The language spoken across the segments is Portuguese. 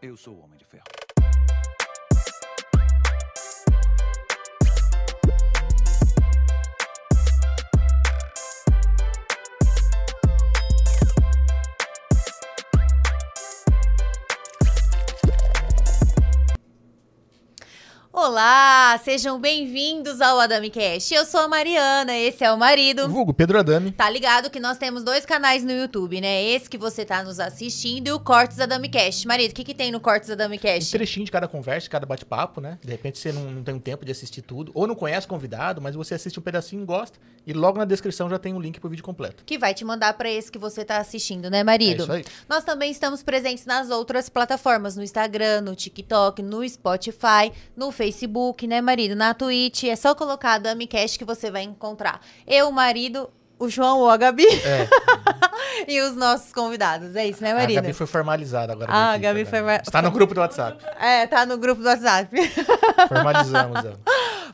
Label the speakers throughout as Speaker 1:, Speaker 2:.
Speaker 1: Eu sou o Homem de Ferro.
Speaker 2: Olá, sejam bem-vindos ao AdamiCast. Eu sou a Mariana, esse é o marido.
Speaker 3: Vulgo Pedro Adami.
Speaker 2: Tá ligado que nós temos dois canais no YouTube, né? Esse que você tá nos assistindo e o Cortes da Damicast. Marido, o que, que tem no Cortes da
Speaker 3: Um trechinho de cada conversa, cada bate-papo, né? De repente você não, não tem um tempo de assistir tudo, ou não conhece o convidado, mas você assiste um pedacinho e gosta, e logo na descrição já tem um link pro vídeo completo.
Speaker 2: Que vai te mandar pra esse que você tá assistindo, né, marido?
Speaker 3: É isso aí.
Speaker 2: Nós também estamos presentes nas outras plataformas, no Instagram, no TikTok, no Spotify, no Facebook, né, marido? Na Twitch, é só colocar a DamiCast que você vai encontrar. Eu, o marido, o João ou a Gabi
Speaker 3: É,
Speaker 2: e os nossos convidados. É isso, né,
Speaker 3: a
Speaker 2: marido?
Speaker 3: Gabi foi formalizada agora.
Speaker 2: Ah, a Gabi
Speaker 3: agora.
Speaker 2: foi
Speaker 3: Está no grupo do WhatsApp.
Speaker 2: É, tá no grupo do WhatsApp.
Speaker 3: Formalizamos ela.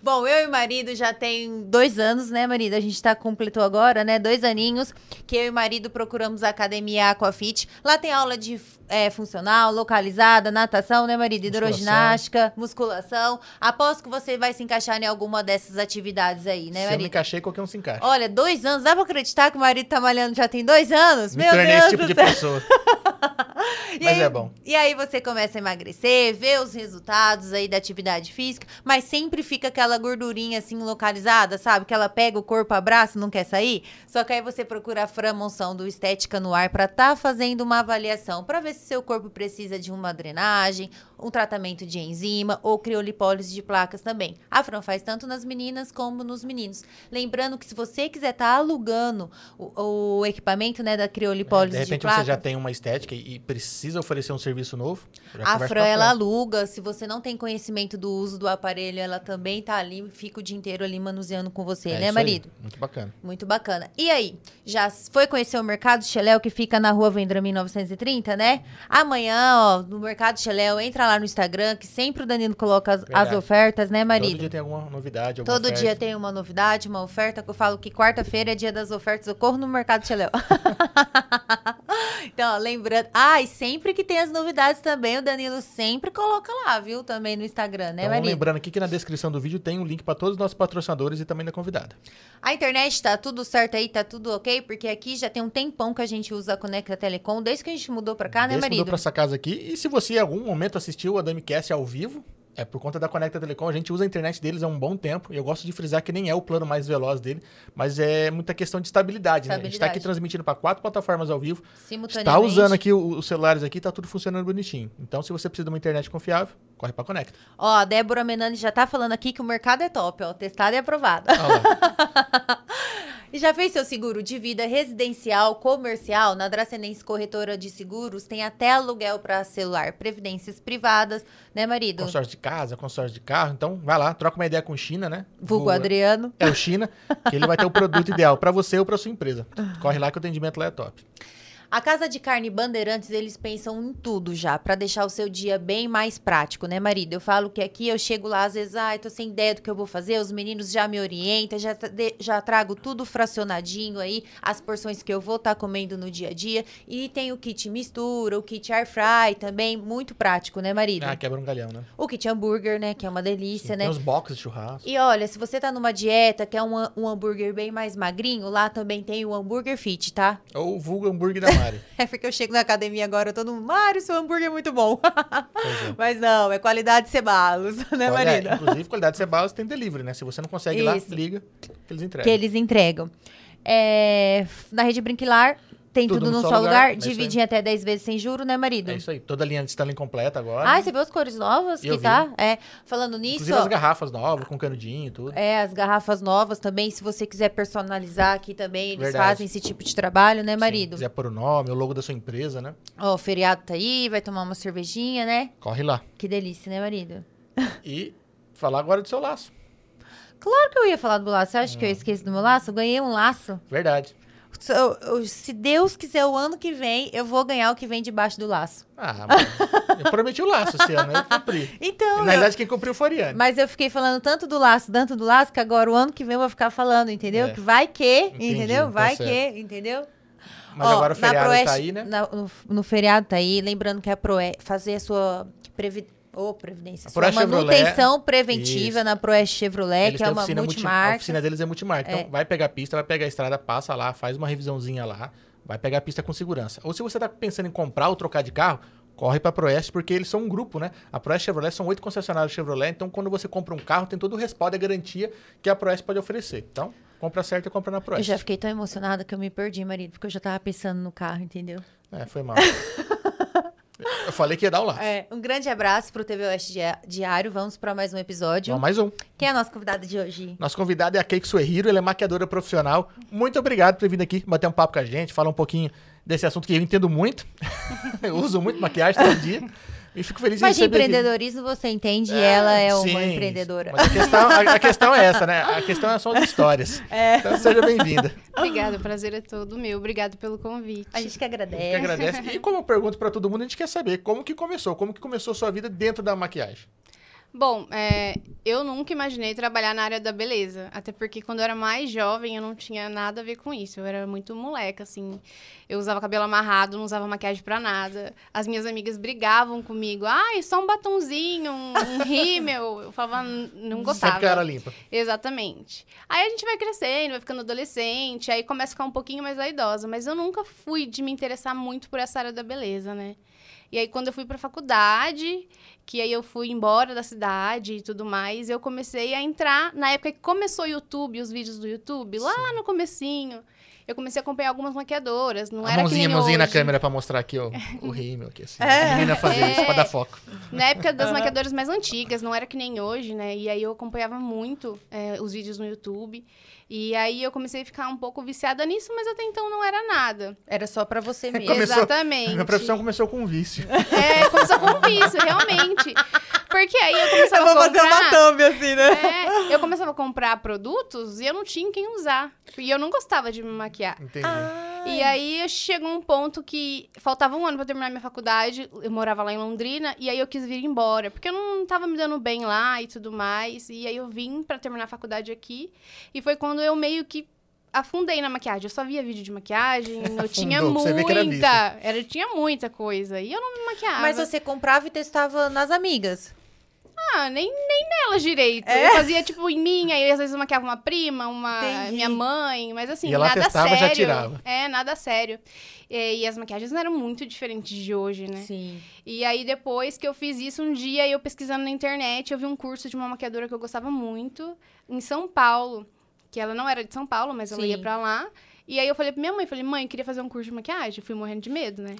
Speaker 2: Bom, eu e o marido já tem dois anos, né, marido? A gente tá completou agora, né? Dois aninhos que eu e o marido procuramos a academia Aquafit. Lá tem aula de é, funcional, localizada, natação, né, marido? Hidroginástica, musculação. Aposto que você vai se encaixar em alguma dessas atividades aí, né,
Speaker 3: Se eu me
Speaker 2: marido?
Speaker 3: encaixei, qualquer um se encaixa.
Speaker 2: Olha, dois anos, dá pra acreditar que o marido tá malhando já tem dois anos?
Speaker 3: me
Speaker 2: Meu
Speaker 3: tornei
Speaker 2: Deus
Speaker 3: esse tipo de pessoa. Mas
Speaker 2: aí-
Speaker 3: é bom.
Speaker 2: E aí você começa a emagrecer, vê os resultados aí da atividade física, mas sempre fica aquela gordurinha assim localizada, sabe? Que ela pega o corpo, abraça e não quer sair. Só que aí você procura a Fran Monção do Estética no Ar pra tá fazendo uma avaliação, pra ver se seu corpo precisa de uma drenagem, um tratamento de enzima ou criolipólise de placas também. A Fran faz tanto nas meninas como nos meninos. Lembrando que se você quiser estar alugando o, o equipamento, né, da
Speaker 3: É,
Speaker 2: criolipólise
Speaker 3: de
Speaker 2: de
Speaker 3: repente você já tem uma estética e precisa oferecer um serviço novo.
Speaker 2: A Fran, ela aluga. Se você não tem conhecimento do uso do aparelho, ela também tá ali, fica o dia inteiro ali manuseando com você,
Speaker 3: É
Speaker 2: né,
Speaker 3: isso aí.
Speaker 2: marido?
Speaker 3: Muito bacana.
Speaker 2: Muito bacana. E aí, já foi conhecer o Mercado Cheléu, que fica na rua Vendramin 930, né? Amanhã, ó, no Mercado Cheléu, entra lá no Instagram, que sempre o Danilo coloca as, as ofertas, né,
Speaker 3: Todo
Speaker 2: marido?
Speaker 3: dia tem alguma novidade, alguma
Speaker 2: Todo
Speaker 3: oferta.
Speaker 2: dia tem uma novidade, uma oferta, que eu falo que quarta-feira é dia das ofertas, eu corro no Mercado Cheléu. então, ó, lembrando... Ah, e sempre que tem as novidades também, o Danilo sempre coloca lá, viu? Também no Instagram, né,
Speaker 3: Então,
Speaker 2: marido?
Speaker 3: lembrando aqui que na descrição do vídeo tem um link para todos os nossos patrocinadores e também da convidada.
Speaker 2: A internet tá tudo certo aí, tá tudo ok? Porque aqui já tem um tempão que a gente usa a Conecta Telecom, desde que a gente mudou pra cá, né,
Speaker 3: Desde que mudou
Speaker 2: marido?
Speaker 3: pra essa casa aqui. E se você em algum momento assistiu a DamiCast ao vivo, é por conta da Conecta Telecom, a gente usa a internet deles há um bom tempo. E eu gosto de frisar que nem é o plano mais veloz dele, mas é muita questão de estabilidade, né? A gente tá aqui
Speaker 2: Estabilidade.
Speaker 3: transmitindo para quatro plataformas ao vivo.
Speaker 2: Simultaneamente.
Speaker 3: Está usando aqui os celulares aqui, tá tudo funcionando bonitinho. Então, se você precisa de uma internet confiável, corre pra Conecta.
Speaker 2: Ó, a Débora Menani já tá falando aqui que o mercado é top, ó. Testado e aprovado.
Speaker 3: Lá.
Speaker 2: E já fez seu seguro de vida residencial, comercial? Na Dracenense Corretora de Seguros tem até aluguel para celular, previdências privadas, né, marido?
Speaker 3: consórcio de casa, consórcio de carro. Então, vai lá, troca uma ideia com o China, né?
Speaker 2: Vulgo
Speaker 3: Vulgo-
Speaker 2: Adriano.
Speaker 3: É o China, que ele vai ter o produto ideal para você ou para sua empresa. Corre lá que o atendimento lá é top.
Speaker 2: A Casa de Carne Bandeirantes, eles pensam em tudo já, pra deixar o seu dia bem mais prático, né, marido? Eu falo que aqui eu chego lá, às vezes, ai, tô sem ideia do que eu vou fazer, os meninos já me orientam, já, já trago tudo fracionadinho aí, as porções que eu vou estar comendo no dia a dia. E tem o kit mistura, o kit air fry também, muito prático, né, marido?
Speaker 3: Ah, quebra um galhão, né?
Speaker 2: O kit hambúrguer, né, que é uma delícia, né?
Speaker 3: Tem os boxes de churrasco.
Speaker 2: E olha, se você tá numa dieta, quer um, um hambúrguer bem mais magrinho, lá também tem o hambúrguer fit, tá?
Speaker 3: Ou o vulgo hambúrguer da Mari.
Speaker 2: É porque eu chego na academia agora, todo mundo, Mário, seu hambúrguer é muito bom.
Speaker 3: É.
Speaker 2: Mas não, é qualidade cebalos, né,
Speaker 3: Olha,
Speaker 2: marido?
Speaker 3: inclusive, qualidade de cebalas tem delivery, né? Se você não consegue ir lá, liga que eles entregam.
Speaker 2: Que eles entregam. É, na rede Brinquilar, tem tudo, num só lugar,
Speaker 3: é isso aí.
Speaker 2: divide em até 10 vezes sem juro, né, marido?
Speaker 3: É isso aí. Toda a linha de Stanley completa agora.
Speaker 2: Ah, você viu as cores novas que
Speaker 3: vi.
Speaker 2: tá? É, falando nisso,
Speaker 3: Inclusive as garrafas novas, com canudinho e tudo.
Speaker 2: é, as garrafas novas também, se você quiser personalizar aqui também, eles
Speaker 3: Verdade.
Speaker 2: fazem esse tipo de trabalho, né,
Speaker 3: Se
Speaker 2: marido?
Speaker 3: quiser pôr o nome, o logo da sua empresa, né?
Speaker 2: Ó, o feriado tá aí, vai tomar uma cervejinha, né?
Speaker 3: Corre lá.
Speaker 2: Que delícia, né, marido?
Speaker 3: E falar agora do seu laço.
Speaker 2: Claro que eu ia falar do laço. Você acha que eu esqueci do meu laço? Eu ganhei um laço.
Speaker 3: Verdade.
Speaker 2: Se eu- eu- Se Deus quiser, o ano que vem, eu vou ganhar o que vem debaixo do laço.
Speaker 3: Ah, eu prometi o laço esse ano, eu cumpri.
Speaker 2: Então,
Speaker 3: Na
Speaker 2: eu-
Speaker 3: verdade, quem cumpriu foi a Ariane.
Speaker 2: mas eu fiquei falando tanto do laço, tanto do laço, que agora o ano que vem eu vou ficar falando, entendeu?
Speaker 3: É.
Speaker 2: Que vai que,
Speaker 3: Entendi,
Speaker 2: entendeu?
Speaker 3: tá
Speaker 2: Vai
Speaker 3: certo.
Speaker 2: que, entendeu?
Speaker 3: Mas
Speaker 2: Ó,
Speaker 3: agora o feriado
Speaker 2: Proeste-
Speaker 3: tá aí, né?
Speaker 2: na- no, no feriado tá aí, lembrando que a Proe fazer a sua previ, ô, previdência,
Speaker 3: A
Speaker 2: sua
Speaker 3: Chevrolet,
Speaker 2: manutenção preventiva
Speaker 3: isso.
Speaker 2: na Proeste Chevrolet,
Speaker 3: Eles
Speaker 2: que é uma
Speaker 3: oficina multi- A
Speaker 2: multimarca.
Speaker 3: oficina deles é multimarca. Então,
Speaker 2: É.
Speaker 3: vai pegar a pista, vai pegar a estrada, passa lá, faz uma revisãozinha lá, vai pegar a pista com segurança. Ou se você tá pensando em comprar ou trocar de carro, corre pra Proeste, porque eles são um grupo, né? A Proeste Chevrolet são oito concessionários Chevrolet, então quando você compra um carro, tem todo o respaldo e a garantia que a Proeste pode oferecer. Então, compra certo e compra na
Speaker 2: Eu
Speaker 3: Proeste.
Speaker 2: já fiquei tão emocionada que eu me perdi, marido, porque eu já tava pensando no carro, entendeu?
Speaker 3: É, foi mal. Eu falei que ia dar um lá.
Speaker 2: É, um grande abraço pro TV Oeste Diário. Vamos para mais um episódio.
Speaker 3: Vamos mais um.
Speaker 2: Quem é a nossa convidada de hoje?
Speaker 3: Nosso convidado é a Keiko Suerhiro, ela é maquiadora profissional. Muito obrigado por ter vindo aqui bater um papo com a gente, falar um pouquinho desse assunto que eu entendo muito. eu uso muito maquiagem todo dia. E fico feliz
Speaker 2: Mas
Speaker 3: em
Speaker 2: de
Speaker 3: receber aqui.
Speaker 2: empreendedorismo você entende, e ela é uma
Speaker 3: Sim,
Speaker 2: empreendedora.
Speaker 3: Mas a questão, a, a questão é essa, né? A questão são as histórias.
Speaker 2: É.
Speaker 3: Então seja bem-vinda.
Speaker 1: Obrigada, o prazer é todo meu. Obrigado pelo convite.
Speaker 2: A gente que
Speaker 3: A gente
Speaker 2: agradece.
Speaker 3: que agradece. E como eu pergunto pra todo mundo, a gente quer saber como que começou, como que começou a sua vida dentro da maquiagem.
Speaker 1: Bom, é, eu nunca imaginei trabalhar na área da beleza. Até porque quando eu era mais jovem, eu não tinha nada a ver com isso. Eu era muito moleca, assim. Eu usava cabelo amarrado, não usava maquiagem pra nada. As minhas amigas brigavam comigo. Ai, só um batonzinho, um, um rímel. Eu falava, "N- não gostava.
Speaker 3: Sempre cara limpa.
Speaker 1: Exatamente. Aí a gente vai crescendo, vai ficando adolescente, aí começa a ficar um pouquinho mais vaidosa. Mas eu nunca fui de me interessar muito por essa área da beleza, né? E aí, quando eu fui pra faculdade, que aí eu fui embora da cidade e tudo mais, eu comecei a entrar. Na época que começou o YouTube, os vídeos do YouTube, lá no comecinho, eu comecei a acompanhar algumas maquiadoras. Não
Speaker 3: a
Speaker 1: era
Speaker 3: mãozinha,
Speaker 1: que nem
Speaker 3: mãozinha na
Speaker 1: hoje.
Speaker 3: câmera pra mostrar aqui ó, o rímel aqui, assim.
Speaker 2: É.
Speaker 3: A menina fazer isso, pra dar foco.
Speaker 1: Na época das maquiadoras mais antigas, não era que nem hoje, né? E aí eu acompanhava muito é, os vídeos no YouTube. E aí eu comecei a ficar um pouco viciada nisso, mas até então não era nada.
Speaker 2: Era só pra você mesmo.
Speaker 3: Começou-
Speaker 1: Exatamente.
Speaker 3: Minha profissão começou com um vício.
Speaker 1: É, começou com vício, realmente. Porque aí eu começava a comprar...
Speaker 2: thumb assim, né?
Speaker 1: É, eu começava a comprar produtos e eu não tinha quem usar. E eu não gostava de me maquiar.
Speaker 3: Entendi.
Speaker 1: E aí chegou um ponto que faltava um ano pra terminar minha faculdade, eu morava lá em Londrina, e aí eu quis vir embora, porque eu não tava me dando bem lá e tudo mais. E aí eu vim pra terminar a faculdade aqui, e foi quando eu meio que afundei na maquiagem. Eu só via vídeo de maquiagem, eu tinha
Speaker 3: que era
Speaker 1: muita, era, tinha muita coisa, e eu não me maquiava.
Speaker 2: Mas você comprava e testava nas amigas.
Speaker 1: Ah, nem, nem nelas direito.
Speaker 2: É?
Speaker 1: Eu fazia, tipo, em mim, aí às vezes eu maquiava uma prima, uma
Speaker 2: Entendi.
Speaker 1: minha mãe, mas assim,
Speaker 3: E ela
Speaker 1: nada
Speaker 3: testava, já
Speaker 1: sério.
Speaker 3: tirava.
Speaker 1: É, nada sério. E, e as maquiagens não eram muito diferentes de hoje, né?
Speaker 2: Sim.
Speaker 1: E aí, depois que eu fiz isso, um dia eu pesquisando na internet, eu vi um curso de uma maquiadora que eu gostava muito, em São Paulo. Que ela não era de São Paulo, mas ela
Speaker 2: Sim.
Speaker 1: ia pra lá. E aí eu falei pra minha mãe, falei, mãe, queria fazer um curso de maquiagem. Fui morrendo de medo, né?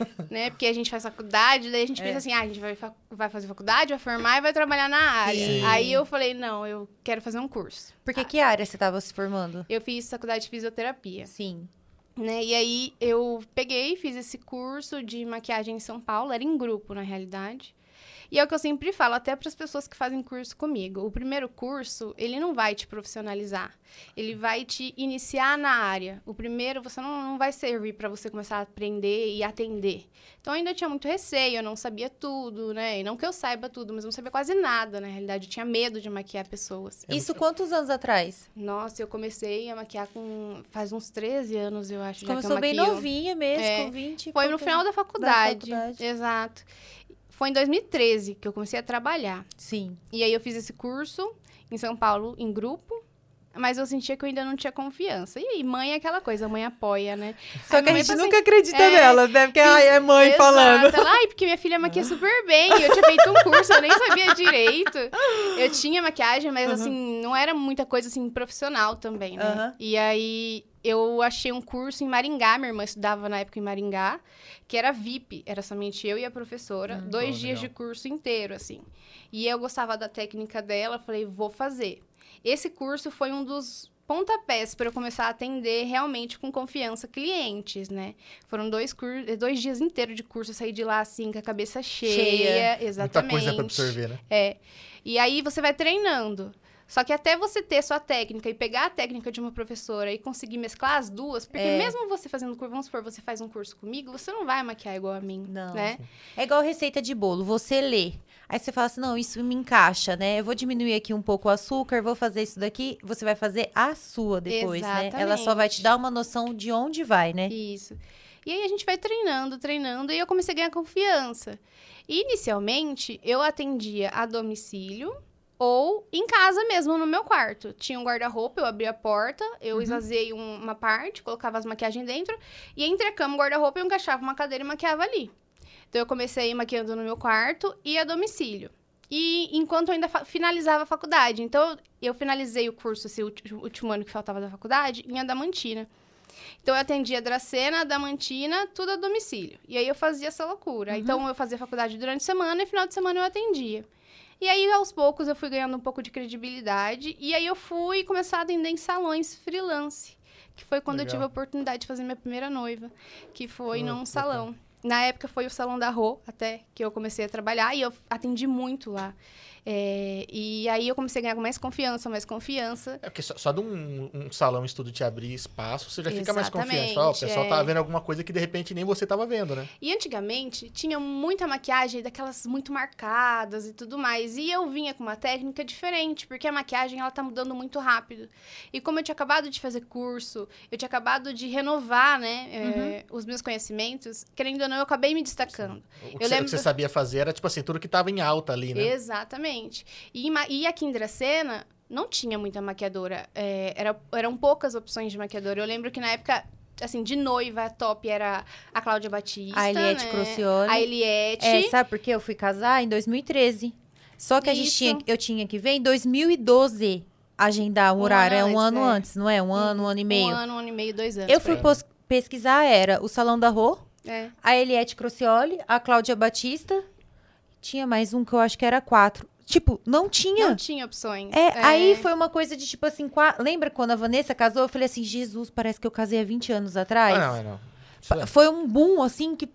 Speaker 1: né? Porque a gente faz faculdade, daí a gente
Speaker 2: É.
Speaker 1: pensa assim, ah, a gente vai, vai fazer faculdade, vai formar e vai trabalhar na área.
Speaker 3: Sim.
Speaker 1: Aí eu falei, não, eu quero fazer um curso.
Speaker 2: Porque que área você tava se formando?
Speaker 1: Eu fiz faculdade de fisioterapia.
Speaker 2: Sim.
Speaker 1: né? E aí eu peguei, fiz esse curso de maquiagem em São Paulo, era em grupo, na realidade. E é o que eu sempre falo, até para as pessoas que fazem curso comigo. O primeiro curso, ele não vai te profissionalizar. Ele vai te iniciar na área. O primeiro, você não, não vai servir para você começar a aprender e atender. Então, ainda tinha muito receio, eu não sabia tudo, né? E não que eu saiba tudo, mas eu não sabia quase nada, na realidade. Eu tinha medo de maquiar pessoas.
Speaker 2: Isso quantos anos atrás?
Speaker 1: Nossa, eu comecei a maquiar com... Faz uns 13 anos, eu acho, já que eu
Speaker 2: Começou bem novinha mesmo,
Speaker 1: É,
Speaker 2: com 20 e
Speaker 1: Foi no final da faculdade.
Speaker 2: faculdade.
Speaker 1: Exato. Foi em 2013 que eu comecei a trabalhar.
Speaker 2: Sim.
Speaker 1: E aí eu fiz esse curso em São Paulo, em grupo. Mas eu sentia que eu ainda não tinha confiança. E aí, mãe é aquela coisa, mãe apoia, né?
Speaker 2: Só
Speaker 1: Aí
Speaker 2: que a gente nunca acredita
Speaker 1: é,
Speaker 2: nelas, né? Porque ai, é mãe
Speaker 1: Exato.
Speaker 2: falando.
Speaker 1: Ela, Ai, porque minha filha maquia super bem. Eu tinha feito um curso, eu nem sabia direito. Eu tinha maquiagem, mas assim, não era muita coisa assim profissional também, né?
Speaker 2: Aham.
Speaker 1: E aí eu achei um curso em Maringá, minha irmã estudava na época em Maringá, que era VIP, era somente eu e a professora, dois
Speaker 3: Oh,
Speaker 1: dias
Speaker 3: legal.
Speaker 1: de curso inteiro, assim. E eu gostava da técnica dela, falei, vou fazer. Esse curso foi um dos pontapés para eu começar a atender realmente com confiança clientes, né? Foram dois, cur... dois dias inteiros de curso, eu saí de lá assim com a cabeça cheia,
Speaker 2: Cheia.
Speaker 1: exatamente.
Speaker 3: Muita coisa pra absorver, né?
Speaker 1: É. E aí você vai treinando. Só que até você ter sua técnica e pegar a técnica de uma professora e conseguir mesclar as duas, porque
Speaker 2: É.
Speaker 1: mesmo você fazendo curso, vamos supor, você faz um curso comigo, você não vai maquiar igual a mim,
Speaker 2: Não.
Speaker 1: né?
Speaker 2: É igual receita de bolo, você lê. Aí você fala assim, não, isso me encaixa, né? Eu vou diminuir aqui um pouco o açúcar, vou fazer isso daqui. Você vai fazer a sua depois, né? Ela só vai te
Speaker 1: Exatamente.
Speaker 2: dar uma noção de onde vai, né?
Speaker 1: Isso. E aí a gente vai treinando, treinando, e eu comecei a ganhar confiança. Inicialmente, eu atendia a domicílio ou em casa mesmo, no meu quarto. Tinha um guarda-roupa, eu abria a porta, eu esvaziei um- uma parte, colocava as maquiagens dentro, e entre a cama o guarda-roupa eu encaixava uma cadeira e maquiava ali. Então eu comecei maquiando no meu quarto e a domicílio. E enquanto eu ainda finalizava a faculdade. Então eu finalizei o curso, esse último ano que faltava da faculdade, em Adamantina. Então eu atendia Dracena, Damantina, tudo a domicílio. E aí eu fazia essa loucura. Então eu fazia faculdade durante a semana e final de semana eu atendia. E aí, aos poucos, eu fui ganhando um pouco de credibilidade. E aí eu fui começar a atender em salões freelance. Que foi quando eu
Speaker 3: Legal.
Speaker 1: tive a oportunidade de fazer minha primeira noiva. Que foi
Speaker 3: Ah,
Speaker 1: num salão. Na época foi o Salão da Rô, até, que eu comecei a trabalhar. E eu atendi muito lá. É, e aí eu comecei a ganhar mais confiança, mais confiança.
Speaker 3: É porque só, só de um, um salão estudo te abrir espaço, você já fica mais confiante. Ó, o pessoal
Speaker 1: é.
Speaker 3: tá vendo alguma coisa que de repente nem você tava vendo, né?
Speaker 1: E antigamente tinha muita maquiagem daquelas muito marcadas e tudo mais. E eu vinha com uma técnica diferente, porque a maquiagem ela tá mudando muito rápido. E como eu tinha acabado de fazer curso, eu tinha acabado de renovar, né, é, os meus conhecimentos, querendo ou não, eu acabei me destacando.
Speaker 3: O que,
Speaker 1: Eu
Speaker 3: você, o
Speaker 1: lembro-
Speaker 3: que você sabia fazer era, tipo assim, tudo que tava em alta ali, né?
Speaker 1: Exatamente. E, em ma- e aqui em Dracena não tinha muita maquiadora. É, era, eram poucas opções de maquiadora. Eu lembro que na época. Assim, de noiva, a top era a Cláudia Batista.
Speaker 2: A Eliette
Speaker 1: né?
Speaker 2: Crocioli.
Speaker 1: A Eliette.
Speaker 2: É, sabe por quê? Eu fui casar em 2013. Só que a gente tinha, eu tinha que ver em 2012 agendar o
Speaker 1: Um
Speaker 2: horário. É
Speaker 1: ano
Speaker 2: um
Speaker 1: antes,
Speaker 2: ano
Speaker 1: é.
Speaker 2: antes, não é? Um ano, um ano e meio.
Speaker 1: Um ano, um ano e meio, dois anos.
Speaker 2: eu fui pos- pesquisar, era o Salão da Rô,
Speaker 1: É.
Speaker 2: a Eliette Crocioli, a Cláudia Batista. Tinha mais um que eu acho que era quatro. Tipo, não tinha.
Speaker 1: Não tinha opções.
Speaker 2: É, aí foi uma coisa de tipo assim, qua- lembra quando a Vanessa casou? Eu falei assim, Jesus, parece que eu casei há 20 anos atrás.
Speaker 3: Ah, não, é não. É-
Speaker 2: Foi um boom, assim, que.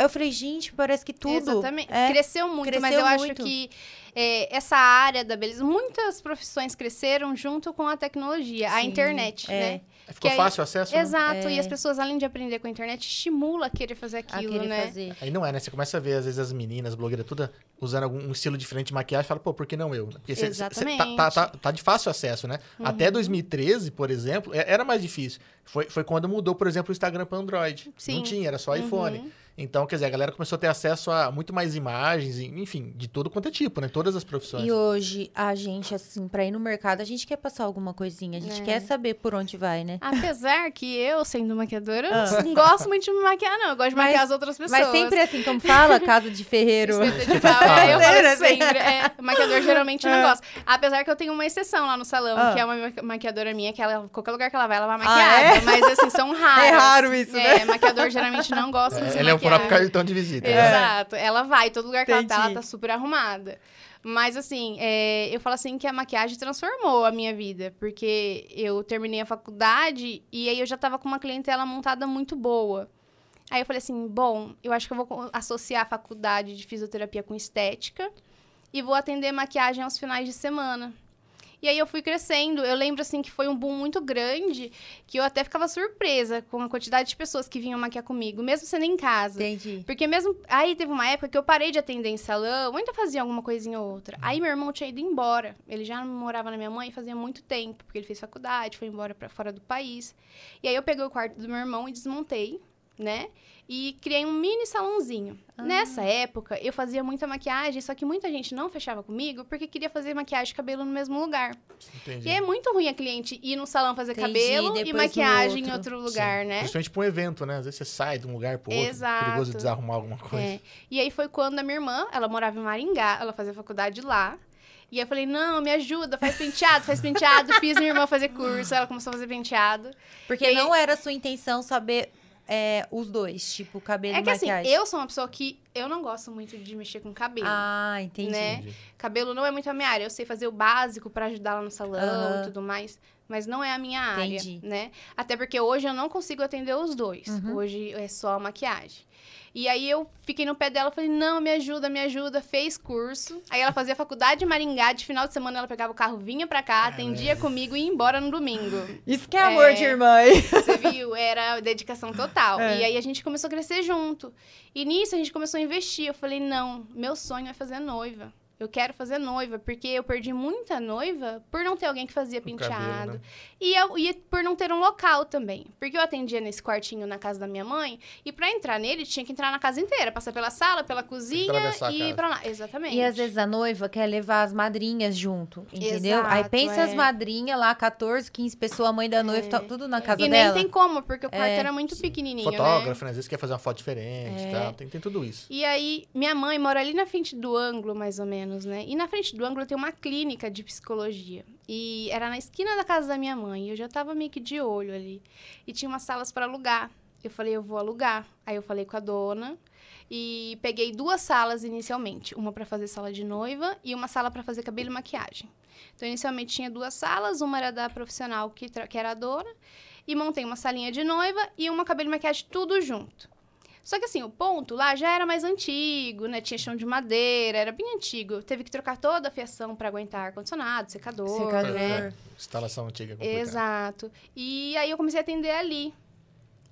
Speaker 2: Eu falei, gente, parece que tudo.
Speaker 1: Exatamente.
Speaker 2: É.
Speaker 1: Cresceu muito, mas
Speaker 2: Cresceu
Speaker 1: eu acho
Speaker 2: muito.
Speaker 1: que é, essa área da beleza, muitas profissões cresceram junto com a tecnologia, a
Speaker 2: Sim,
Speaker 1: internet,
Speaker 2: é.
Speaker 1: né?
Speaker 3: Ficou
Speaker 1: que aí-
Speaker 3: fácil o acesso? né?
Speaker 1: Exato.
Speaker 2: É.
Speaker 1: E as pessoas, além de aprender com a internet, estimula a querer fazer aquilo,
Speaker 2: querer
Speaker 1: né?
Speaker 2: fazer.
Speaker 3: Aí não é, né? Você começa a ver, às vezes, as meninas, blogueiras, tudo usando algum um estilo diferente de maquiagem e fala, pô, por que não eu? Porque cê- cê- cê tá,
Speaker 1: Exatamente.
Speaker 3: tá, tá, tá de fácil acesso, né? Até 2013, por exemplo, é- era mais difícil. Foi, foi quando mudou, por exemplo, o Instagram para Android.
Speaker 1: Sim.
Speaker 3: Não tinha, era só iPhone. Então, quer dizer, a galera começou a ter acesso a muito mais imagens, enfim, de todo quanto é tipo, né? Todas as profissões.
Speaker 2: E hoje, a gente, assim, pra ir no mercado, a gente quer passar alguma coisinha. A gente
Speaker 1: É.
Speaker 2: quer saber por onde vai, né?
Speaker 1: Apesar que eu, sendo maquiadora, eu não gosto muito de me maquiar, não. Eu gosto de
Speaker 2: Ah. Mas-
Speaker 1: maquiar as outras pessoas.
Speaker 2: Mas sempre assim, como fala, casa de ferreiro.
Speaker 1: De pau, é, eu falo sempre. É, maquiador geralmente não
Speaker 2: É.
Speaker 1: gosta. Apesar que eu tenho uma exceção lá no salão,
Speaker 2: Ah.
Speaker 1: que é uma ma- maquiadora minha, que ela, qualquer lugar que ela vai, ela vai
Speaker 2: Ah,
Speaker 1: maquiada.
Speaker 2: é?
Speaker 1: Mas assim, são raras.
Speaker 2: É raro isso, né?
Speaker 1: É, maquiador geralmente não gosta de se
Speaker 3: É,
Speaker 1: maquiar.
Speaker 3: próprio cartão de visita. né?
Speaker 1: Exato. Ela vai, todo lugar que ela tá, ela tá super arrumada. Mas, assim, é, eu falo assim que a maquiagem transformou a minha vida. Porque eu terminei a faculdade e aí eu já tava com uma clientela montada muito boa. Aí eu falei assim, bom, eu acho que eu vou associar a faculdade de fisioterapia com estética e vou atender maquiagem aos finais de semana. E aí eu fui crescendo. Eu lembro, assim, que foi um boom muito grande, que eu até ficava surpresa com a quantidade de pessoas que vinham maquiar comigo, mesmo sendo em casa.
Speaker 2: Entendi.
Speaker 1: Porque mesmo. Aí teve uma época que eu parei de atender em salão, ainda fazia alguma coisinha ou outra. Aí meu irmão tinha ido embora. Ele já morava na minha mãe fazia muito tempo, porque ele fez faculdade, foi embora pra fora do país. E aí eu peguei o quarto do meu irmão e desmontei, né? E criei um mini salãozinho. Nessa época, eu fazia muita maquiagem, só que muita gente não fechava comigo porque queria fazer maquiagem e cabelo no mesmo lugar.
Speaker 3: Entendi.
Speaker 1: E é muito ruim a cliente ir no salão fazer
Speaker 2: Entendi,
Speaker 1: cabelo e maquiagem em
Speaker 2: outro.
Speaker 1: outro lugar,
Speaker 3: Sim.
Speaker 1: né?
Speaker 3: Principalmente pra um evento, né? Às vezes você sai de um lugar pro outro.
Speaker 1: Exato.
Speaker 3: Perigoso desarrumar alguma coisa.
Speaker 1: É. E aí foi quando a minha irmã, ela morava em Maringá, ela fazia faculdade lá. E eu falei, não, me ajuda, faz penteado, faz penteado. Fiz minha irmã fazer curso, ela começou a fazer penteado.
Speaker 2: Porque
Speaker 1: E
Speaker 2: não era sua intenção saber é, os dois, tipo, cabelo
Speaker 1: É
Speaker 2: e
Speaker 1: que assim,
Speaker 2: maquiagem.
Speaker 1: eu sou uma pessoa que eu não gosto muito de mexer com cabelo.
Speaker 2: Ah, entendi.
Speaker 1: Né?
Speaker 3: Entendi.
Speaker 1: Cabelo não é muito a minha área. Eu sei fazer o básico pra ajudar lá no salão e tudo mais. Mas não é a minha área,
Speaker 2: Entendi.
Speaker 1: né? Até porque hoje eu não consigo atender os dois.
Speaker 2: Uhum.
Speaker 1: Hoje é só a maquiagem. E aí eu fiquei no pé dela, falei: "Não, me ajuda, me ajuda". Fez curso. Aí ela fazia faculdade em Maringá, de final de semana ela pegava o carro, vinha pra cá, atendia comigo e ia embora no domingo.
Speaker 2: Isso que é amor
Speaker 1: É.
Speaker 2: de irmã?
Speaker 1: Você viu? Era dedicação total.
Speaker 2: É.
Speaker 1: E aí a gente começou a crescer junto. E nisso a gente começou a investir. Eu falei, não, meu sonho é fazer noiva. Eu quero fazer noiva, porque eu perdi muita noiva por não ter alguém que fazia
Speaker 3: cabelo,
Speaker 1: penteado.
Speaker 3: né?
Speaker 1: E, eu, e por não ter um local também. Porque eu atendia nesse quartinho na casa da minha mãe, e pra entrar nele tinha que entrar na casa inteira, passar pela sala, pela cozinha e ir pra lá. Exatamente.
Speaker 2: E às vezes a noiva quer levar as madrinhas junto, entendeu? Aí
Speaker 1: Exato,
Speaker 2: pensa as
Speaker 1: é.
Speaker 2: madrinhas lá, 14, 15 pessoas, a mãe da noiva, tá tudo na casa
Speaker 1: E
Speaker 2: dela.
Speaker 1: nem tem como, porque o quarto
Speaker 2: É.
Speaker 1: era muito pequenininho, né?
Speaker 3: Fotógrafo, né? Às vezes quer fazer uma foto diferente
Speaker 1: É.
Speaker 3: e tal. Tem, tem tudo isso.
Speaker 1: E aí, minha mãe mora ali na frente do ângulo, mais ou menos, né? E na frente do ângulo tem uma clínica de psicologia. E era na esquina da casa da minha mãe. E eu já tava meio que de olho ali. E tinha umas salas para alugar. Eu falei, eu vou alugar. Aí eu falei com a dona. E peguei duas salas inicialmente. Uma para fazer sala de noiva e uma sala para fazer cabelo e maquiagem. Então, inicialmente tinha duas salas. Uma era da profissional, que, que era a dona. E montei uma salinha de noiva e uma cabelo e maquiagem, tudo junto. Só que assim, o ponto lá já era mais antigo, né? Tinha chão de madeira, era bem antigo. Teve que trocar toda a fiação para aguentar ar-condicionado, secador,
Speaker 2: Secador.
Speaker 1: né?
Speaker 3: Instalação antiga é complicada.
Speaker 1: Exato. E aí eu comecei a atender ali.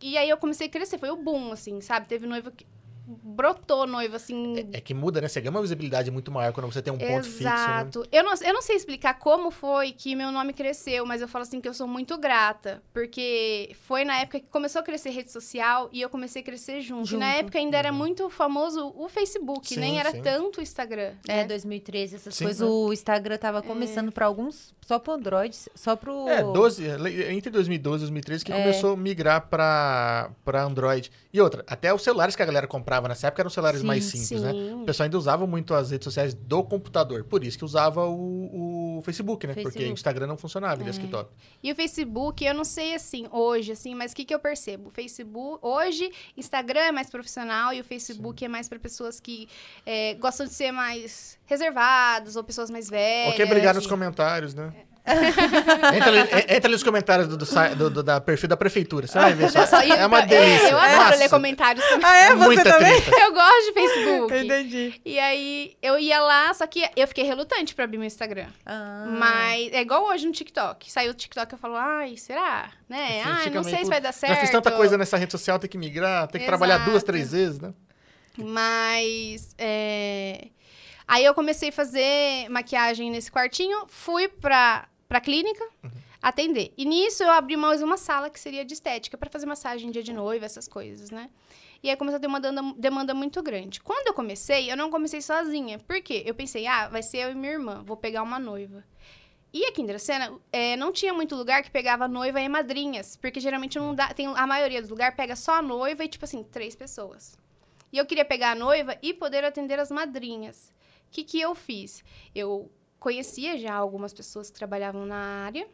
Speaker 1: E aí eu comecei a crescer, foi o boom, assim, sabe? Teve noiva que brotou noiva, assim,
Speaker 3: É que muda, né? Você ganha uma visibilidade muito maior quando você tem um ponto fixo, né?
Speaker 1: Exato. Eu, não, eu não sei explicar como foi que meu nome cresceu, mas eu falo assim que eu sou muito grata. Porque foi na época que começou a crescer rede social e eu comecei a crescer junto. E na
Speaker 2: Junto.
Speaker 1: época ainda era muito famoso o Facebook,
Speaker 3: Sim,
Speaker 1: nem era
Speaker 3: sim.
Speaker 1: tanto o Instagram.
Speaker 2: É,
Speaker 1: né?
Speaker 2: 2013, essas
Speaker 3: Sim,
Speaker 2: coisas.
Speaker 3: né?
Speaker 2: O Instagram tava começando pra alguns, só pro Android, só pro...
Speaker 3: É, 12, entre 2012 e 2013
Speaker 2: É.
Speaker 3: que começou a migrar pra, pra Android. E outra, até os celulares que a galera comprava nessa época eram celulares
Speaker 2: Sim,
Speaker 3: mais simples, né?
Speaker 1: sim.
Speaker 3: O pessoal ainda usava muito as redes sociais do computador. Por isso que usava o, o Facebook, né? Porque
Speaker 2: Facebook.
Speaker 3: o Instagram não funcionava
Speaker 1: É.
Speaker 3: desktop.
Speaker 1: E o Facebook, eu não sei assim, hoje, assim, mas o que, que eu percebo? O Facebook, hoje, Instagram é mais profissional e o Facebook é mais para pessoas que é, gostam de ser mais reservadas ou pessoas mais velhas.
Speaker 3: Ou quer brigar nos comentários, né? entra, ali, en- entra ali nos comentários do, do, do- do- da perfil da prefeitura. Você vai ver só.
Speaker 1: Ir
Speaker 3: É uma delícia.
Speaker 1: eu adoro
Speaker 3: Nossa,
Speaker 1: ler comentários também.
Speaker 2: Ah, é? Você
Speaker 3: Muita
Speaker 2: também?
Speaker 3: treta.
Speaker 1: Eu gosto de Facebook.
Speaker 2: Entendi.
Speaker 1: E aí, eu ia lá, só que eu fiquei relutante pra abrir meu Instagram.
Speaker 2: Ah.
Speaker 1: Mas é igual hoje no TikTok. Saiu o TikTok, eu falo, ai, será? Né? Ai, não sei se vai dar certo.
Speaker 3: Já fiz tanta coisa nessa rede social, tem que migrar, tem que trabalhar duas,
Speaker 1: Exato.
Speaker 3: três vezes, né?
Speaker 1: Mas. é, Aí eu comecei a fazer maquiagem nesse quartinho, fui pra, pra clínica atender. E nisso eu abri mais uma sala que seria de estética, pra fazer massagem dia de noiva, essas coisas, né? E aí começou a ter uma demanda, demanda muito grande. Quando eu comecei, eu não comecei sozinha. Por quê? Eu pensei, ah, vai ser eu e minha irmã, vou pegar uma noiva. E aqui em Dracena, é, não tinha muito lugar que pegava noiva e madrinhas. Porque geralmente não dá. Tem, a maioria dos lugares pega só a noiva e, tipo assim, três pessoas. E eu queria pegar a noiva e poder atender as madrinhas. O que, que eu fiz? Eu conhecia já algumas pessoas que trabalhavam na área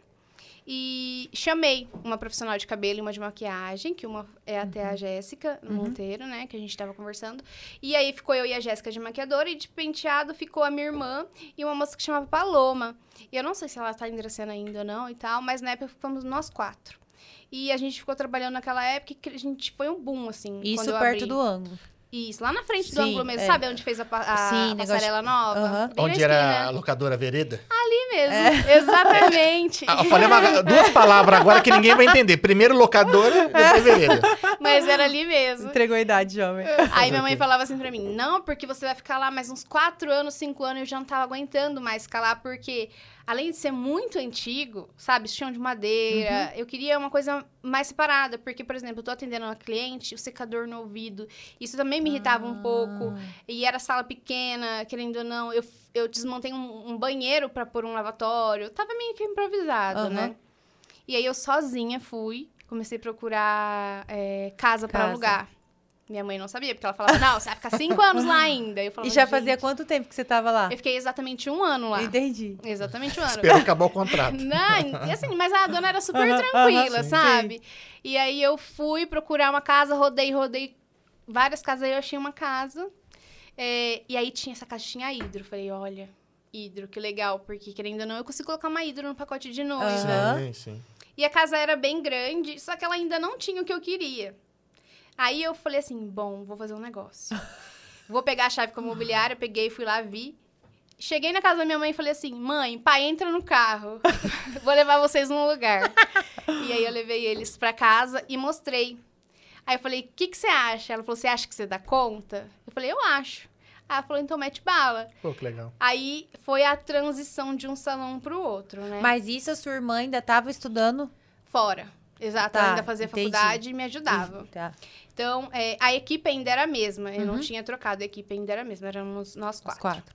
Speaker 1: e chamei uma profissional de cabelo e uma de maquiagem, que uma é até a Jéssica Monteiro, né, que a gente tava conversando. E aí ficou eu e a Jéssica de maquiadora e de penteado ficou a minha irmã e uma moça que chamava Paloma. E eu não sei se ela tá em Dracena ainda ou não e tal, mas na época ficamos nós quatro. E a gente ficou trabalhando naquela época que a gente foi um boom, assim.
Speaker 2: Isso perto
Speaker 1: abri.
Speaker 2: do ângulo.
Speaker 1: Isso, lá na frente do
Speaker 2: Sim,
Speaker 1: ângulo mesmo.
Speaker 2: é.
Speaker 1: Sabe onde fez a, a
Speaker 2: Sim, negócio-
Speaker 1: passarela nova? Bem
Speaker 3: Onde era a locadora Vereda.
Speaker 1: Ali mesmo.
Speaker 2: É.
Speaker 1: Exatamente.
Speaker 3: Ah, eu falei uma- duas palavras agora que ninguém vai entender. Primeiro locadora, depois Vereda.
Speaker 1: Mas era ali mesmo.
Speaker 2: Entregou a idade, jovem.
Speaker 1: Aí minha mãe falava assim pra mim, não, porque você vai ficar lá mais uns quatro anos, cinco anos, eu já não tava aguentando mais ficar lá, porque além de ser muito antigo, sabe, chão de madeira, eu queria uma coisa mais separada, porque, por exemplo, eu tô atendendo uma cliente, o secador no ouvido, isso também me irritava um pouco, e era sala pequena, querendo ou não, eu, eu desmontei um, um banheiro pra pôr um lavatório, tava meio que improvisado,
Speaker 2: Aham.
Speaker 1: né? E aí eu sozinha fui, comecei a procurar é, casa pra
Speaker 2: Casa.
Speaker 1: alugar. Minha mãe não sabia, porque ela falava, não, você vai ficar cinco anos lá ainda. Eu falava,
Speaker 2: E já
Speaker 1: "Gente,
Speaker 2: fazia quanto tempo que você tava lá?
Speaker 1: Eu fiquei exatamente um ano lá.
Speaker 2: Entendi.
Speaker 1: Exatamente um ano.
Speaker 3: Esperou acabar o contrato.
Speaker 1: Não, e assim, mas a dona era super tranquila,
Speaker 2: aham, sim.
Speaker 1: sabe? E aí eu fui procurar uma casa, rodei, rodei várias casas, aí eu achei uma casa. É, e aí tinha essa caixinha hidro. Falei, olha, hidro, que legal, porque querendo ou não, eu consigo colocar uma hidro no pacote de noiva.
Speaker 2: Aham.
Speaker 3: Sim, sim.
Speaker 1: E a casa era bem grande, só que ela ainda não tinha o que eu queria. Aí eu falei assim, bom, vou fazer um negócio. Vou pegar a chave com a imobiliária, peguei, fui lá, vi. Cheguei na casa da minha mãe e falei assim, mãe, pai, entra no carro. vou levar vocês num lugar. e aí eu levei eles pra casa e mostrei. Aí eu falei, o que, que você acha? Ela falou, você acha que você dá conta? Eu falei, eu acho. Aí ela falou, então mete bala.
Speaker 3: Pô, que legal.
Speaker 1: Aí foi a transição de um salão pro outro, né?
Speaker 2: Mas isso a sua irmã ainda estava estudando?
Speaker 1: Fora. Exato,
Speaker 2: Tá,
Speaker 1: ela ainda fazia
Speaker 2: entendi.
Speaker 1: faculdade e me ajudava.
Speaker 2: Tá.
Speaker 1: Então, é, a equipe ainda era a mesma. Eu não
Speaker 2: Uhum.
Speaker 1: tinha trocado, a equipe ainda era a mesma. Éramos nós
Speaker 2: Os
Speaker 1: quatro.
Speaker 2: quatro.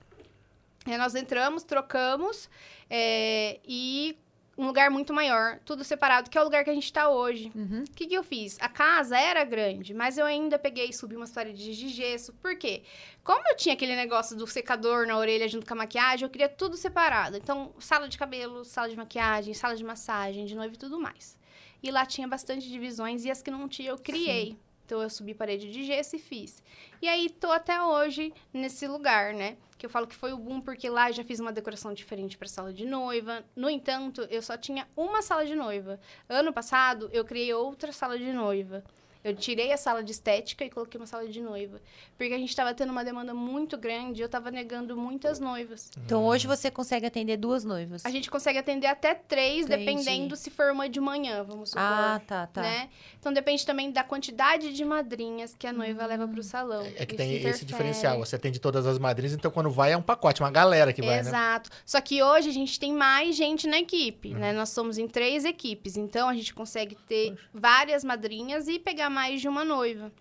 Speaker 1: Aí nós entramos, trocamos é, e um lugar muito maior, tudo separado, que é o lugar que a gente tá hoje.
Speaker 2: Uhum.
Speaker 1: O que, que eu fiz? A casa era grande, mas eu ainda peguei e subi umas paredes de gesso. Por quê? Como eu tinha aquele negócio do secador na orelha junto com a maquiagem, eu queria tudo separado. Então, sala de cabelo, sala de maquiagem, sala de massagem, de noiva e tudo mais. E lá tinha bastante divisões e as que não tinha eu criei. Então eu subi parede de gesso e fiz. E aí tô até hoje nesse lugar, né? Que eu falo que foi o boom porque lá já fiz uma decoração diferente para sala de noiva. No entanto, eu só tinha uma sala de noiva. Ano passado eu criei outra sala de noiva. Eu tirei a sala de estética e coloquei uma sala de noiva. Porque a gente estava tendo uma demanda muito grande e eu estava negando muitas noivas.
Speaker 2: Então hoje você consegue atender duas noivas.
Speaker 1: A gente consegue atender até três,
Speaker 2: Entendi.
Speaker 1: dependendo se for uma de manhã, vamos supor.
Speaker 2: Ah, tá, tá.
Speaker 1: Né? Então depende também da quantidade de madrinhas que a noiva leva pro salão.
Speaker 3: É que
Speaker 1: Isso
Speaker 3: tem esse diferencial. Você atende todas as madrinhas, então quando vai é um pacote, uma galera que vai, né?
Speaker 1: Exato. Só que hoje a gente tem mais gente na equipe,
Speaker 3: Uhum.
Speaker 1: né? Nós somos em três equipes, então a gente consegue ter várias madrinhas e pegar mais de uma noiva.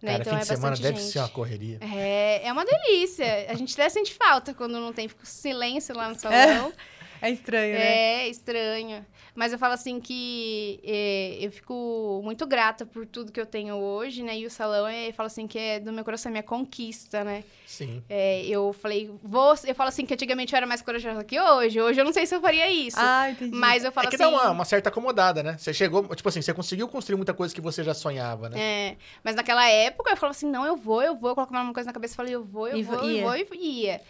Speaker 1: Né?
Speaker 3: Cara,
Speaker 1: então
Speaker 3: fim
Speaker 1: é
Speaker 3: de semana
Speaker 1: bastante
Speaker 3: deve
Speaker 1: gente.
Speaker 3: ser uma correria.
Speaker 1: É, é uma delícia. A gente até sente falta quando não tem fica silêncio lá no salão.
Speaker 2: É estranho,
Speaker 1: É, estranho. Mas eu falo assim que é, eu fico muito grata por tudo que eu tenho hoje, né? E o salão, é, eu falo assim que é do meu coração, é minha conquista, né?
Speaker 3: Sim.
Speaker 1: É, eu falei, vou, eu falo assim que antigamente eu era mais corajosa que hoje. Hoje eu não sei se eu faria isso.
Speaker 2: Ah, entendi.
Speaker 1: mas eu falo
Speaker 3: é que
Speaker 1: assim.
Speaker 3: dá uma, uma certa acomodada, né? Você chegou, tipo assim, você conseguiu construir muita coisa que você já sonhava, né?
Speaker 1: É, mas naquela época eu falava assim, não, eu vou, eu vou, eu colocava uma coisa na cabeça e falei, eu vou, eu
Speaker 2: E
Speaker 1: vou,
Speaker 2: ia.
Speaker 1: eu vou, e ia.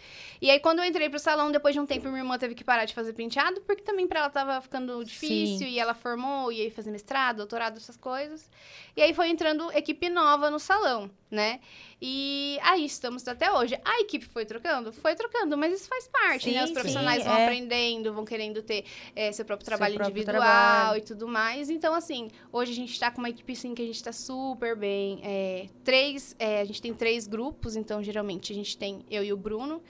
Speaker 1: E aí, quando eu entrei pro salão, depois de um tempo, minha irmã teve que parar de fazer penteado, porque também pra ela tava ficando difícil,
Speaker 2: Sim.
Speaker 1: e ela formou, e aí fazer mestrado, doutorado, essas coisas. E aí foi entrando equipe nova no salão, né? E aí estamos até hoje. A equipe foi trocando? Foi trocando, mas isso faz parte, né?
Speaker 2: Sim,
Speaker 1: Os profissionais
Speaker 2: sim,
Speaker 1: vão
Speaker 2: é.
Speaker 1: aprendendo, vão querendo ter eh, seu próprio
Speaker 2: Seu
Speaker 1: trabalho
Speaker 2: próprio
Speaker 1: individual
Speaker 2: trabalho.
Speaker 1: e tudo mais. Então, assim, hoje a gente tá com uma equipe, assim, que a gente tá super bem. É, três, é, a gente tem três grupos, então, geralmente, a gente tem eu e o Bruno,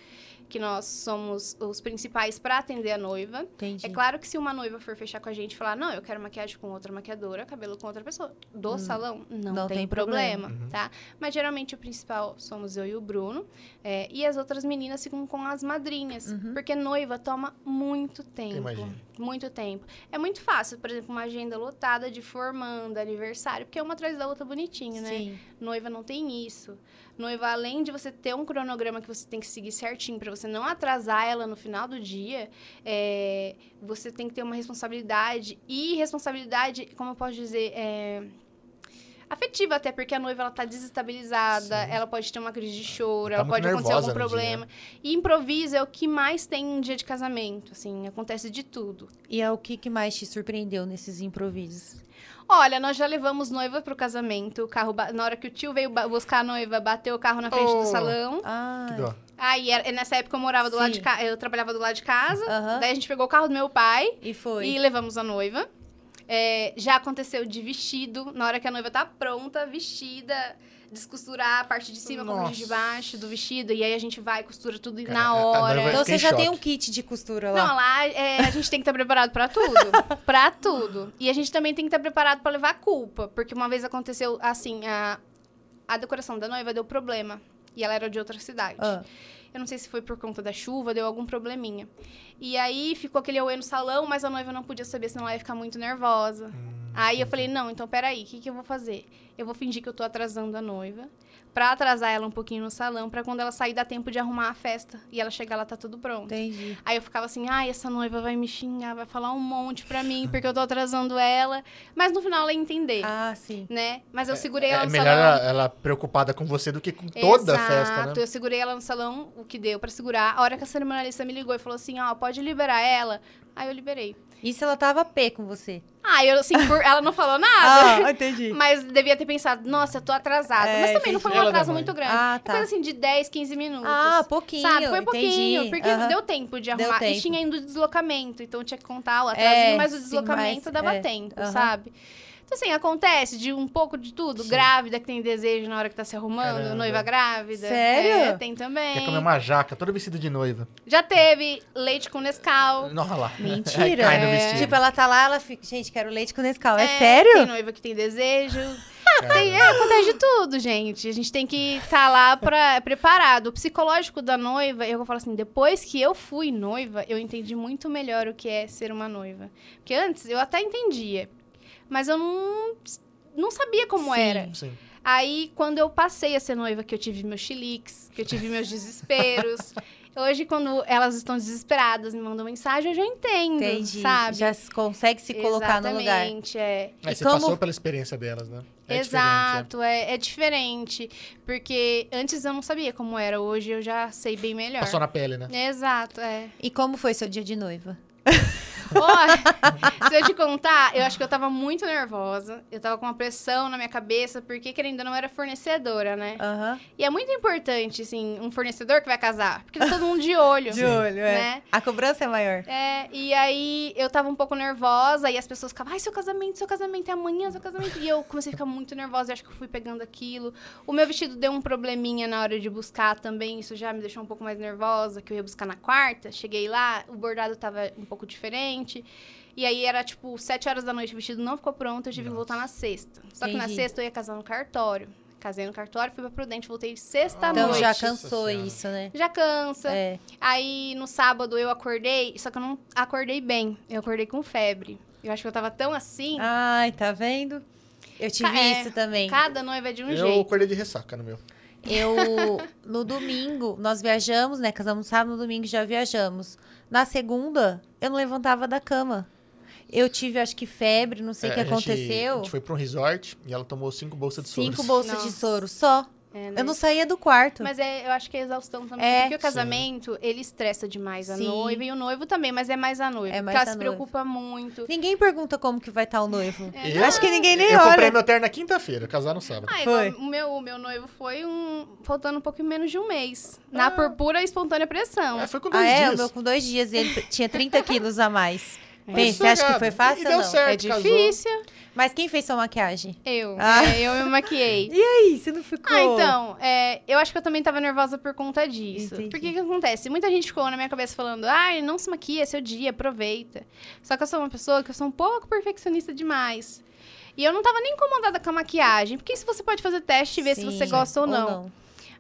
Speaker 1: que nós somos os principais para atender a noiva.
Speaker 2: Entendi.
Speaker 1: É claro que se uma noiva for fechar com a gente e falar, não, eu quero maquiagem com outra maquiadora, cabelo com outra pessoa, do salão, não,
Speaker 2: Hum. não
Speaker 1: tem,
Speaker 2: tem
Speaker 1: problema,
Speaker 2: problema.
Speaker 1: tá? Mas geralmente o principal somos eu e o Bruno, é, e as outras meninas ficam com as madrinhas,
Speaker 2: Uhum.
Speaker 1: porque noiva toma muito tempo.
Speaker 3: Imagino.
Speaker 1: Muito tempo. É muito fácil, por exemplo, uma agenda lotada de formanda, aniversário, porque é uma atrás da outra bonitinho, né?
Speaker 2: Sim.
Speaker 1: Noiva não tem isso. Noiva, além de você ter um cronograma que você tem que seguir certinho para você não atrasar ela no final do dia, é, você tem que ter uma responsabilidade. E responsabilidade, como eu posso dizer, é, afetiva até, porque a noiva ela tá desestabilizada,
Speaker 3: Sim.
Speaker 1: ela pode ter uma crise de choro,
Speaker 3: Tá
Speaker 1: ela pode acontecer algum
Speaker 3: no dia,
Speaker 1: problema. E improviso é o que mais tem em dia de casamento, assim, acontece de tudo.
Speaker 2: E é o que, que mais te surpreendeu nesses improvisos?
Speaker 1: Olha, nós já levamos noiva pro casamento. O carro ba- na hora que o tio veio buscar a noiva, bateu o carro na frente
Speaker 3: Oh.
Speaker 1: do salão.
Speaker 2: Ah,
Speaker 3: Que dó.
Speaker 1: Aí nessa época eu morava do lado de
Speaker 2: Sim.
Speaker 1: casa, eu trabalhava do lado de casa. Daí a gente pegou o carro do meu pai
Speaker 2: e foi.
Speaker 1: e levamos a noiva. É, já aconteceu de vestido, na hora que a noiva tá pronta, vestida, descosturar a parte de cima com a parte de
Speaker 3: Nossa.
Speaker 1: baixo do vestido. E aí a gente vai, costura tudo
Speaker 3: Cara,
Speaker 1: na hora.
Speaker 2: Então você já tem
Speaker 3: choque.
Speaker 2: um kit de costura lá.
Speaker 1: Não, lá é, a gente tem que estar preparado pra tudo. pra tudo. E a gente também tem que estar preparado pra levar a culpa. Porque uma vez aconteceu assim, a, a decoração da noiva deu problema. E ela era de outra cidade.
Speaker 2: Ah.
Speaker 1: Eu não sei se foi por conta da chuva, deu algum probleminha. E aí ficou aquele auê no salão, mas a noiva não podia saber, senão ela ia ficar muito nervosa. Aí eu falei, não, então peraí, o que, que eu vou fazer? Eu vou fingir que eu tô atrasando a noiva pra atrasar ela um pouquinho no salão, pra quando ela sair dar tempo de arrumar a festa. E ela chegar lá, tá tudo pronto.
Speaker 2: Entendi.
Speaker 1: Aí eu ficava assim, ai, essa noiva vai me xingar, vai falar um monte pra mim, porque eu tô atrasando ela. Mas no final ela ia entender,
Speaker 2: Ah, sim.
Speaker 1: né? Mas eu segurei ela
Speaker 3: É
Speaker 1: no
Speaker 3: melhor
Speaker 1: salão.
Speaker 3: ela, ela preocupada com você do que com toda
Speaker 1: Exato.
Speaker 3: a festa, né?
Speaker 1: Eu segurei ela no salão, o que deu pra segurar. A hora que a cerimonialista me ligou e falou assim, ó, pode liberar ela. Aí eu liberei.
Speaker 2: Isso ela tava pé com você.
Speaker 1: Ah, eu assim, por- ela não falou nada.
Speaker 2: entendi.
Speaker 1: Mas devia ter pensado, nossa, eu tô atrasada.
Speaker 2: É,
Speaker 1: mas também não foi um atraso muito grande.
Speaker 2: Ah, tá.
Speaker 1: Coisa assim de 10, 15 minutos.
Speaker 2: Ah, pouquinho.
Speaker 1: Sabe, foi pouquinho,
Speaker 2: entendi.
Speaker 1: porque
Speaker 2: Aham.
Speaker 1: deu tempo de arrumar. E
Speaker 2: tempo.
Speaker 1: tinha ainda o deslocamento, então tinha que contar o atrasinho,
Speaker 2: É,
Speaker 1: mas o
Speaker 2: sim,
Speaker 1: deslocamento
Speaker 2: mas-
Speaker 1: dava
Speaker 2: é,
Speaker 1: tempo,
Speaker 2: aham.
Speaker 1: sabe? Então, assim, acontece de um pouco de tudo. Grávida que tem desejo na hora que tá se arrumando,
Speaker 3: Caramba.
Speaker 1: noiva grávida.
Speaker 2: Sério?
Speaker 1: É, tem também.
Speaker 3: Quer comer uma jaca, toda vestida de noiva.
Speaker 1: Já teve leite com Nescau.
Speaker 3: Não, lá.
Speaker 2: Mentira.
Speaker 3: Aí cai no
Speaker 1: É.
Speaker 3: vestido.
Speaker 2: Tipo, ela tá lá, ela fica. Gente, quero leite com Nescau. É,
Speaker 1: Tem
Speaker 2: sério?
Speaker 1: noiva que tem desejo. Tem, é, acontece de tudo, gente. A gente tem que estar lá pra, preparado. O psicológico da noiva, eu falo assim, depois que eu fui noiva, eu entendi muito melhor o que é ser uma noiva. Porque antes eu até entendia, mas eu não, não sabia como
Speaker 2: Sim.
Speaker 1: era.
Speaker 3: Sim.
Speaker 1: Aí, quando eu passei a ser noiva, que eu tive meus chiliques, que eu tive meus desesperos. Hoje, quando elas estão desesperadas, me mandam mensagem, eu já entendo,
Speaker 2: Entendi.
Speaker 1: sabe?
Speaker 2: Já se consegue se colocar no lugar.
Speaker 1: Exatamente, é.
Speaker 3: Aí
Speaker 2: E
Speaker 3: você
Speaker 2: como-
Speaker 3: passou pela experiência delas, né? É
Speaker 1: Exato, é, é diferente. Porque antes eu não sabia como era, hoje eu já sei bem melhor.
Speaker 3: diferente. Passou na pele, né?
Speaker 1: Exato, é.
Speaker 2: E como foi seu dia de noiva?
Speaker 1: Ó, se eu te contar, eu acho que eu tava muito nervosa. Eu tava com uma pressão na minha cabeça, porque querendo não era fornecedora, né?
Speaker 2: Aham.
Speaker 1: E é muito importante, assim, um fornecedor que vai casar. Porque tá todo mundo de olho.
Speaker 2: De olho, é.
Speaker 1: Né?
Speaker 2: A cobrança é maior.
Speaker 1: É, e aí eu tava um pouco nervosa e as pessoas ficavam, ai, seu casamento, seu casamento é amanhã, seu casamento. E eu comecei a ficar muito nervosa e acho que eu fui pegando aquilo. O meu vestido deu um probleminha na hora de buscar também, isso já me deixou um pouco mais nervosa, que eu ia buscar na quarta. Cheguei lá, o bordado tava um pouco diferente. E aí era tipo sete horas da noite, o vestido não ficou pronto, eu tive que voltar na sexta. Só que na
Speaker 2: Entendi.
Speaker 1: sexta eu ia casar no cartório. Casei no cartório, fui pra Prudente, voltei sexta
Speaker 2: Então
Speaker 1: noite.
Speaker 2: já
Speaker 3: Nossa
Speaker 2: cansou isso, né?
Speaker 1: Já cansa.
Speaker 2: É.
Speaker 1: Aí no sábado eu acordei, só que eu não acordei bem. Eu acordei com febre. Eu acho que eu tava tão assim.
Speaker 2: Ai, tá vendo? Eu tive
Speaker 1: Ca- é,
Speaker 2: isso também.
Speaker 1: Cada noiva é de um
Speaker 3: eu
Speaker 1: jeito.
Speaker 3: acordei de ressaca no meu.
Speaker 2: Eu, no domingo, nós viajamos, né? Casamos sábado, no domingo já viajamos. Na segunda, eu não levantava da cama. Eu tive, acho que febre, não sei o
Speaker 3: É,
Speaker 2: que
Speaker 3: a gente-
Speaker 2: aconteceu.
Speaker 3: a gente foi pra um resort e ela tomou cinco bolsas de
Speaker 2: Cinco
Speaker 3: soros.
Speaker 2: bolsas de
Speaker 1: Nossa.
Speaker 2: soro só.
Speaker 1: É, né?
Speaker 2: Eu não saía do quarto.
Speaker 1: Mas é, eu acho que é exaustão também.
Speaker 2: É.
Speaker 1: porque o casamento, ele estressa demais a
Speaker 2: Sim.
Speaker 1: noiva e o noivo também, mas é mais a noiva.
Speaker 2: É
Speaker 1: porque
Speaker 2: mais
Speaker 1: ela
Speaker 2: a
Speaker 1: se
Speaker 2: noiva.
Speaker 1: preocupa muito.
Speaker 2: Ninguém pergunta como que vai estar o noivo.
Speaker 1: É,
Speaker 3: Eu-
Speaker 2: Acho que ninguém nem
Speaker 3: Eu comprei
Speaker 2: olha.
Speaker 3: meu terno na quinta-feira, casar no sábado.
Speaker 1: Ah,
Speaker 2: Foi.
Speaker 1: o meu, o meu noivo foi um. faltando um pouco menos de um mês.
Speaker 2: Ah.
Speaker 1: Na por pura e espontânea pressão.
Speaker 3: É, foi com dois
Speaker 2: Ah, é?
Speaker 3: dias.
Speaker 2: O meu com dois dias e ele tinha 30 quilos a mais.
Speaker 1: É.
Speaker 2: Bem, você acha que foi fácil
Speaker 3: E
Speaker 2: ou
Speaker 3: deu
Speaker 2: não?
Speaker 3: certo,
Speaker 1: é
Speaker 3: casou.
Speaker 1: difícil.
Speaker 2: Mas quem fez sua maquiagem?
Speaker 1: Eu.
Speaker 2: Ah.
Speaker 1: É, eu me maquiei.
Speaker 2: E aí, você não ficou...
Speaker 1: Ah, então, é, eu acho que eu também tava nervosa por conta disso.
Speaker 2: Entendi.
Speaker 1: Porque o que acontece? Muita gente ficou na minha cabeça falando, ai, não se maquia, é seu dia, aproveita. Só que eu sou uma pessoa que eu sou um pouco perfeccionista demais. E eu não tava nem incomodada com a maquiagem, porque isso você pode fazer teste e ver se
Speaker 2: Sim,
Speaker 1: você gosta ou não.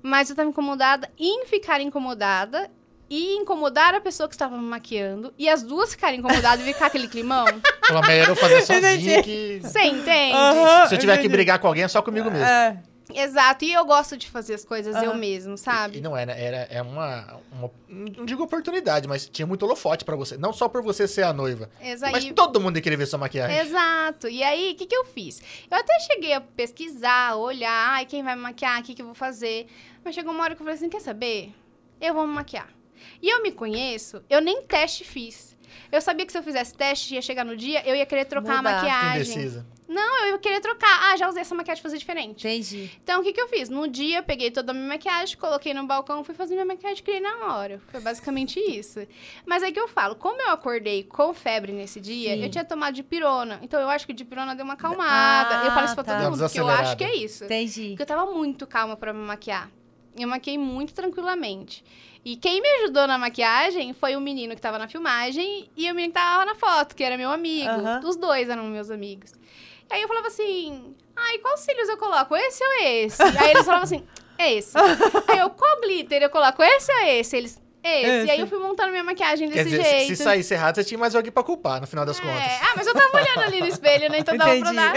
Speaker 1: Mas eu tava incomodada em ficar incomodada e incomodar a pessoa que estava me maquiando. E as duas ficarem incomodadas e ficar aquele climão.
Speaker 3: Falou, melhor eu fazer sozinho que...
Speaker 1: Você entende?
Speaker 3: Se eu tiver que brigar com alguém, é só comigo mesmo.
Speaker 2: É.
Speaker 1: Exato. E eu gosto de fazer as coisas eu
Speaker 2: Aham.
Speaker 1: mesmo,
Speaker 3: E
Speaker 1: sabe?
Speaker 3: não né? Era, é uma, uma. Não digo oportunidade, mas tinha muito holofote pra você. Não só por você ser a noiva.
Speaker 1: Exato.
Speaker 3: Mas todo mundo ia querer ver sua maquiagem.
Speaker 1: Exato. E aí, o que, que eu fiz? Eu até cheguei a pesquisar, olhar, ai, quem vai me maquiar, o que, que eu vou fazer. Mas chegou uma hora que eu falei assim: quer saber? Eu vou me maquiar. E eu me conheço, eu nem teste fiz. Eu sabia que se eu fizesse teste, ia chegar no dia, eu ia querer trocar
Speaker 2: Mudar.
Speaker 1: a maquiagem.
Speaker 3: Indecisa.
Speaker 1: Não, eu ia querer trocar. Ah, já usei essa maquiagem pra fazer diferente.
Speaker 2: Entendi.
Speaker 1: Então, o que, que eu fiz? No dia, eu peguei toda a minha maquiagem, coloquei no balcão, fui fazer minha maquiagem, criei na hora. Foi basicamente isso. Mas aí que eu falo, como eu acordei com febre nesse dia,
Speaker 2: Sim.
Speaker 1: eu tinha tomado dipirona. Então, eu acho que o dipirona deu uma acalmada.
Speaker 2: Ah,
Speaker 1: eu falo isso pra
Speaker 2: tá.
Speaker 1: todo mundo, porque eu acho que é isso.
Speaker 2: Entendi.
Speaker 1: Porque eu tava muito calma pra me maquiar. Eu maquiei muito tranquilamente. E quem me ajudou na maquiagem foi o menino que tava na filmagem e o menino que tava na foto, que era meu amigo.
Speaker 2: Aham.
Speaker 1: Os dois eram meus amigos. E aí eu falava assim: ai, quais cílios eu coloco? Esse ou esse? aí eles falavam assim: esse. aí eu, qual glitter eu coloco? Esse ou esse? Eles. Esse. E aí eu fui montando minha maquiagem
Speaker 3: Quer
Speaker 1: desse
Speaker 3: dizer,
Speaker 1: jeito.
Speaker 3: se, se saísse errado, você tinha mais alguém pra culpar, no final das
Speaker 1: É,
Speaker 3: contas.
Speaker 1: Ah, mas eu tava olhando ali no espelho, né? Então dava pra dar.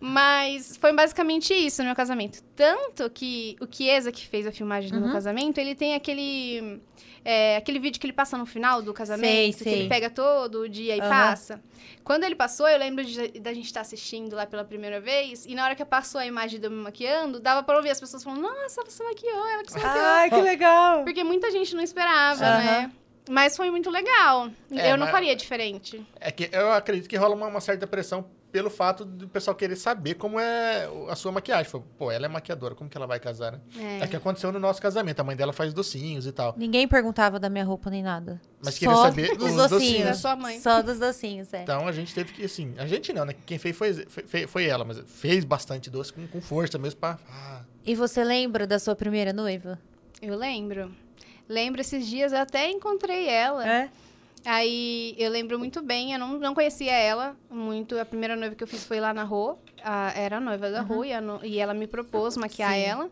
Speaker 1: Mas foi basicamente isso no meu casamento. Tanto que o Chiesa, que fez a filmagem do
Speaker 2: Uhum.
Speaker 1: meu casamento, ele tem aquele. É, aquele vídeo que ele passa no final do casamento,
Speaker 2: Sei,
Speaker 1: que
Speaker 2: sei.
Speaker 1: ele pega todo o dia e
Speaker 2: Aham.
Speaker 1: passa. Quando ele passou, eu lembro de- da gente estar assistindo lá pela primeira vez, e na hora que passou a imagem de eu me maquiando, dava pra ouvir as pessoas falando, nossa, ela se maquiou, ela que se maquiou.
Speaker 2: Ai, que legal.
Speaker 1: Porque muita gente não esperava,
Speaker 2: Aham.
Speaker 1: né? Mas foi muito legal.
Speaker 3: É,
Speaker 1: eu não faria diferente.
Speaker 3: É que eu acredito que rola uma, uma certa pressão pelo fato do pessoal querer saber como é a sua maquiagem. Fala, Pô, ela é maquiadora, como que ela vai casar, né?
Speaker 1: É.
Speaker 3: É, que aconteceu no nosso casamento. A mãe dela faz docinhos e tal.
Speaker 2: Ninguém perguntava da minha roupa nem nada.
Speaker 3: Mas
Speaker 2: Só
Speaker 3: queria saber
Speaker 2: dos
Speaker 3: os
Speaker 1: Da
Speaker 2: docinhos.
Speaker 1: sua mãe.
Speaker 2: Só dos docinhos, é.
Speaker 3: Então a gente teve que, assim, a gente não, né? Quem fez foi, foi, foi ela, mas fez bastante doce com, com força mesmo pra. Ah,
Speaker 2: E você lembra da sua primeira noiva?
Speaker 1: Eu lembro. Lembro esses dias, eu até encontrei ela.
Speaker 2: É?
Speaker 1: Aí eu lembro muito bem, eu não, não conhecia ela muito. A primeira noiva que eu fiz foi lá na rua. A- era a noiva da rua e, a e ela me propôs maquiar
Speaker 2: Sim.
Speaker 1: ela.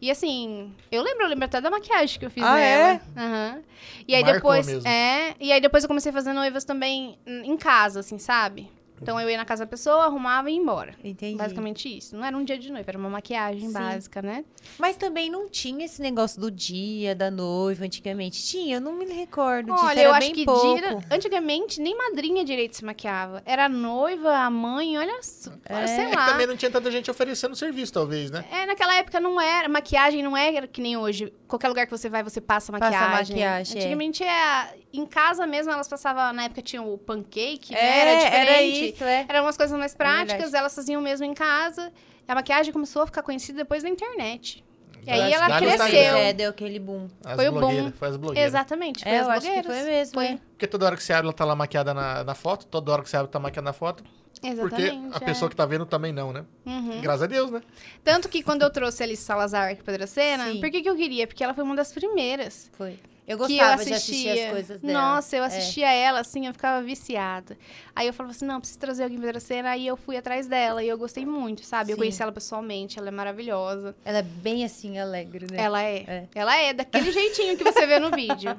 Speaker 1: E assim, eu lembro, eu lembro até da maquiagem que eu fiz
Speaker 2: Ah,
Speaker 1: nela.
Speaker 2: é?
Speaker 1: Aham. E aí
Speaker 3: Marcou
Speaker 1: depois.
Speaker 3: mesmo.
Speaker 1: É. E aí depois eu comecei a fazer noivas também em em casa, assim, sabe? Então eu ia na casa da pessoa, arrumava e ia embora.
Speaker 2: Entendi.
Speaker 1: Basicamente isso. Não era um dia de noiva, era uma maquiagem
Speaker 2: Sim.
Speaker 1: básica, né?
Speaker 2: Mas também não tinha esse negócio do dia, da noiva, antigamente. Tinha? Eu não me recordo disso.
Speaker 1: Olha,
Speaker 2: era
Speaker 1: eu acho
Speaker 2: bem
Speaker 1: que
Speaker 2: pouco.
Speaker 1: dia- antigamente nem madrinha direito se maquiava. Era a noiva, a mãe, olha, só,
Speaker 2: É.
Speaker 1: sei
Speaker 3: É que
Speaker 1: lá.
Speaker 3: também não tinha tanta gente oferecendo serviço, talvez, né?
Speaker 1: É, naquela época não era, maquiagem não era que nem hoje. Qualquer lugar que você vai, você passa
Speaker 2: Passa
Speaker 1: maquiagem.
Speaker 2: maquiagem, é.
Speaker 1: Antigamente, é, em casa mesmo, elas passavam, na época tinha o pancake, né?
Speaker 2: É,
Speaker 1: Era diferente.
Speaker 2: era isso, é.
Speaker 1: Eram umas coisas mais
Speaker 2: verdade.
Speaker 1: práticas, elas faziam mesmo em casa. A maquiagem começou a ficar conhecida depois da internet. E aí ela
Speaker 3: dá
Speaker 1: cresceu.
Speaker 2: É, deu aquele boom.
Speaker 3: As
Speaker 1: Foi o bom.
Speaker 3: blogueiras, foi as blogueiras.
Speaker 1: Exatamente, foi
Speaker 2: É,
Speaker 1: as
Speaker 2: eu acho que
Speaker 1: blogueiras.
Speaker 2: foi mesmo,
Speaker 1: Foi.
Speaker 2: é.
Speaker 3: Porque toda hora que você abre, ela tá lá maquiada na, na foto, toda hora que você abre, tá maquiada na foto.
Speaker 1: Exatamente.
Speaker 3: Porque a
Speaker 1: é.
Speaker 3: pessoa que tá vendo também não, né?
Speaker 1: Uhum.
Speaker 3: Graças a Deus, né?
Speaker 1: Tanto que quando eu trouxe a Alice Salazar aqui pra Dracena, por que, que eu queria? Porque ela foi uma das primeiras.
Speaker 2: Foi. Eu
Speaker 1: que eu
Speaker 2: gostava
Speaker 1: assistia.
Speaker 2: de assistir as coisas dela.
Speaker 1: Nossa, eu
Speaker 2: É.
Speaker 1: assistia ela, assim, eu ficava viciada. Aí eu falava assim, não, preciso trazer alguém pra Dracena. Aí eu fui atrás dela e eu gostei muito, sabe? Eu
Speaker 2: Sim.
Speaker 1: conheci ela pessoalmente, ela é maravilhosa.
Speaker 2: Ela é bem assim, alegre, né?
Speaker 1: Ela é.
Speaker 2: É.
Speaker 1: Ela é daquele jeitinho que você vê no vídeo.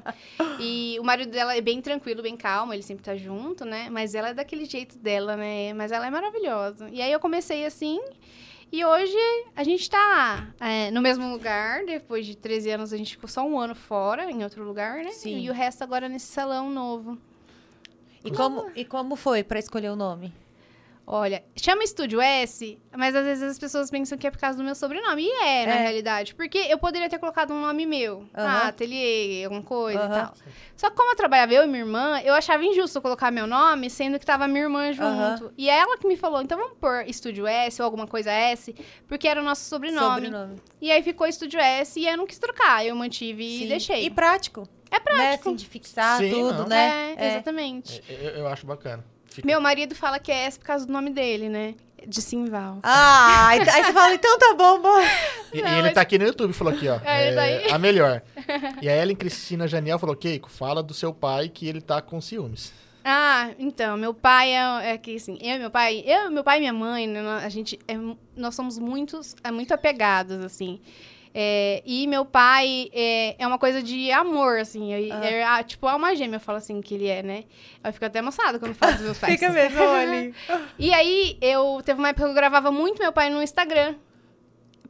Speaker 1: E o marido dela é bem tranquilo, bem calmo, ele sempre tá junto, né? Mas ela é daquele jeito dela, né? Mas ela é maravilhosa. E aí eu comecei assim. E hoje a gente tá é, no mesmo lugar. Depois de 13 anos, a gente ficou só um ano fora, em outro lugar, né?
Speaker 2: Sim.
Speaker 1: E o resto agora nesse salão novo.
Speaker 2: E como, e como foi pra escolher o nome?
Speaker 1: Olha, chama Estúdio S, mas às vezes as pessoas pensam que é por causa do meu sobrenome. E é, na
Speaker 2: É.
Speaker 1: realidade. Porque eu poderia ter colocado um nome meu. Ah,
Speaker 2: Aham.
Speaker 1: ateliê, alguma coisa e
Speaker 2: Aham.
Speaker 1: tal. Só que como eu trabalhava eu e minha irmã, eu achava injusto colocar meu nome, sendo que tava minha irmã junto.
Speaker 2: Aham.
Speaker 1: E é ela que me falou, então vamos pôr Estúdio S ou alguma coisa S, porque era o nosso sobrenome.
Speaker 2: Sobrenome.
Speaker 1: E aí ficou Estúdio S e eu não quis trocar. Eu mantive e
Speaker 2: Sim.
Speaker 1: deixei.
Speaker 2: E prático.
Speaker 1: É prático.
Speaker 2: Né? Assim, de fixar
Speaker 3: Sim,
Speaker 2: tudo,
Speaker 3: não.
Speaker 2: né?
Speaker 1: É, exatamente.
Speaker 3: Eu, eu acho bacana. Fica-
Speaker 1: Meu marido fala que é S por causa do nome dele, né? De Simval.
Speaker 2: Ah, aí aí você fala, então tá bom, bom.
Speaker 3: E, e
Speaker 1: Não,
Speaker 3: ele
Speaker 1: mas-
Speaker 3: tá aqui no YouTube, falou aqui, ó.
Speaker 1: É, ele tá aí.
Speaker 3: A melhor. E a Ellen Cristina Janiel falou, Keiko, fala do seu pai que ele tá com ciúmes.
Speaker 1: Ah, então, meu pai é, é que assim, eu e meu pai, eu, meu pai e minha mãe, né, a gente, é nós somos muitos, é, muito apegados, assim. É, e meu pai é, é uma coisa de amor, assim. eu-
Speaker 2: Ah.
Speaker 1: é, ah, tipo, alma gêmea, eu falo assim que ele é, né? Eu fico até emocionada quando falo dos meus pais.
Speaker 2: Fica mesmo, olha.
Speaker 1: E aí, eu teve uma época que eu gravava muito meu pai no Instagram.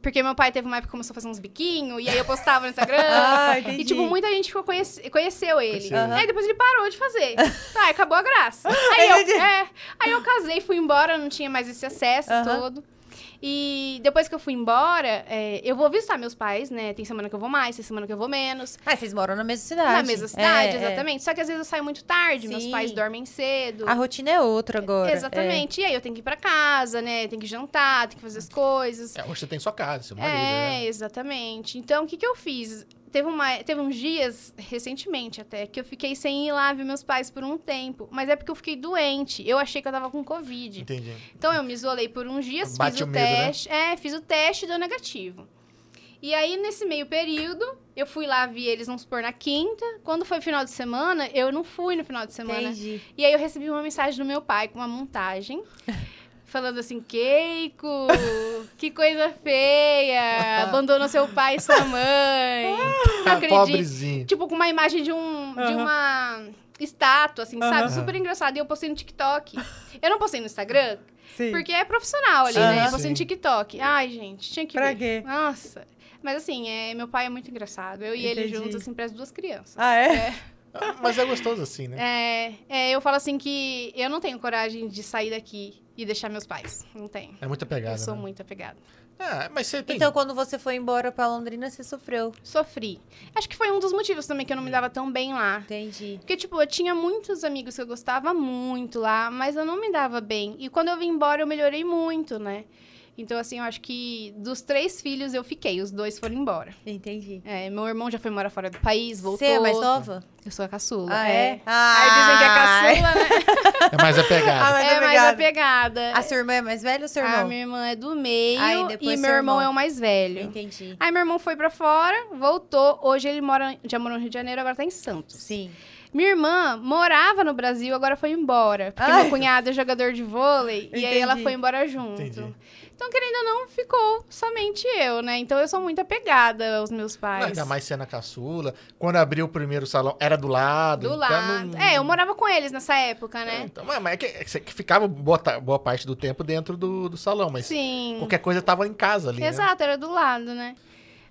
Speaker 1: Porque meu pai teve uma época que começou a fazer uns biquinhos, e aí eu postava no Instagram.
Speaker 2: Ah.
Speaker 1: E, tipo, muita gente ficou conhece- conheceu ele.
Speaker 3: Ele.
Speaker 1: Aí depois ele parou de fazer. Tá, acabou a graça. Aí eu, é, aí eu casei, fui embora, não tinha mais esse acesso
Speaker 2: Aham.
Speaker 1: todo. E depois que eu fui embora, é, eu vou visitar meus pais, né? Tem semana que eu vou mais, tem semana que eu vou menos.
Speaker 2: Ah, vocês moram na mesma cidade.
Speaker 1: Na mesma cidade,
Speaker 2: É, é.
Speaker 1: exatamente. Só que às vezes eu saio muito tarde, meus
Speaker 2: Sim.
Speaker 1: pais dormem cedo.
Speaker 2: A rotina é outra agora.
Speaker 1: Exatamente. E aí eu tenho que ir pra casa, né? Tem que jantar, tem que fazer as coisas.
Speaker 3: É, hoje você tem sua casa, seu marido,
Speaker 1: É,
Speaker 3: né?
Speaker 1: exatamente. Então, o que, que eu fiz? Teve, uma, teve uns dias, recentemente até, que eu fiquei sem ir lá ver meus pais por um tempo. Mas é porque eu fiquei doente. Eu achei que eu tava com Covid.
Speaker 3: Entendi.
Speaker 1: Então, eu me isolei por uns dias,
Speaker 3: Bate
Speaker 1: fiz o,
Speaker 3: o medo, né?
Speaker 1: teste. É, fiz o teste e deu negativo. E aí, nesse meio período, eu fui lá, vi eles, vamos supor, na quinta. Quando foi final de semana, eu não fui no final de semana.
Speaker 2: Entendi.
Speaker 1: E aí eu recebi uma mensagem do meu pai com uma montagem. falando assim, Keiko, que coisa feia, abandonou seu pai e sua mãe. Não acredito.
Speaker 3: Pobrezinho.
Speaker 1: Tipo, com uma imagem de um, de uma estátua, assim, sabe? Super engraçado. E eu postei no TikTok. Eu não postei no Instagram,
Speaker 4: Sim.
Speaker 1: porque é profissional ali,
Speaker 4: Aham.
Speaker 1: né? Eu postei no
Speaker 3: Sim.
Speaker 1: TikTok. Ai, gente, tinha que
Speaker 4: Pra
Speaker 1: ver.
Speaker 4: quê?
Speaker 1: Nossa. Mas assim, é, meu pai é muito engraçado. Eu e ele
Speaker 4: Entendi.
Speaker 1: juntos, assim, para as duas crianças.
Speaker 4: Ah, é?
Speaker 3: Ah, Mas é gostoso assim, né?
Speaker 1: É, é, eu falo assim que eu não tenho coragem de sair daqui e deixar meus pais. Não tenho.
Speaker 3: É muita pegada.
Speaker 1: eu sou
Speaker 3: né?
Speaker 1: muito apegada.
Speaker 3: Ah, mas você tem.
Speaker 2: Então, quando você foi embora pra Londrina, você sofreu.
Speaker 1: Sofri. Acho que foi um dos motivos também que eu não me dava tão bem lá.
Speaker 2: Entendi.
Speaker 1: Porque, tipo, eu tinha muitos amigos que eu gostava muito lá, mas eu não me dava bem. E quando eu vim embora, eu melhorei muito, né? Então, assim, eu acho que dos três filhos eu fiquei, os dois foram embora.
Speaker 2: Entendi.
Speaker 1: É, meu irmão já foi morar fora do país, voltou.
Speaker 2: Você é mais nova?
Speaker 1: Eu sou a caçula.
Speaker 2: Ah,
Speaker 1: é.
Speaker 2: é?
Speaker 1: Aí dizem que é caçula, né?
Speaker 3: É mais apegada.
Speaker 4: Ah,
Speaker 1: é mais
Speaker 4: apegada.
Speaker 1: apegada.
Speaker 2: A sua irmã é mais velha ou seu
Speaker 1: A
Speaker 2: irmão?
Speaker 1: minha irmã é do meio
Speaker 2: Aí depois
Speaker 1: e meu irmão
Speaker 2: irmão.
Speaker 1: é o mais velho.
Speaker 2: Entendi.
Speaker 1: Aí meu irmão foi pra fora, voltou. Hoje ele mora, já morou no Rio de Janeiro, agora tá em Santos.
Speaker 2: Sim.
Speaker 1: Minha irmã morava no Brasil, agora foi embora. Porque
Speaker 2: Ai.
Speaker 1: meu cunhado é jogador de vôlei e aí ela
Speaker 4: Entendi.
Speaker 1: foi embora junto.
Speaker 3: Entendi.
Speaker 1: Então, querendo ou não, ficou somente eu, né? Então eu sou muito apegada aos meus pais.
Speaker 3: Ainda mais cena caçula. Quando abriu o primeiro salão, era do lado.
Speaker 1: Do
Speaker 3: então
Speaker 1: lado.
Speaker 3: não-
Speaker 1: É, eu morava com eles nessa época,
Speaker 3: É,
Speaker 1: né?
Speaker 3: então, mas é que, é que ficava boa, boa parte do tempo dentro do, do salão, mas
Speaker 1: Sim.
Speaker 3: qualquer coisa tava em casa ali. né?
Speaker 1: Exato, era do lado, né?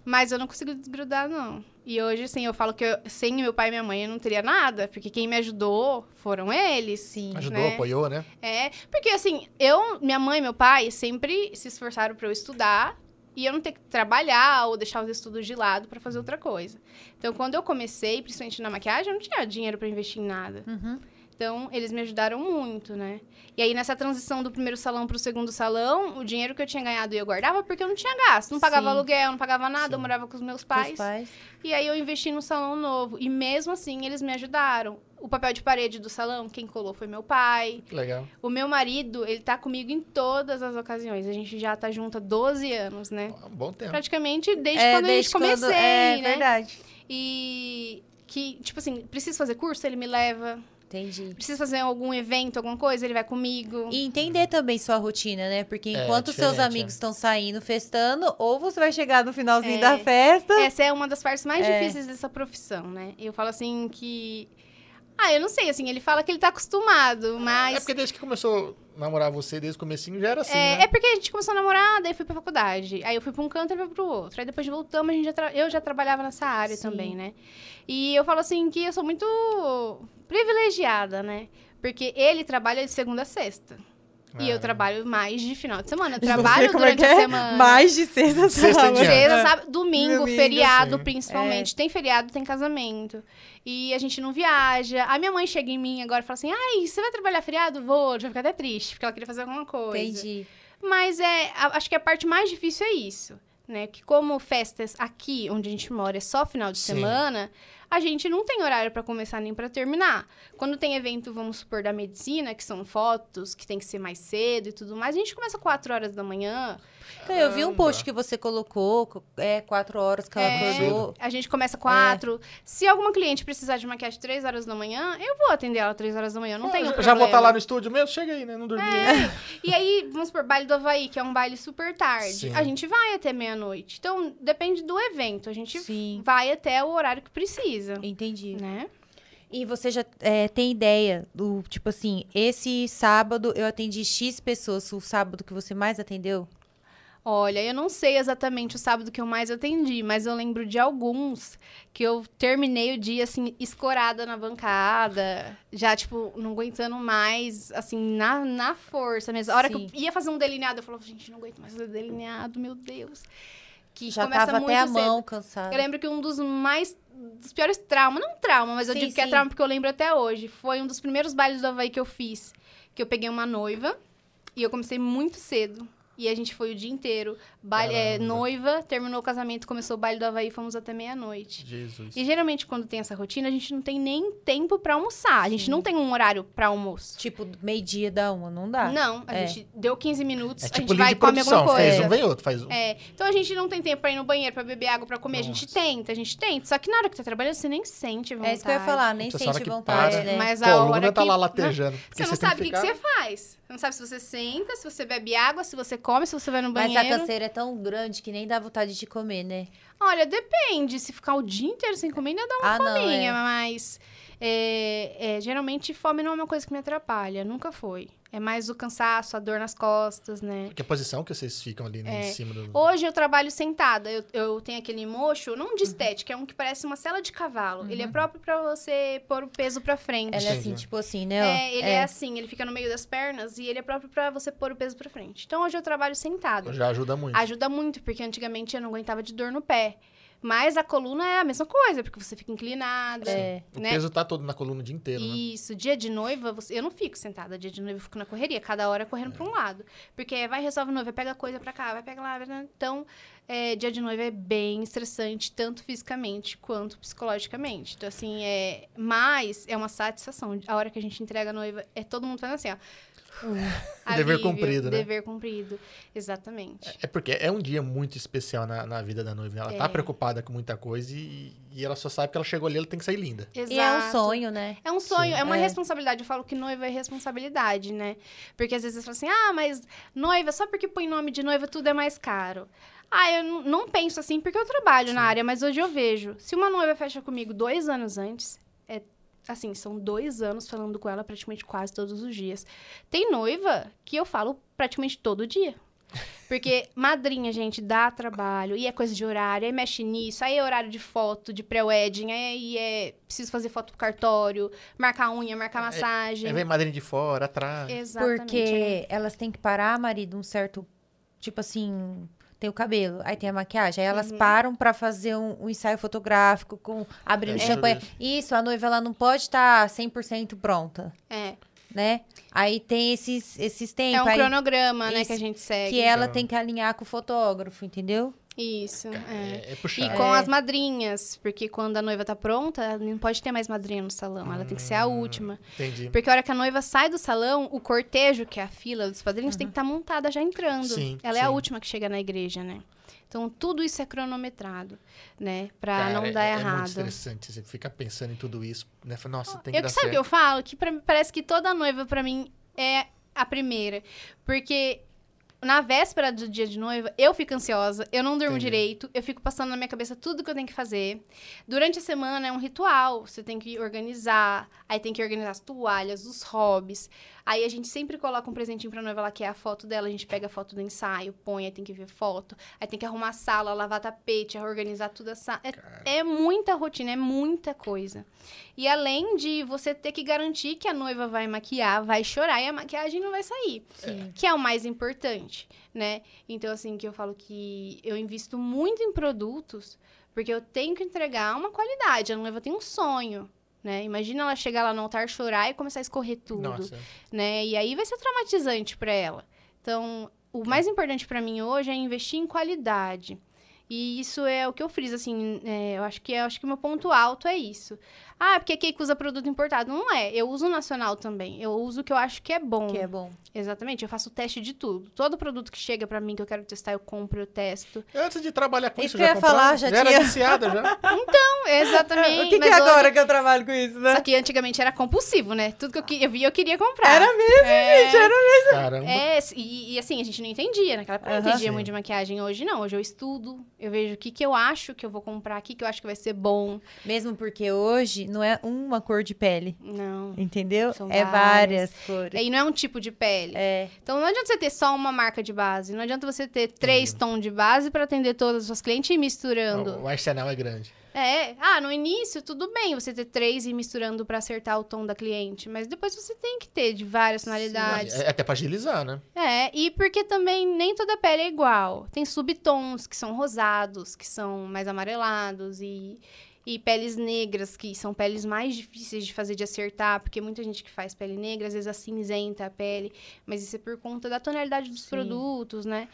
Speaker 1: Mas eu não consigo desgrudar, não. E hoje, assim, eu falo que eu- sem meu pai e minha mãe eu não teria nada, porque quem me ajudou foram eles.
Speaker 2: Sim.
Speaker 3: Ajudou,
Speaker 1: né?
Speaker 3: apoiou, né?
Speaker 1: É, porque assim, eu, minha mãe e meu pai sempre se esforçaram pra eu estudar e eu não ter que trabalhar ou deixar os estudos de lado pra fazer outra coisa. Então, quando eu comecei, principalmente na maquiagem, eu não tinha dinheiro pra investir em nada.
Speaker 2: Uhum.
Speaker 1: Então, eles me ajudaram muito, né? E aí, nessa transição do primeiro salão pro segundo salão, o dinheiro que eu tinha ganhado eu guardava porque eu não tinha gasto. Não pagava
Speaker 2: Sim.
Speaker 1: aluguel, não pagava nada, eu
Speaker 3: Sim.
Speaker 1: morava com os meus pais.
Speaker 2: pais.
Speaker 1: E aí, eu investi no salão novo. E mesmo assim, eles me ajudaram. O papel de parede do salão, quem colou foi meu pai.
Speaker 3: Que legal.
Speaker 1: O meu marido, ele tá comigo em todas as ocasiões. A gente já tá junto há 12 anos, né?
Speaker 3: Um bom tempo.
Speaker 1: Praticamente desde
Speaker 2: É,
Speaker 1: quando a gente
Speaker 2: desde quando-
Speaker 1: comecei,
Speaker 2: É
Speaker 1: né?
Speaker 2: verdade.
Speaker 1: E que, tipo assim, preciso fazer curso, ele me leva.
Speaker 2: Entendi.
Speaker 1: Preciso fazer algum evento, alguma coisa, ele vai comigo.
Speaker 2: E entender também sua rotina, né? Porque
Speaker 3: É,
Speaker 2: enquanto seus
Speaker 3: diferente,
Speaker 2: amigos
Speaker 3: é.
Speaker 2: estão saindo, festando, ou você vai chegar no finalzinho
Speaker 1: É.
Speaker 2: da festa.
Speaker 1: Essa é uma das partes mais
Speaker 2: É.
Speaker 1: difíceis dessa profissão, né? Eu falo assim que. Ah, eu não sei, assim, ele fala que ele tá acostumado, mas.
Speaker 3: É porque desde que começou a namorar você, desde o comecinho, já era assim,
Speaker 1: É,
Speaker 3: né?
Speaker 1: é porque a gente começou a namorar, daí fui pra faculdade. Aí eu fui pra um canto e ele foi pro outro. Aí depois voltamos, a gente já tra- eu já trabalhava nessa área
Speaker 2: Sim.
Speaker 1: também, né? E eu falo assim que eu sou muito privilegiada, né? Porque ele trabalha de segunda a sexta. E
Speaker 3: Ah.
Speaker 1: eu trabalho mais de final de semana. Eu
Speaker 4: E
Speaker 1: trabalho
Speaker 4: é
Speaker 1: durante
Speaker 4: que
Speaker 1: a
Speaker 4: é?
Speaker 1: semana.
Speaker 4: Mais de sexta,
Speaker 3: Sexta em
Speaker 4: sábado.
Speaker 1: Sexta, sábado, domingo,
Speaker 4: Domingo,
Speaker 1: feriado,
Speaker 3: sim.
Speaker 1: principalmente. Tem feriado, tem casamento. E a gente não viaja. A minha mãe chega em mim agora e fala assim: ai, você vai trabalhar feriado? Vou. Já fica até triste, porque ela queria fazer alguma coisa.
Speaker 2: Entendi.
Speaker 1: Mas é, a- acho que a parte mais difícil é isso, né? Que como festas aqui, onde a gente mora, é só final de
Speaker 3: Sim.
Speaker 1: semana, a gente não tem horário pra começar nem pra terminar. Quando tem evento, vamos supor, da medicina, que são fotos, que tem que ser mais cedo e tudo mais, a gente começa 4 horas da manhã.
Speaker 2: Então, eu vi um
Speaker 3: Caramba.
Speaker 2: post que você colocou, co- é, quatro horas que ela
Speaker 1: É.
Speaker 2: acordou.
Speaker 1: A gente começa 4. Se alguma cliente precisar de maquiagem 3 horas da manhã, eu vou atender ela 3 horas da manhã, não
Speaker 3: Ah,
Speaker 1: tenho
Speaker 3: já-
Speaker 1: problema.
Speaker 3: Já vou estar lá no estúdio mesmo? Chega aí, né? Não dormi.
Speaker 1: É. E aí, vamos supor, baile do Havaí, que é um baile super tarde.
Speaker 3: Sim.
Speaker 1: A gente vai até meia-noite. Então, depende do evento. A gente
Speaker 2: Sim.
Speaker 1: vai até o horário que precisa,
Speaker 2: Entendi.
Speaker 1: né?
Speaker 2: E você já é, tem ideia do, tipo assim, esse sábado eu atendi X pessoas, o sábado que você mais atendeu?
Speaker 1: Olha, eu não sei exatamente o sábado que eu mais atendi, mas eu lembro de alguns que eu terminei o dia, assim, escorada na bancada, já, tipo, não aguentando mais, assim, na, na força mesmo. A hora
Speaker 2: Sim.
Speaker 1: que eu ia fazer um delineado, eu falava, gente, não aguento mais fazer delineado, meu Deus. Que
Speaker 2: Já
Speaker 1: começa
Speaker 2: tava
Speaker 1: muito
Speaker 2: até a
Speaker 1: cedo.
Speaker 2: mão cansada.
Speaker 1: Eu lembro que um dos mais. dos piores traumas, não trauma, mas eu
Speaker 2: Sim,
Speaker 1: digo que é
Speaker 2: sim.
Speaker 1: trauma porque eu lembro até hoje. Foi um dos primeiros bailes do Havaí que eu fiz. Que eu peguei uma noiva e eu comecei muito cedo. E a gente foi o dia inteiro. Baile, é, noiva, terminou o casamento, começou o baile do Havaí, fomos até meia-noite.
Speaker 3: Jesus.
Speaker 1: E geralmente, quando tem essa rotina, a gente não tem nem tempo pra almoçar. A gente não tem um horário pra almoço.
Speaker 2: Tipo, meio-dia da uma, não dá?
Speaker 1: Não, a
Speaker 2: É.
Speaker 1: gente deu 15 minutos,
Speaker 3: É
Speaker 1: a
Speaker 3: tipo
Speaker 1: gente
Speaker 3: linha
Speaker 1: vai
Speaker 3: de
Speaker 1: e come alguma coisa.
Speaker 3: Fez um, vem outro. Faz um.
Speaker 1: É, então a gente não tem tempo pra ir no banheiro, pra beber água, pra comer. A gente
Speaker 3: Nossa.
Speaker 1: tenta, a gente tenta. Só que na hora que tá trabalhando, você nem sente vontade.
Speaker 2: É isso que eu ia falar, nem
Speaker 3: Essa hora
Speaker 2: sente vontade,
Speaker 3: para,
Speaker 2: né?
Speaker 1: Mas
Speaker 3: Pô,
Speaker 1: a
Speaker 3: a
Speaker 1: hora
Speaker 3: Luna tá
Speaker 1: que-
Speaker 3: lá latejando. porque
Speaker 1: Você não
Speaker 3: tem
Speaker 1: sabe o que, que
Speaker 3: ficar-
Speaker 1: você faz. Você não sabe se você senta, se você bebe água, se você come, se você vai no
Speaker 2: Mas
Speaker 1: banheiro.
Speaker 2: a canseira é tão grande que nem dá vontade de comer, né?
Speaker 1: Olha, depende. Se ficar o dia inteiro sem comer, ainda dá uma
Speaker 2: Ah,
Speaker 1: fominha,
Speaker 2: é.
Speaker 1: mas é, é, geralmente fome não é uma coisa que me atrapalha, nunca foi. É mais o cansaço, a dor nas costas, né?
Speaker 3: Porque a posição que vocês ficam ali né, em cima do.
Speaker 1: Hoje eu trabalho sentada. Eu, eu tenho aquele mocho, não de estética, é um que parece uma cela de cavalo. Ele é próprio pra você pôr o peso pra frente.
Speaker 2: Ela é
Speaker 3: Entendi.
Speaker 2: assim, tipo assim, né?
Speaker 1: É, ele é. assim, ele fica no meio das pernas e ele é próprio pra você pôr o peso pra frente. Então hoje eu trabalho sentada.
Speaker 3: Já ajuda muito.
Speaker 1: Ajuda muito, porque antigamente eu não aguentava de dor no pé. Mas a coluna é a mesma coisa, porque você fica inclinada,
Speaker 2: É.
Speaker 3: O
Speaker 1: né?
Speaker 3: peso tá todo na coluna o dia inteiro, né?
Speaker 1: Isso, dia de noiva, você- eu não fico sentada. Dia de noiva eu fico na correria, cada hora correndo pra um lado. Porque vai, resolve noiva, pega coisa pra cá, vai pegar lá. vai- Então, é, dia de noiva é bem estressante, tanto fisicamente quanto psicologicamente. Então, assim, é. Mas é uma satisfação. A hora que a gente entrega a noiva, é todo mundo fazendo assim, ó.
Speaker 3: Dever
Speaker 1: Alívio,
Speaker 3: cumprido, né?
Speaker 1: Dever cumprido. Exatamente.
Speaker 3: É porque é um dia muito especial na, na vida da noiva. né? Ela tá
Speaker 1: É.
Speaker 3: preocupada com muita coisa e, e ela só sabe que ela chegou ali, ela tem que sair linda.
Speaker 1: Exato.
Speaker 2: E é um sonho, né?
Speaker 1: É um sonho,
Speaker 3: Sim.
Speaker 1: é uma
Speaker 2: É.
Speaker 1: responsabilidade. Eu falo que noiva é responsabilidade, né? Porque às vezes você fala assim, ah, mas noiva, só porque põe nome de noiva tudo é mais caro. Ah, eu não- penso assim porque eu trabalho na área, mas hoje eu vejo. Se uma noiva fecha comigo dois anos antes, é assim, são dois anos falando com ela praticamente quase todos os dias. Tem noiva que eu falo praticamente todo dia. Porque madrinha, gente, dá trabalho, e é coisa de horário, aí mexe nisso, aí é horário de foto, de pré-wedding, aí é preciso fazer foto pro cartório, marcar unha, marcar massagem.
Speaker 3: Aí vem madrinha de fora, atrás.
Speaker 1: Exatamente.
Speaker 2: Porque
Speaker 1: é.
Speaker 2: elas têm que parar, marido, um certo. Tipo assim. Tem o cabelo, aí tem a maquiagem. Aí elas
Speaker 1: Uhum.
Speaker 2: param pra fazer um, um ensaio fotográfico com abrindo
Speaker 3: É,
Speaker 2: champanhe.
Speaker 3: isso.
Speaker 2: Isso, a noiva ela não pode estar 100% pronta,
Speaker 1: É,
Speaker 2: né? Aí tem esses, esses
Speaker 1: é
Speaker 2: tempos
Speaker 1: um
Speaker 2: aí
Speaker 1: cronograma, né, que a gente segue.
Speaker 2: que ela
Speaker 3: Então.
Speaker 2: tem que alinhar com o fotógrafo, entendeu?
Speaker 1: Isso, é.
Speaker 3: É, é
Speaker 1: E
Speaker 3: puxado.
Speaker 1: com
Speaker 2: É.
Speaker 1: as madrinhas, porque quando a noiva tá pronta, não pode ter mais madrinha no salão, ela tem que ser a
Speaker 3: Hum,
Speaker 1: última.
Speaker 3: Entendi.
Speaker 1: Porque a hora que a noiva sai do salão, o cortejo, que é a fila dos padrinhos, tem que estar montada já entrando.
Speaker 3: Sim,
Speaker 1: ela é a
Speaker 3: sim.
Speaker 1: última que chega na igreja, né? Então, tudo isso é cronometrado, né? Pra
Speaker 3: Cara,
Speaker 1: não
Speaker 3: é-
Speaker 1: dar
Speaker 3: é, muito
Speaker 1: errado.
Speaker 3: estressante. Você fica pensando em tudo isso. Né? Fala, Nossa, tem que
Speaker 1: eu
Speaker 3: dar
Speaker 1: que sabe o que eu falo? Que pra- parece que toda noiva, pra mim, é a primeira. Porque na véspera do dia de noiva, eu fico ansiosa, eu não durmo
Speaker 3: Entendi.
Speaker 1: direito, eu fico passando na minha cabeça tudo que eu tenho que fazer. Durante a semana é um ritual, você tem que organizar, aí tem que organizar as toalhas, os hobbies. Aí a gente sempre coloca um presentinho pra noiva lá, que é a foto dela, a gente pega a foto do ensaio, põe, aí tem que ver foto, aí tem que arrumar a sala, lavar tapete, organizar tudo a sala. É, é muita rotina, é muita coisa. E além de você ter que garantir que a noiva vai maquiar, vai chorar e a maquiagem não vai sair. Que é o mais importante, né? Então, assim, que eu falo que eu invisto muito em produtos porque eu tenho que entregar uma qualidade. A noiva tem um sonho, né? Imagina ela chegar lá no altar, chorar e começar a escorrer tudo
Speaker 3: Nossa.
Speaker 1: né? E aí vai ser traumatizante para ela. Então, o mais importante para mim hoje é investir em qualidade. E isso é o que eu friso, assim, é, eu acho que eu acho que o meu ponto alto é isso. Ah, porque a Cake usa produto importado. Não é, eu uso nacional também. Eu uso o que eu acho que é bom.
Speaker 2: Que é bom.
Speaker 1: Exatamente, eu faço o teste de tudo. Todo produto que chega para mim que eu quero testar, eu compro, eu testo.
Speaker 3: Antes de trabalhar com
Speaker 2: Isso
Speaker 3: isso,
Speaker 2: eu
Speaker 3: já
Speaker 2: ia falar,
Speaker 3: comprava?
Speaker 2: já
Speaker 3: era
Speaker 2: tinha.
Speaker 3: viciada já.
Speaker 1: Não, exatamente.
Speaker 2: o que, que é
Speaker 1: hoje-
Speaker 2: agora que eu trabalho com isso, né?
Speaker 1: Só que antigamente era compulsivo, né? Tudo que eu, que- eu via, eu queria comprar.
Speaker 2: Era mesmo,
Speaker 1: É.
Speaker 2: gente, era mesmo.
Speaker 3: Caramba.
Speaker 1: É, e, e assim, a gente não entendia. Naquela época eu não entendia
Speaker 3: Sim.
Speaker 1: muito de maquiagem. Hoje não, hoje eu estudo, eu vejo o que, que eu acho que eu vou comprar, o que, que eu acho que vai ser bom.
Speaker 2: Mesmo porque hoje não é uma cor de pele,
Speaker 1: Não.
Speaker 2: entendeu?
Speaker 1: São
Speaker 2: é
Speaker 1: várias.
Speaker 2: várias cores.
Speaker 1: E não é um tipo de pele.
Speaker 2: É,
Speaker 1: Então não adianta você ter só uma marca de base. Não adianta você ter três tons de base para atender todas as suas clientes e ir misturando.
Speaker 3: O arsenal é grande.
Speaker 1: É, ah, no início tudo bem você ter três e misturando para acertar o tom da cliente, mas depois você tem que ter de várias tonalidades.
Speaker 3: É até pra agilizar, né?
Speaker 1: É, e porque também nem toda pele é igual. Tem subtons que são rosados, que são mais amarelados e, e peles negras, que são peles mais difíceis de fazer de acertar, porque muita gente que faz pele negra às vezes acinzenta a pele, mas isso é por conta da tonalidade dos
Speaker 2: Sim.
Speaker 1: produtos, né?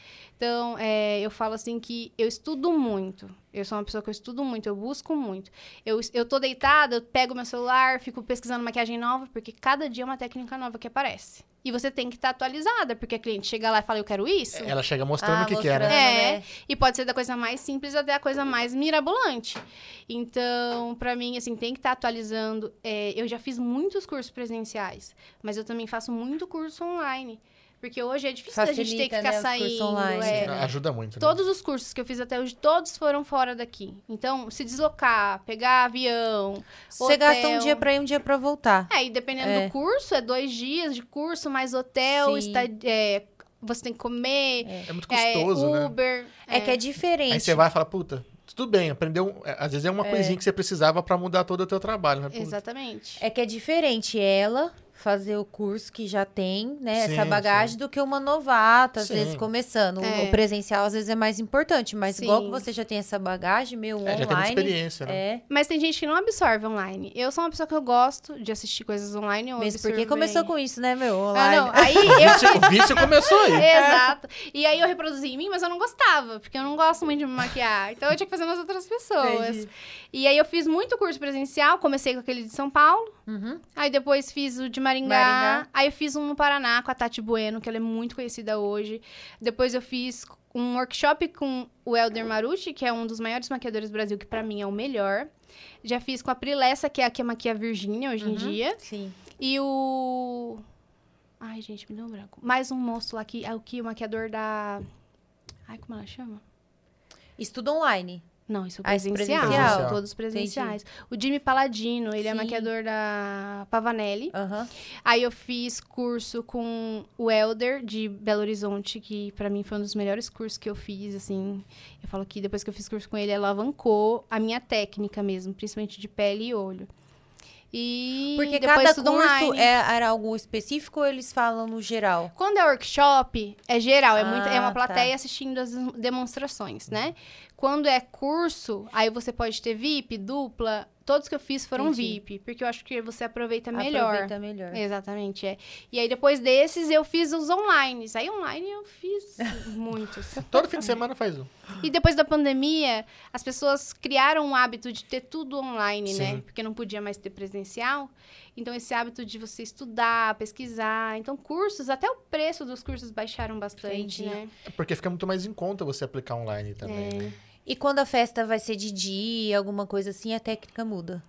Speaker 1: Então, é, eu falo assim que eu estudo muito. Eu sou uma pessoa que eu estudo muito, eu busco muito. Eu, eu tô deitada, eu pego meu celular, fico pesquisando maquiagem nova, porque cada dia é uma técnica nova que aparece. E você tem que estar tá atualizada, porque a cliente chega lá e fala, eu quero isso.
Speaker 3: Ela chega mostrando
Speaker 2: Ah,
Speaker 3: o que quer, né?
Speaker 1: É,
Speaker 2: né?
Speaker 1: e pode ser da coisa mais simples até a coisa mais mirabolante. Então, pra mim, assim, tem que estar atualizando. É, eu já fiz muitos cursos presenciais, mas eu também faço muito curso online. Porque hoje é difícil da gente ter que
Speaker 2: Facilita,
Speaker 1: ficar
Speaker 2: né,
Speaker 1: saindo.
Speaker 2: online.
Speaker 1: é.
Speaker 3: Sim, Ajuda muito, né?
Speaker 1: Todos os cursos que eu fiz até hoje, todos foram fora daqui. Então, se deslocar, pegar avião.
Speaker 2: Você gasta um
Speaker 1: hotel.
Speaker 2: dia pra ir, um dia pra voltar.
Speaker 1: É, e dependendo
Speaker 2: É.
Speaker 1: do curso, é dois dias de curso, mais hotel, está, é, você tem que comer,
Speaker 3: É muito
Speaker 1: é,
Speaker 3: custoso, né?
Speaker 1: Uber.
Speaker 2: É, que é diferente.
Speaker 3: Aí você vai e fala, puta, tudo bem, aprendeu. é, Às vezes é uma coisinha que você precisava pra mudar todo o teu trabalho. Puta,
Speaker 1: Exatamente.
Speaker 2: É que é diferente ela fazer o curso que já tem, né,
Speaker 3: Sim,
Speaker 2: essa bagagem, do que uma novata, às
Speaker 3: Sim.
Speaker 2: vezes começando. O-
Speaker 1: É.
Speaker 2: O presencial às vezes é mais importante, mas
Speaker 1: Sim.
Speaker 2: igual que você já tem essa bagagem, meu,
Speaker 3: é, já tem muita
Speaker 2: online.
Speaker 3: experiência, né?
Speaker 2: É,
Speaker 1: Mas tem gente que não absorve online. Eu sou uma pessoa que eu gosto de assistir coisas online. Eu
Speaker 2: mesmo porque começou
Speaker 1: bem.
Speaker 2: com isso, né, meu?
Speaker 1: Ah,
Speaker 2: Online.
Speaker 1: não. Aí
Speaker 3: O
Speaker 1: eu.
Speaker 3: vício, o vício começou aí.
Speaker 1: Exato. E aí eu reproduzi em mim, mas eu não gostava, porque eu não gosto muito de me maquiar. Então eu tinha que fazer nas outras pessoas.
Speaker 2: Entendi.
Speaker 1: E aí eu fiz muito curso presencial, comecei com aquele de São Paulo,
Speaker 2: Uhum.
Speaker 1: aí depois fiz o de Maringá,
Speaker 2: Maringá.
Speaker 1: aí eu fiz um no Paraná com a Tati Bueno, que ela é muito conhecida hoje. Depois eu fiz um workshop com o Elder Marucci, que é um dos maiores maquiadores do Brasil, que pra mim é o melhor. Já fiz com a Prilessa, que é a que maquia a Virgínia hoje em
Speaker 2: Uhum.
Speaker 1: dia.
Speaker 2: Sim.
Speaker 1: E o. Ai, gente, me deu um branco. Mais um moço lá que é o que o maquiador da. Ai, como ela chama?
Speaker 2: Estudo online.
Speaker 1: Não, isso é
Speaker 2: Ah, esse
Speaker 1: presencial.
Speaker 3: presencial.
Speaker 1: Todos presenciais. O Jimmy Paladino, ele é
Speaker 2: Sim.
Speaker 1: maquiador da Pavanelli.
Speaker 2: Aham.
Speaker 1: Aí eu fiz curso com o Elder de Belo Horizonte, que pra mim foi um dos melhores cursos que eu fiz, assim. Eu falo que depois que eu fiz curso com ele, alavancou a minha técnica mesmo, principalmente de pele e olho. E
Speaker 2: Porque
Speaker 1: depois
Speaker 2: cada
Speaker 1: tudo
Speaker 2: curso
Speaker 1: online.
Speaker 2: é, era algo específico ou eles falam no geral?
Speaker 1: Quando é workshop, é geral, é, muito, é
Speaker 2: Ah,
Speaker 1: uma
Speaker 2: tá.
Speaker 1: plateia assistindo as demonstrações, né? Quando é curso, aí você pode ter VIP, dupla. Todos que eu fiz foram
Speaker 2: Entendi.
Speaker 1: VIP, porque eu acho que você aproveita melhor.
Speaker 2: Aproveita melhor.
Speaker 1: Exatamente, é. E aí depois desses eu fiz os online. Aí online eu fiz muitos.
Speaker 3: Todo fim de semana faz um.
Speaker 1: E depois da pandemia, as pessoas criaram o hábito de ter tudo online, né?
Speaker 3: Sim.
Speaker 1: Porque não podia mais ter presencial. Então, esse hábito de você estudar, pesquisar. Então, cursos, até o preço dos cursos baixaram bastante,
Speaker 2: Entendi.
Speaker 1: né?
Speaker 3: Porque fica muito mais em conta você aplicar online também,
Speaker 1: É.
Speaker 3: né?
Speaker 2: E quando a festa vai ser de dia, alguma coisa assim, a técnica muda.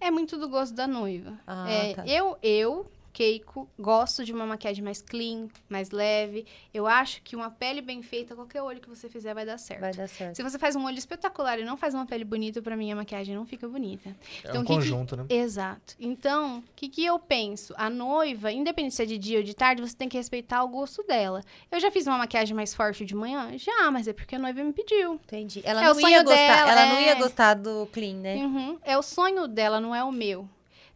Speaker 1: É muito do gosto da noiva.
Speaker 2: Ah,
Speaker 1: É,
Speaker 2: tá.
Speaker 1: Eu, eu, Keiko, gosto de uma maquiagem mais clean, mais leve. Eu acho que uma pele bem feita, qualquer olho que você fizer vai dar certo.
Speaker 2: Vai dar certo.
Speaker 1: Se você faz um olho espetacular e não faz uma pele bonita, pra mim a maquiagem não fica bonita.
Speaker 3: É
Speaker 1: Então,
Speaker 3: um
Speaker 1: que que-
Speaker 3: conjunto, né?
Speaker 1: Exato. Então, o que, que eu penso? A noiva, independente se é de dia ou de tarde, você tem que respeitar o gosto dela. Eu já fiz uma maquiagem mais forte de manhã? Já, mas é porque a noiva me pediu.
Speaker 2: Entendi. Ela
Speaker 1: É
Speaker 2: não ia gostar,
Speaker 1: dela,
Speaker 2: ela não
Speaker 1: é.
Speaker 2: ia gostar do clean, né?
Speaker 1: Uhum. É o sonho dela, não é o meu.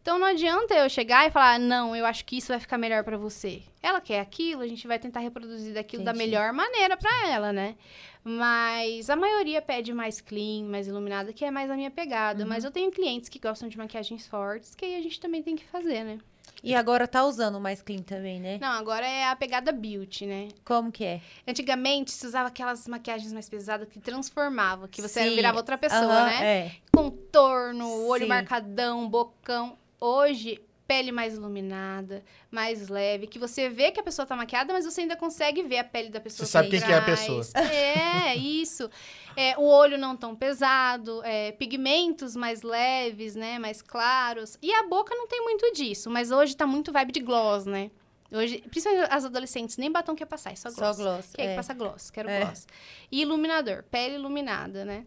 Speaker 1: Então não adianta eu chegar e falar, não, eu acho que isso vai ficar melhor pra você. Ela quer aquilo, a gente vai tentar reproduzir daquilo da
Speaker 2: Entendi.
Speaker 1: melhor maneira pra ela, né? Mas a maioria pede mais clean, mais iluminada, que é mais a minha pegada.
Speaker 2: Uhum.
Speaker 1: Mas eu tenho clientes que gostam de maquiagens fortes, que aí a gente também tem que fazer, né?
Speaker 2: E agora tá usando mais clean também, né?
Speaker 1: Não, agora é a pegada beauty, né?
Speaker 2: Como que é?
Speaker 1: Antigamente se usava aquelas maquiagens mais pesadas que transformava, que você
Speaker 2: Sim.
Speaker 1: virava outra pessoa,
Speaker 2: Aham,
Speaker 1: né?
Speaker 2: É.
Speaker 1: Contorno, olho
Speaker 2: Sim.
Speaker 1: marcadão, bocão. Hoje, pele mais iluminada, mais leve, que você vê que a pessoa tá maquiada, mas você ainda consegue ver a pele da pessoa.
Speaker 3: Você sabe quem que é a pessoa.
Speaker 1: É, isso. É, o olho não tão pesado, é, pigmentos mais leves, né, mais claros. E a boca não tem muito disso, mas hoje tá muito vibe de gloss, né? Hoje, principalmente as adolescentes, nem batom quer passar, é só gloss.
Speaker 2: Só gloss.
Speaker 1: Quem é que passa gloss? Quero
Speaker 2: É.
Speaker 1: gloss. E iluminador, pele iluminada, né?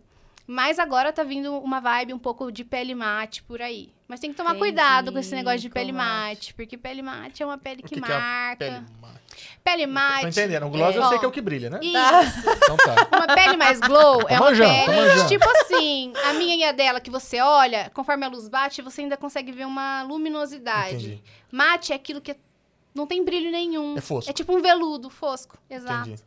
Speaker 1: Mas agora tá vindo uma vibe um pouco de pele mate por aí. Mas tem que tomar
Speaker 2: Entendi,
Speaker 1: cuidado com esse negócio de pele
Speaker 2: mate.
Speaker 1: mate, porque pele mate é uma pele
Speaker 3: O
Speaker 1: que,
Speaker 3: que, que é
Speaker 1: marca.
Speaker 3: a pele mate?
Speaker 1: Pele
Speaker 3: Tô
Speaker 1: mate.
Speaker 3: entendendo. O gloss eu
Speaker 1: Ó,
Speaker 3: sei que é o que brilha, né?
Speaker 1: Isso.
Speaker 3: Então tá.
Speaker 1: Uma pele mais glow é uma
Speaker 3: manjando, tô
Speaker 1: pele tipo assim, a minha e a dela que você olha, conforme a luz bate, você ainda consegue ver uma luminosidade.
Speaker 3: Entendi.
Speaker 1: Mate é aquilo que não tem brilho nenhum.
Speaker 3: É fosco.
Speaker 1: É tipo um veludo fosco, exato.
Speaker 3: Entendi.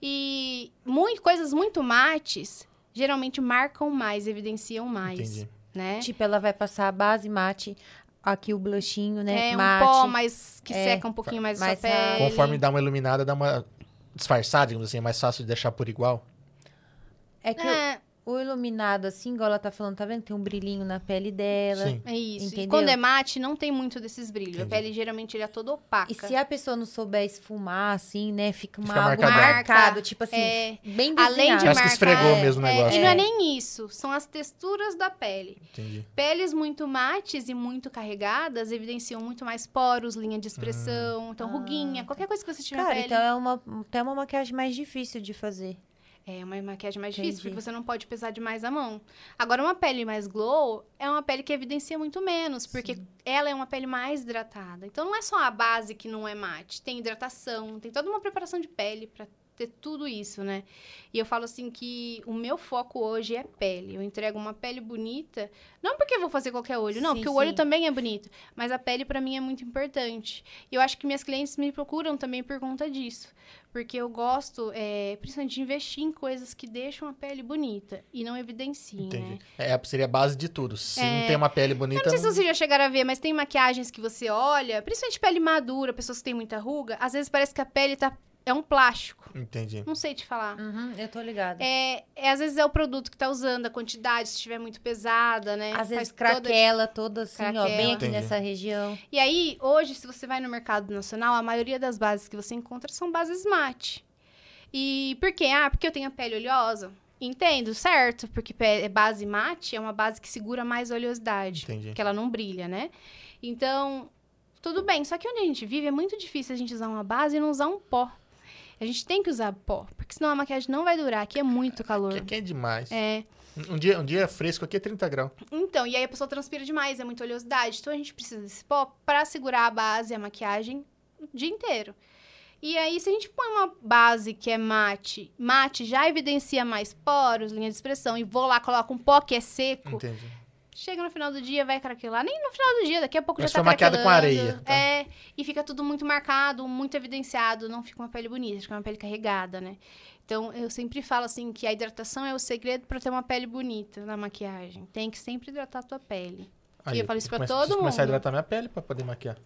Speaker 1: E muito, coisas muito mates geralmente marcam mais, evidenciam mais,
Speaker 3: Entendi.
Speaker 1: né?
Speaker 2: Tipo, ela vai passar a base mate, aqui o blushinho, né?
Speaker 1: é um
Speaker 2: mate.
Speaker 1: pó mais que
Speaker 2: É,
Speaker 1: seca um pouquinho mais,
Speaker 2: mais
Speaker 1: a sua pele.
Speaker 3: Conforme dá uma iluminada, dá uma disfarçada, digamos assim, é mais fácil de deixar por igual?
Speaker 2: É que
Speaker 1: É,
Speaker 2: o iluminado, assim, igual ela tá falando, tá vendo? Tem um brilhinho na pele dela.
Speaker 3: Sim.
Speaker 1: é isso. E
Speaker 2: Entendeu?
Speaker 1: quando é mate, não tem muito desses brilhos. A
Speaker 3: Entendi.
Speaker 1: pele geralmente ele é toda opaca.
Speaker 2: E se a pessoa não souber esfumar, assim, né? Fica, uma,
Speaker 3: Fica
Speaker 2: algo
Speaker 3: marcadão.
Speaker 2: marcado, tipo assim,
Speaker 1: É,
Speaker 2: bem
Speaker 1: além de
Speaker 2: desenhado.
Speaker 3: Parece que esfregou
Speaker 1: marcar,
Speaker 3: mesmo o
Speaker 1: é,
Speaker 3: negócio.
Speaker 1: E não é
Speaker 2: É.
Speaker 1: nem isso, são as texturas da pele.
Speaker 3: Entendi.
Speaker 1: Peles muito mates e muito carregadas evidenciam muito mais poros, linha de expressão, então
Speaker 2: Ah,
Speaker 1: ruguinha, qualquer coisa que você tiver na
Speaker 2: Cara,
Speaker 1: pele.
Speaker 2: então é uma, até uma maquiagem mais difícil de fazer.
Speaker 1: É uma maquiagem mais
Speaker 2: Entendi.
Speaker 1: difícil, porque você não pode pesar demais a mão. Agora, uma pele mais glow é uma pele que evidencia muito menos, porque ela é uma pele mais hidratada. Então, não é só a base que não é mate. Tem hidratação, tem toda uma preparação de pele pra ter tudo isso, né? E eu falo assim que o meu foco hoje é pele. Eu entrego uma pele bonita, não porque eu vou fazer qualquer olho, não,
Speaker 2: Sim,
Speaker 1: porque o olho
Speaker 2: sim.
Speaker 1: também é bonito, mas a pele pra mim é muito importante. E eu acho que minhas clientes me procuram também por conta disso. Porque eu gosto, é, principalmente, de investir em coisas que deixam a pele bonita e não evidenciem, né?
Speaker 3: Entendi. É, seria a base de tudo. Se
Speaker 1: É.
Speaker 3: não tem uma pele bonita.
Speaker 1: Eu não sei se
Speaker 3: não-
Speaker 1: vocês já chegaram a ver, mas tem maquiagens que você olha, principalmente pele madura, pessoas que têm muita ruga, às vezes parece que a pele tá, é um plástico.
Speaker 3: Entendi.
Speaker 1: Não sei te falar.
Speaker 2: Uhum, eu tô ligada.
Speaker 1: É, é, às vezes é o produto que tá usando, a quantidade, se estiver muito pesada, né?
Speaker 2: Às vezes
Speaker 1: Faz toda a
Speaker 2: craquela toda assim, ó,
Speaker 1: Craquela.
Speaker 2: bem aqui
Speaker 3: Entendi.
Speaker 2: nessa região.
Speaker 1: E aí, hoje, se você vai no mercado nacional, a maioria das bases que você encontra são bases mate. E por quê? Ah, porque eu tenho a pele oleosa. Entendo, certo? Porque pe- base mate é uma base que segura mais oleosidade.
Speaker 3: Entendi.
Speaker 1: Porque ela não brilha, né? Então, tudo bem. Só que onde a gente vive é muito difícil a gente usar uma base e não usar um pó. A gente tem que usar pó, porque senão a maquiagem não vai durar. Aqui é muito calor.
Speaker 3: Que, que é demais.
Speaker 1: É.
Speaker 3: Um dia, um dia fresco aqui é 30 graus.
Speaker 1: Então, e aí a pessoa transpira demais, é muita oleosidade. Então a gente precisa desse pó pra segurar a base e a maquiagem o dia inteiro. E aí, se a gente põe uma base que é mate, mate já evidencia mais poros, linha de expressão, e vou lá, coloco um pó que é seco,
Speaker 3: Entendi.
Speaker 1: Chega no final do dia, vai craquelar. Nem no final do dia, daqui a pouco
Speaker 3: Mas
Speaker 1: já tá
Speaker 3: foi maquiada com
Speaker 1: craquelando.
Speaker 3: areia, tá?
Speaker 1: É, e fica tudo muito marcado, muito evidenciado, não fica uma pele bonita, fica uma pele carregada, né? Então, eu sempre falo assim que a hidratação é o segredo pra ter uma pele bonita na maquiagem. Tem que sempre hidratar a tua pele. E eu falo isso pra todo
Speaker 3: preciso começar a
Speaker 1: mundo.
Speaker 3: hidratar minha pele pra poder maquiar.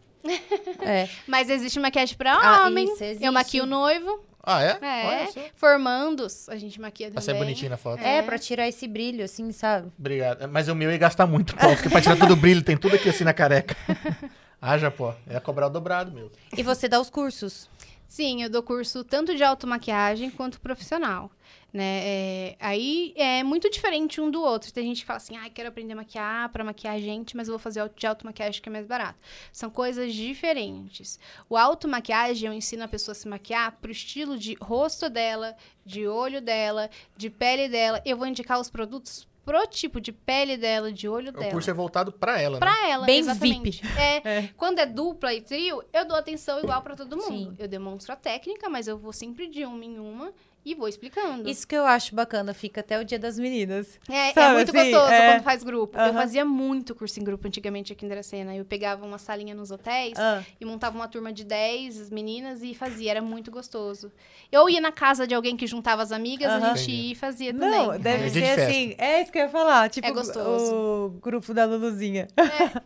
Speaker 2: É.
Speaker 1: Mas existe maquiagem pra
Speaker 2: Ah,
Speaker 1: homem.
Speaker 2: isso, existe.
Speaker 1: Eu maquio o noivo.
Speaker 3: Ah, é?
Speaker 1: É.
Speaker 3: Olha só.
Speaker 1: Formandos, a gente maquia
Speaker 3: Pra
Speaker 1: também.
Speaker 3: ser bonitinho na foto.
Speaker 2: É,
Speaker 1: É.
Speaker 2: pra tirar esse brilho, assim, sabe?
Speaker 3: Obrigado. Mas o meu ia gastar muito pó, porque pra tirar todo o brilho tem tudo aqui assim na careca. Haja pó. Ia cobrar o dobrado, meu.
Speaker 2: E você dá os cursos.
Speaker 1: Sim, eu dou curso tanto de automaquiagem quanto profissional. Né? É, aí é muito diferente um do outro. Tem gente que fala assim, ah, quero aprender a maquiar para maquiar a gente, mas eu vou fazer de automaquiagem que é mais barato. São coisas diferentes. O automaquiagem eu ensino a pessoa a se maquiar pro estilo de rosto dela, de olho dela, de pele dela. Eu vou indicar os produtos pro tipo de pele dela, de olho
Speaker 3: O
Speaker 1: dela.
Speaker 3: curso é voltado pra ela, né?
Speaker 1: Pra ela,
Speaker 2: Bem
Speaker 1: exatamente. É, Quando é dupla e trio, eu dou atenção igual pra todo mundo.
Speaker 2: Sim.
Speaker 1: Eu demonstro a técnica, mas eu vou sempre de uma em uma e vou explicando.
Speaker 2: Isso que eu acho bacana, fica até o dia das meninas.
Speaker 1: É, é muito
Speaker 2: assim?
Speaker 1: gostoso
Speaker 2: É.
Speaker 1: quando faz grupo. Eu fazia muito curso em grupo antigamente aqui em Dracena. Eu pegava uma salinha nos hotéis
Speaker 2: Ah,
Speaker 1: e montava uma turma de 10 meninas e fazia. Era muito gostoso. Eu ia na casa de alguém que juntava as amigas, a gente ia e fazia também.
Speaker 2: não, deve
Speaker 3: É.
Speaker 2: ser assim. É isso que eu ia falar. Tipo,
Speaker 1: É gostoso.
Speaker 2: o grupo da Luluzinha.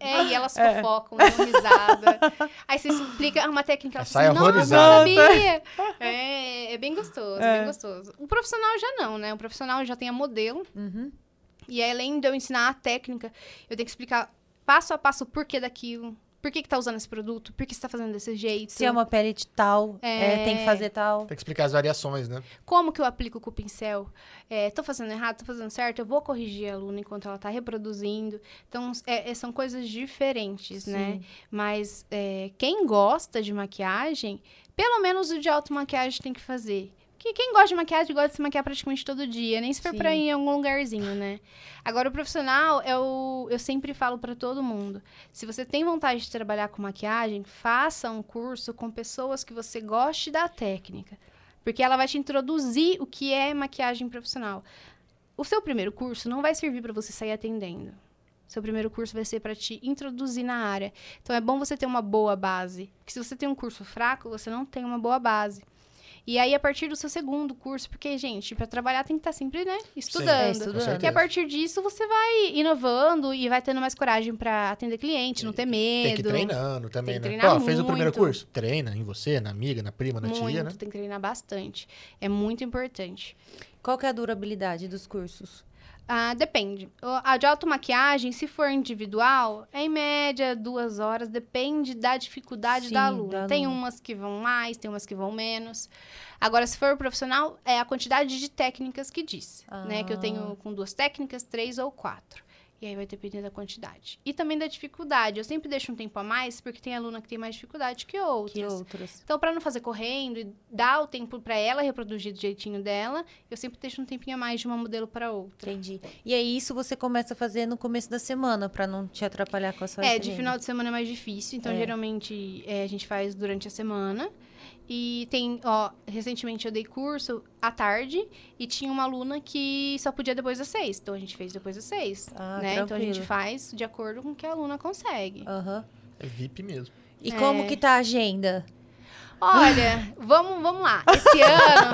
Speaker 1: É, é, e elas fofocam, dão risada. Aí você explica uma técnica, ela
Speaker 3: Sai
Speaker 1: fala assim, nossa, não sabia. É, é bem gostoso,
Speaker 2: É.
Speaker 1: bem gostoso. O profissional já não, né? O profissional já tem a modelo.
Speaker 2: Uhum.
Speaker 1: E aí, além de eu ensinar a técnica, eu tenho que explicar passo a passo o porquê daquilo. Por que, que tá usando esse produto? Por que você tá fazendo desse jeito?
Speaker 2: Se é uma pele de tal,
Speaker 1: É.
Speaker 2: é, tem que fazer tal.
Speaker 3: Tem que explicar as variações, né?
Speaker 1: Como que eu aplico com o pincel? É, tô fazendo errado, tô fazendo certo? Eu vou corrigir a aluna enquanto ela tá reproduzindo. Então, é- é- são coisas diferentes, né? Mas é, quem gosta de maquiagem, pelo menos o de automaquiagem tem que fazer. Porque quem gosta de maquiagem gosta de se maquiar praticamente todo dia, nem se for
Speaker 2: Sim.
Speaker 1: pra ir em algum lugarzinho, né? Agora, o profissional, eu, eu sempre falo pra todo mundo: se você tem vontade de trabalhar com maquiagem, faça um curso com pessoas que você goste da técnica. Porque ela vai te introduzir o que é maquiagem profissional. O seu primeiro curso não vai servir para você sair atendendo. Seu primeiro curso vai ser para te introduzir na área. Então é bom você ter uma boa base. Porque se você tem um curso fraco, você não tem uma boa base. E aí, a partir do seu segundo curso, porque, gente, para trabalhar tem que estar sempre, né,
Speaker 2: É,
Speaker 1: estudando.
Speaker 2: estudando.
Speaker 1: E a partir disso, você vai inovando e vai tendo mais coragem para atender cliente, não ter medo.
Speaker 3: Tem que ir treinando também,
Speaker 1: Tem que
Speaker 3: né?
Speaker 1: treinar
Speaker 3: Pô, fez o primeiro curso? Treina em você, na amiga, na prima, na
Speaker 1: muito,
Speaker 3: tia, né?
Speaker 1: tem que treinar bastante. É muito importante.
Speaker 2: Qual que é a durabilidade dos cursos?
Speaker 1: Ah, depende. A de automaquiagem, se for individual, é em média duas horas, depende da dificuldade
Speaker 2: Sim,
Speaker 1: da
Speaker 2: da
Speaker 1: aluna. Tem umas que vão mais, tem umas que vão menos. Agora, se for profissional, é a quantidade de técnicas que diz, né? Que eu
Speaker 2: Ah.
Speaker 1: tenho com duas técnicas, três ou quatro. E aí vai depender da quantidade. E também da dificuldade. Eu sempre deixo um tempo a mais, porque tem aluna que tem mais dificuldade que outras.
Speaker 2: Que outros?
Speaker 1: Então, para não fazer correndo e dar o tempo para ela reproduzir do jeitinho dela, eu sempre deixo um tempinho a mais de uma modelo para outra.
Speaker 2: Entendi. E aí, isso você começa a fazer no começo da semana, pra não te atrapalhar com a sua
Speaker 1: É, de
Speaker 2: agenda.
Speaker 1: final de semana é mais difícil, então
Speaker 2: É.
Speaker 1: geralmente é, a gente faz durante a semana. E tem, ó, recentemente eu dei curso à tarde e tinha uma aluna que só podia depois das seis. Então a gente fez depois das seis.
Speaker 2: Ah,
Speaker 1: né? Então a
Speaker 2: tranquilo.
Speaker 1: gente faz de acordo com o que a aluna consegue.
Speaker 2: Aham.
Speaker 3: É VIP mesmo.
Speaker 2: E
Speaker 1: É.
Speaker 2: como que tá a agenda?
Speaker 1: Olha, vamos, vamos lá. Esse ano,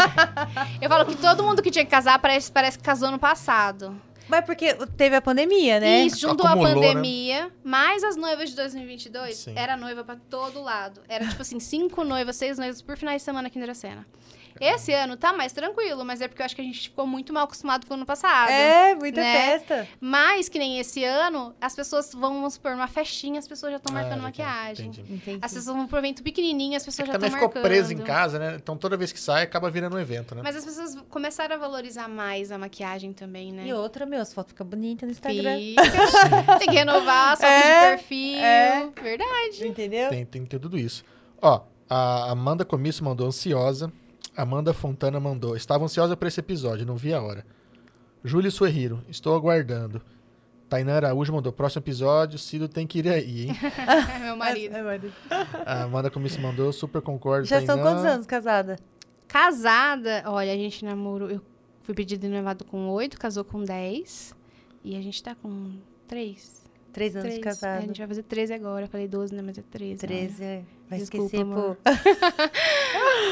Speaker 1: eu falo que todo mundo que tinha que casar parece, parece que casou no passado.
Speaker 2: Mas porque teve a pandemia, né?
Speaker 1: Isso, juntou a
Speaker 3: Acumulou, né?
Speaker 1: pandemia, mais as noivas de 2022,
Speaker 3: Sim.
Speaker 1: era noiva pra todo lado. Era tipo assim, cinco noivas, seis noivas por final de semana aqui em Dracena. Esse ano tá mais tranquilo, mas é porque eu acho que a gente ficou muito mal acostumado com o ano passado.
Speaker 2: É, muita
Speaker 1: né?
Speaker 2: festa.
Speaker 1: Mas que nem esse ano, as pessoas vão, vamos supor, numa festinha, as pessoas já estão
Speaker 3: Ah,
Speaker 1: marcando
Speaker 3: já
Speaker 1: maquiagem.
Speaker 3: entendi.
Speaker 2: Entendi.
Speaker 1: As pessoas vão pro evento pequenininho, as pessoas já
Speaker 3: Também
Speaker 1: estão
Speaker 3: ficou
Speaker 1: marcando.
Speaker 3: preso em casa, né? Então toda vez que sai, acaba virando um evento, né?
Speaker 1: Mas as pessoas começaram a valorizar mais a maquiagem também, né?
Speaker 2: E outra, meu, as fotos ficam bonitas no Instagram.
Speaker 1: Fica. Tem que renovar as fotos
Speaker 2: É,
Speaker 1: de perfil.
Speaker 2: é.
Speaker 1: Verdade.
Speaker 2: Entendeu?
Speaker 3: Tem, tem tudo isso. Ó, a Amanda Comício mandou ansiosa. Amanda Fontana mandou. Estava ansiosa para esse episódio, não vi a hora. Júlio Suerriro, estou aguardando. Tainá Araújo mandou. Próximo episódio, Cido tem que ir aí, hein?
Speaker 1: Meu marido.
Speaker 2: É, marido.
Speaker 3: A Amanda Comício mandou. Super concordo,
Speaker 2: Já são quantos anos casada?
Speaker 1: Casada, olha, a gente namorou. Eu fui pedida em noivado com oito, casou com dez. E a gente tá com três.
Speaker 2: Três anos
Speaker 1: três.
Speaker 2: de
Speaker 1: É, a
Speaker 2: casado.
Speaker 1: gente vai fazer 13 agora. Eu falei 12, né? Mas é 13. olha.
Speaker 2: 13, é. Vai
Speaker 1: Desculpa,
Speaker 2: esquecer,
Speaker 1: amor.
Speaker 2: pô.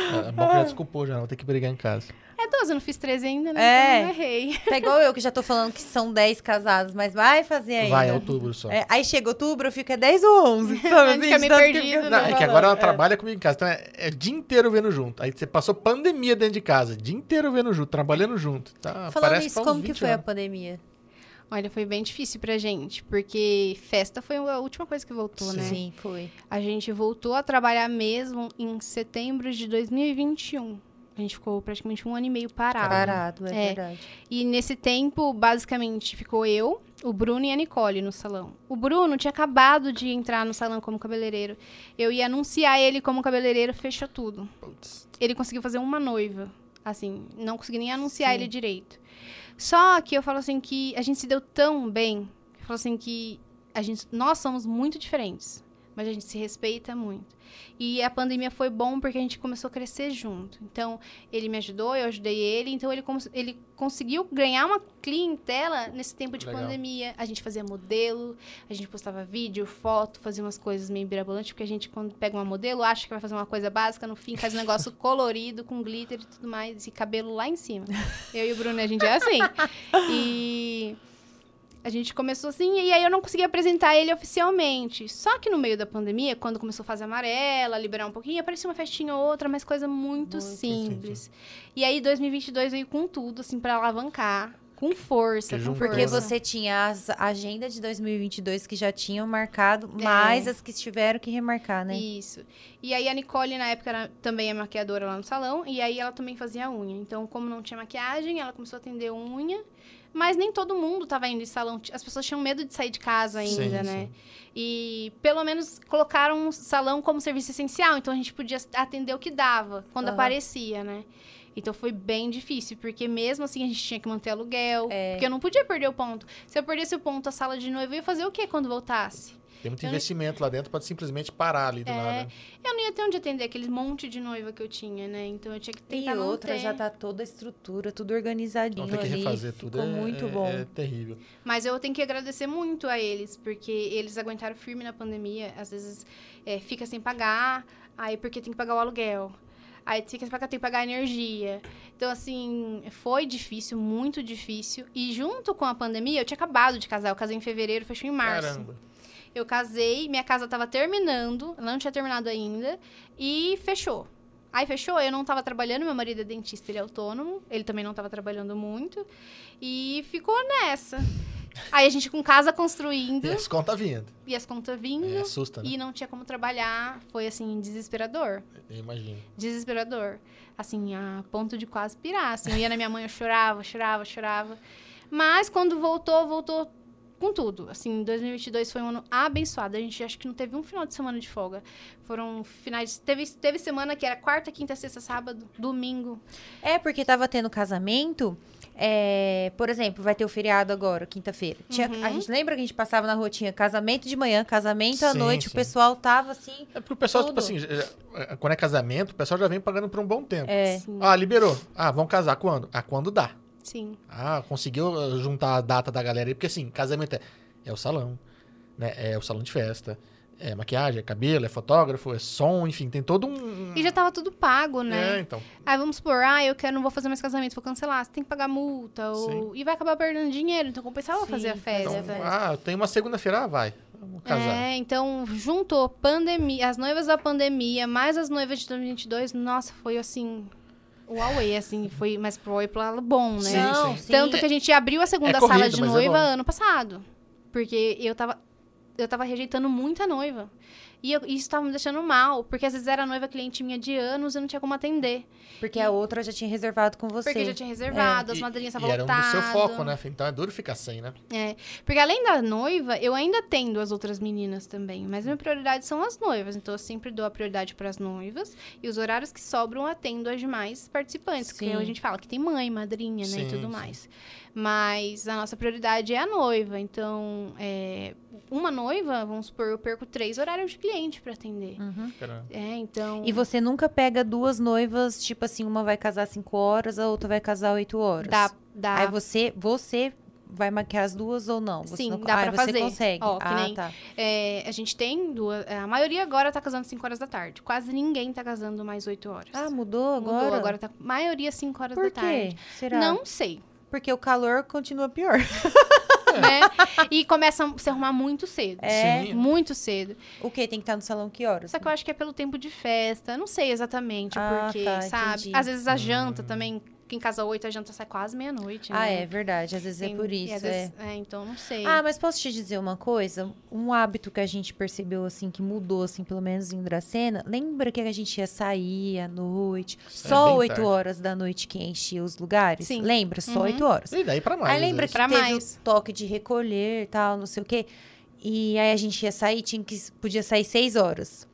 Speaker 3: É que já desculpou já, vou ter que brigar em casa.
Speaker 1: É 12, eu não fiz 13 ainda, né?
Speaker 2: É.
Speaker 1: Então eu errei.
Speaker 2: Tá igual eu, que já tô falando que são 10 casados, mas vai fazer ainda.
Speaker 3: Vai, é outubro só.
Speaker 2: É, aí chega outubro, fica 10 ou 11. Sabe?
Speaker 1: Aí
Speaker 2: assim,
Speaker 1: fica meio
Speaker 2: que
Speaker 1: perdido,
Speaker 2: fica
Speaker 3: Não,
Speaker 1: né?
Speaker 3: é que agora ela
Speaker 2: falando.
Speaker 3: trabalha comigo em casa, então é, é dia inteiro vendo junto. Aí você passou pandemia dentro de casa, dia inteiro vendo junto, trabalhando junto. Tá,
Speaker 2: Falando isso, como que
Speaker 3: 20
Speaker 2: foi a
Speaker 3: anos.
Speaker 2: pandemia?
Speaker 1: Olha, foi bem difícil pra gente, porque festa foi a última coisa que voltou, né?
Speaker 2: Sim, foi.
Speaker 1: A gente voltou a trabalhar mesmo em setembro de 2021. A gente ficou praticamente um ano e meio parado.
Speaker 2: Parado, é,
Speaker 1: É.
Speaker 2: verdade.
Speaker 1: E nesse tempo, basicamente, ficou eu, o Bruno e a Nicole no salão. O Bruno tinha acabado de entrar no salão como cabeleireiro. Eu ia anunciar ele como cabeleireiro, fechou tudo.
Speaker 3: Putz.
Speaker 1: Ele conseguiu fazer uma noiva. Assim, não consegui nem anunciar
Speaker 2: Sim.
Speaker 1: ele direito. Só que eu falo assim que a gente se deu tão bem. Eu falo assim que a gente, nós somos muito diferentes, mas a gente se respeita muito. E a pandemia foi bom porque a gente começou a crescer junto. Então, ele me ajudou, eu ajudei ele. Então, ele, cons- ele conseguiu ganhar uma clientela nesse tempo de
Speaker 3: Legal.
Speaker 1: pandemia. A gente fazia modelo, a gente postava vídeo, foto, fazia umas coisas meio birabolantes, porque a gente, quando pega uma modelo, acha que vai fazer uma coisa básica, no fim faz um negócio colorido, com glitter e tudo mais, e cabelo lá em cima. Eu e o Bruno, a gente é assim. E a gente começou assim, e aí eu não conseguia apresentar ele oficialmente. Só que no meio da pandemia, quando começou a fase amarela, liberar um pouquinho, aparecia uma festinha ou outra, mas coisa muito,
Speaker 2: Muito
Speaker 1: simples. E aí 2022 veio com tudo, assim, pra alavancar. Com força, com
Speaker 2: Porque
Speaker 1: força.
Speaker 2: você tinha as agenda de 2022 que já tinham marcado,
Speaker 1: É.
Speaker 2: mais as que tiveram que remarcar, né?
Speaker 1: Isso. E aí a Nicole, na época, era, também é maquiadora lá no salão. E aí ela também fazia unha. Então, como não tinha maquiagem, ela começou a atender unha. Mas nem todo mundo tava indo em salão. As pessoas tinham medo de sair de casa ainda,
Speaker 3: Sim,
Speaker 1: né?
Speaker 3: sim.
Speaker 1: E pelo menos colocaram o salão como serviço essencial. Então a gente podia atender o que dava, quando
Speaker 2: Aham.
Speaker 1: aparecia, né? Então foi bem difícil, porque mesmo assim a gente tinha que manter aluguel.
Speaker 2: É.
Speaker 1: Porque eu não podia perder o ponto. Se eu perdesse o ponto, a sala de noiva eu ia fazer o quê quando voltasse?
Speaker 3: Tem muito
Speaker 1: Eu-
Speaker 3: investimento lá dentro, pode simplesmente parar ali do
Speaker 1: É,
Speaker 3: nada.
Speaker 1: Eu não ia ter onde atender aquele monte de noiva que eu tinha, né? Então eu tinha que
Speaker 2: E
Speaker 1: tentar
Speaker 2: outra,
Speaker 1: manter.
Speaker 2: já tá toda a estrutura, tudo organizadinho
Speaker 3: Então tem que
Speaker 2: ali.
Speaker 3: refazer tudo.
Speaker 2: Ficou
Speaker 3: é,
Speaker 2: muito
Speaker 3: é-
Speaker 2: bom.
Speaker 3: É terrível.
Speaker 1: Mas eu tenho que agradecer muito a eles, porque eles aguentaram firme na pandemia. Às vezes é, fica sem pagar, aí porque tem que pagar o aluguel. Aí tem que tem que pagar energia. Então, assim, foi difícil, muito difícil. E junto com a pandemia, eu tinha acabado de casar. Eu casei em fevereiro, fechou em março.
Speaker 3: Caramba.
Speaker 1: Eu casei, minha casa tava terminando, ela não tinha terminado ainda, e fechou. Aí fechou, eu não tava trabalhando, meu marido é dentista, ele é autônomo, ele também não tava trabalhando muito, e ficou nessa. Aí a gente com casa construindo.
Speaker 3: E as contas vindo.
Speaker 1: E as contas vindo.
Speaker 3: É, assusta, né?
Speaker 1: E não tinha como trabalhar. Foi, assim, desesperador.
Speaker 3: Eu imagino.
Speaker 1: Desesperador. Assim, a ponto de quase pirar. Assim, eu ia na minha mãe, eu chorava, chorava, chorava. Mas quando voltou, voltou com tudo. Assim, 2022 foi um ano abençoado. A gente acho que não teve um final de semana de folga. Foram finais. Teve, teve semana que era quarta, quinta, sexta, sábado, domingo.
Speaker 2: É, porque tava tendo casamento. É, por exemplo, vai ter o feriado agora, quinta-feira.
Speaker 1: Uhum.
Speaker 2: A gente lembra que a gente passava na rua, tinha casamento de manhã, casamento à
Speaker 3: Sim,
Speaker 2: noite,
Speaker 3: sim.
Speaker 2: o pessoal tava assim.
Speaker 3: É porque o pessoal,
Speaker 2: Tudo.
Speaker 3: tipo assim, já- é, quando é casamento, o pessoal já vem pagando por um bom tempo.
Speaker 2: É.
Speaker 3: Ah, liberou. Ah, vão casar quando? Ah, quando dá.
Speaker 1: Sim.
Speaker 3: Ah, conseguiu uh, juntar a data da galera aí, porque assim, casamento é, é o salão, né? É o salão de festa, é maquiagem, é cabelo, é fotógrafo, é som, enfim, tem todo um.
Speaker 1: E já tava tudo pago,
Speaker 3: É,
Speaker 1: né?
Speaker 3: então.
Speaker 1: Aí vamos supor, ah, eu quero, não vou fazer mais casamento, vou cancelar. Você tem que pagar multa. Ou... E vai acabar perdendo dinheiro, então compensava
Speaker 2: Sim,
Speaker 1: fazer a
Speaker 3: então
Speaker 1: festa.
Speaker 2: a festa.
Speaker 3: ah, tem uma segunda-feira, ah, vai. Vamos casar.
Speaker 1: É, então juntou pandemia, as noivas da pandemia, mais as noivas de 2022, nossa, foi assim, o Huawei, assim, foi, mas foi pro lado bom, né?
Speaker 3: Sim,
Speaker 2: Não,
Speaker 3: sim.
Speaker 2: sim.
Speaker 1: Tanto que a gente abriu a segunda
Speaker 3: É corrido,
Speaker 1: sala de
Speaker 3: é
Speaker 1: noiva
Speaker 3: bom.
Speaker 1: ano passado. Porque eu tava, eu tava rejeitando muita noiva. E eu- isso tava me deixando mal, porque às vezes era noiva cliente minha de anos e eu não tinha como atender.
Speaker 2: Porque a outra já tinha reservado com você.
Speaker 1: Porque já tinha reservado, as
Speaker 3: E-
Speaker 1: madrinhas
Speaker 3: e
Speaker 1: estavam
Speaker 3: era um do
Speaker 1: lotadas.
Speaker 3: seu foco, né? Então é duro ficar sem, né?
Speaker 1: É, porque além da noiva, eu ainda atendo as outras meninas também. Mas minha prioridade são as noivas. Então eu sempre dou a prioridade para as noivas. E os horários que sobram, eu atendo as demais participantes. Porque
Speaker 2: Sim.
Speaker 1: a gente fala que tem mãe, madrinha, né?
Speaker 3: Sim,
Speaker 1: e tudo
Speaker 3: sim.
Speaker 1: Mas a nossa prioridade é a noiva. Então, é, uma noiva, vamos supor, eu perco três horários de cliente para atender.
Speaker 2: Uhum.
Speaker 1: É, então.
Speaker 2: E você nunca pega duas noivas, tipo assim, uma vai casar cinco horas, a outra vai casar oito horas.
Speaker 1: Dá, dá.
Speaker 2: Aí você, você vai maquiar as duas ou não? Você
Speaker 1: Sim,
Speaker 2: não...
Speaker 1: dá
Speaker 2: ah,
Speaker 1: pra
Speaker 2: você
Speaker 1: fazer.
Speaker 2: consegue.
Speaker 1: Ó, que
Speaker 2: ah,
Speaker 1: nem-
Speaker 2: tá.
Speaker 1: É, a gente tem duas. A maioria agora tá casando 5 horas da tarde. Quase ninguém tá casando mais 8 horas.
Speaker 2: Ah, mudou agora?
Speaker 1: Mudou, agora tá maioria 5 horas
Speaker 2: Por
Speaker 1: da
Speaker 2: quê?
Speaker 1: tarde.
Speaker 2: Será?
Speaker 1: Não sei,
Speaker 2: Porque o calor continua pior.
Speaker 1: né? E começa a se arrumar muito cedo.
Speaker 2: É.
Speaker 3: Sim.
Speaker 1: Muito cedo.
Speaker 2: O quê? Tem que estar no salão que horas?
Speaker 1: Só que eu acho que é pelo tempo de festa. Não sei exatamente
Speaker 2: Ah,
Speaker 1: porque,
Speaker 2: tá,
Speaker 1: sabe?
Speaker 2: entendi.
Speaker 1: Às vezes a janta também. Quem casa 8, a janta sai quase meia-noite.
Speaker 2: Ah,
Speaker 1: né?
Speaker 2: é verdade. Às vezes é
Speaker 1: Tem-
Speaker 2: por
Speaker 1: e
Speaker 2: isso.
Speaker 1: às
Speaker 2: é.
Speaker 1: vezes- é, então não sei.
Speaker 2: Ah, mas posso te dizer uma coisa? Um hábito que a gente percebeu, assim, que mudou, assim, pelo menos em Dracena. Lembra que a gente ia sair à noite?
Speaker 3: Isso é
Speaker 2: Só
Speaker 3: bem
Speaker 2: oito
Speaker 3: tarde.
Speaker 2: horas da noite que enchia os lugares?
Speaker 1: Sim.
Speaker 2: Lembra? Só
Speaker 1: Uhum.
Speaker 2: oito horas.
Speaker 3: E daí pra mais.
Speaker 2: Aí lembra
Speaker 3: vezes.
Speaker 2: que
Speaker 1: Pra
Speaker 2: teve
Speaker 1: mais.
Speaker 2: o toque de recolher e tal, não sei o quê. E aí a gente ia sair, tinha que, podia sair seis horas.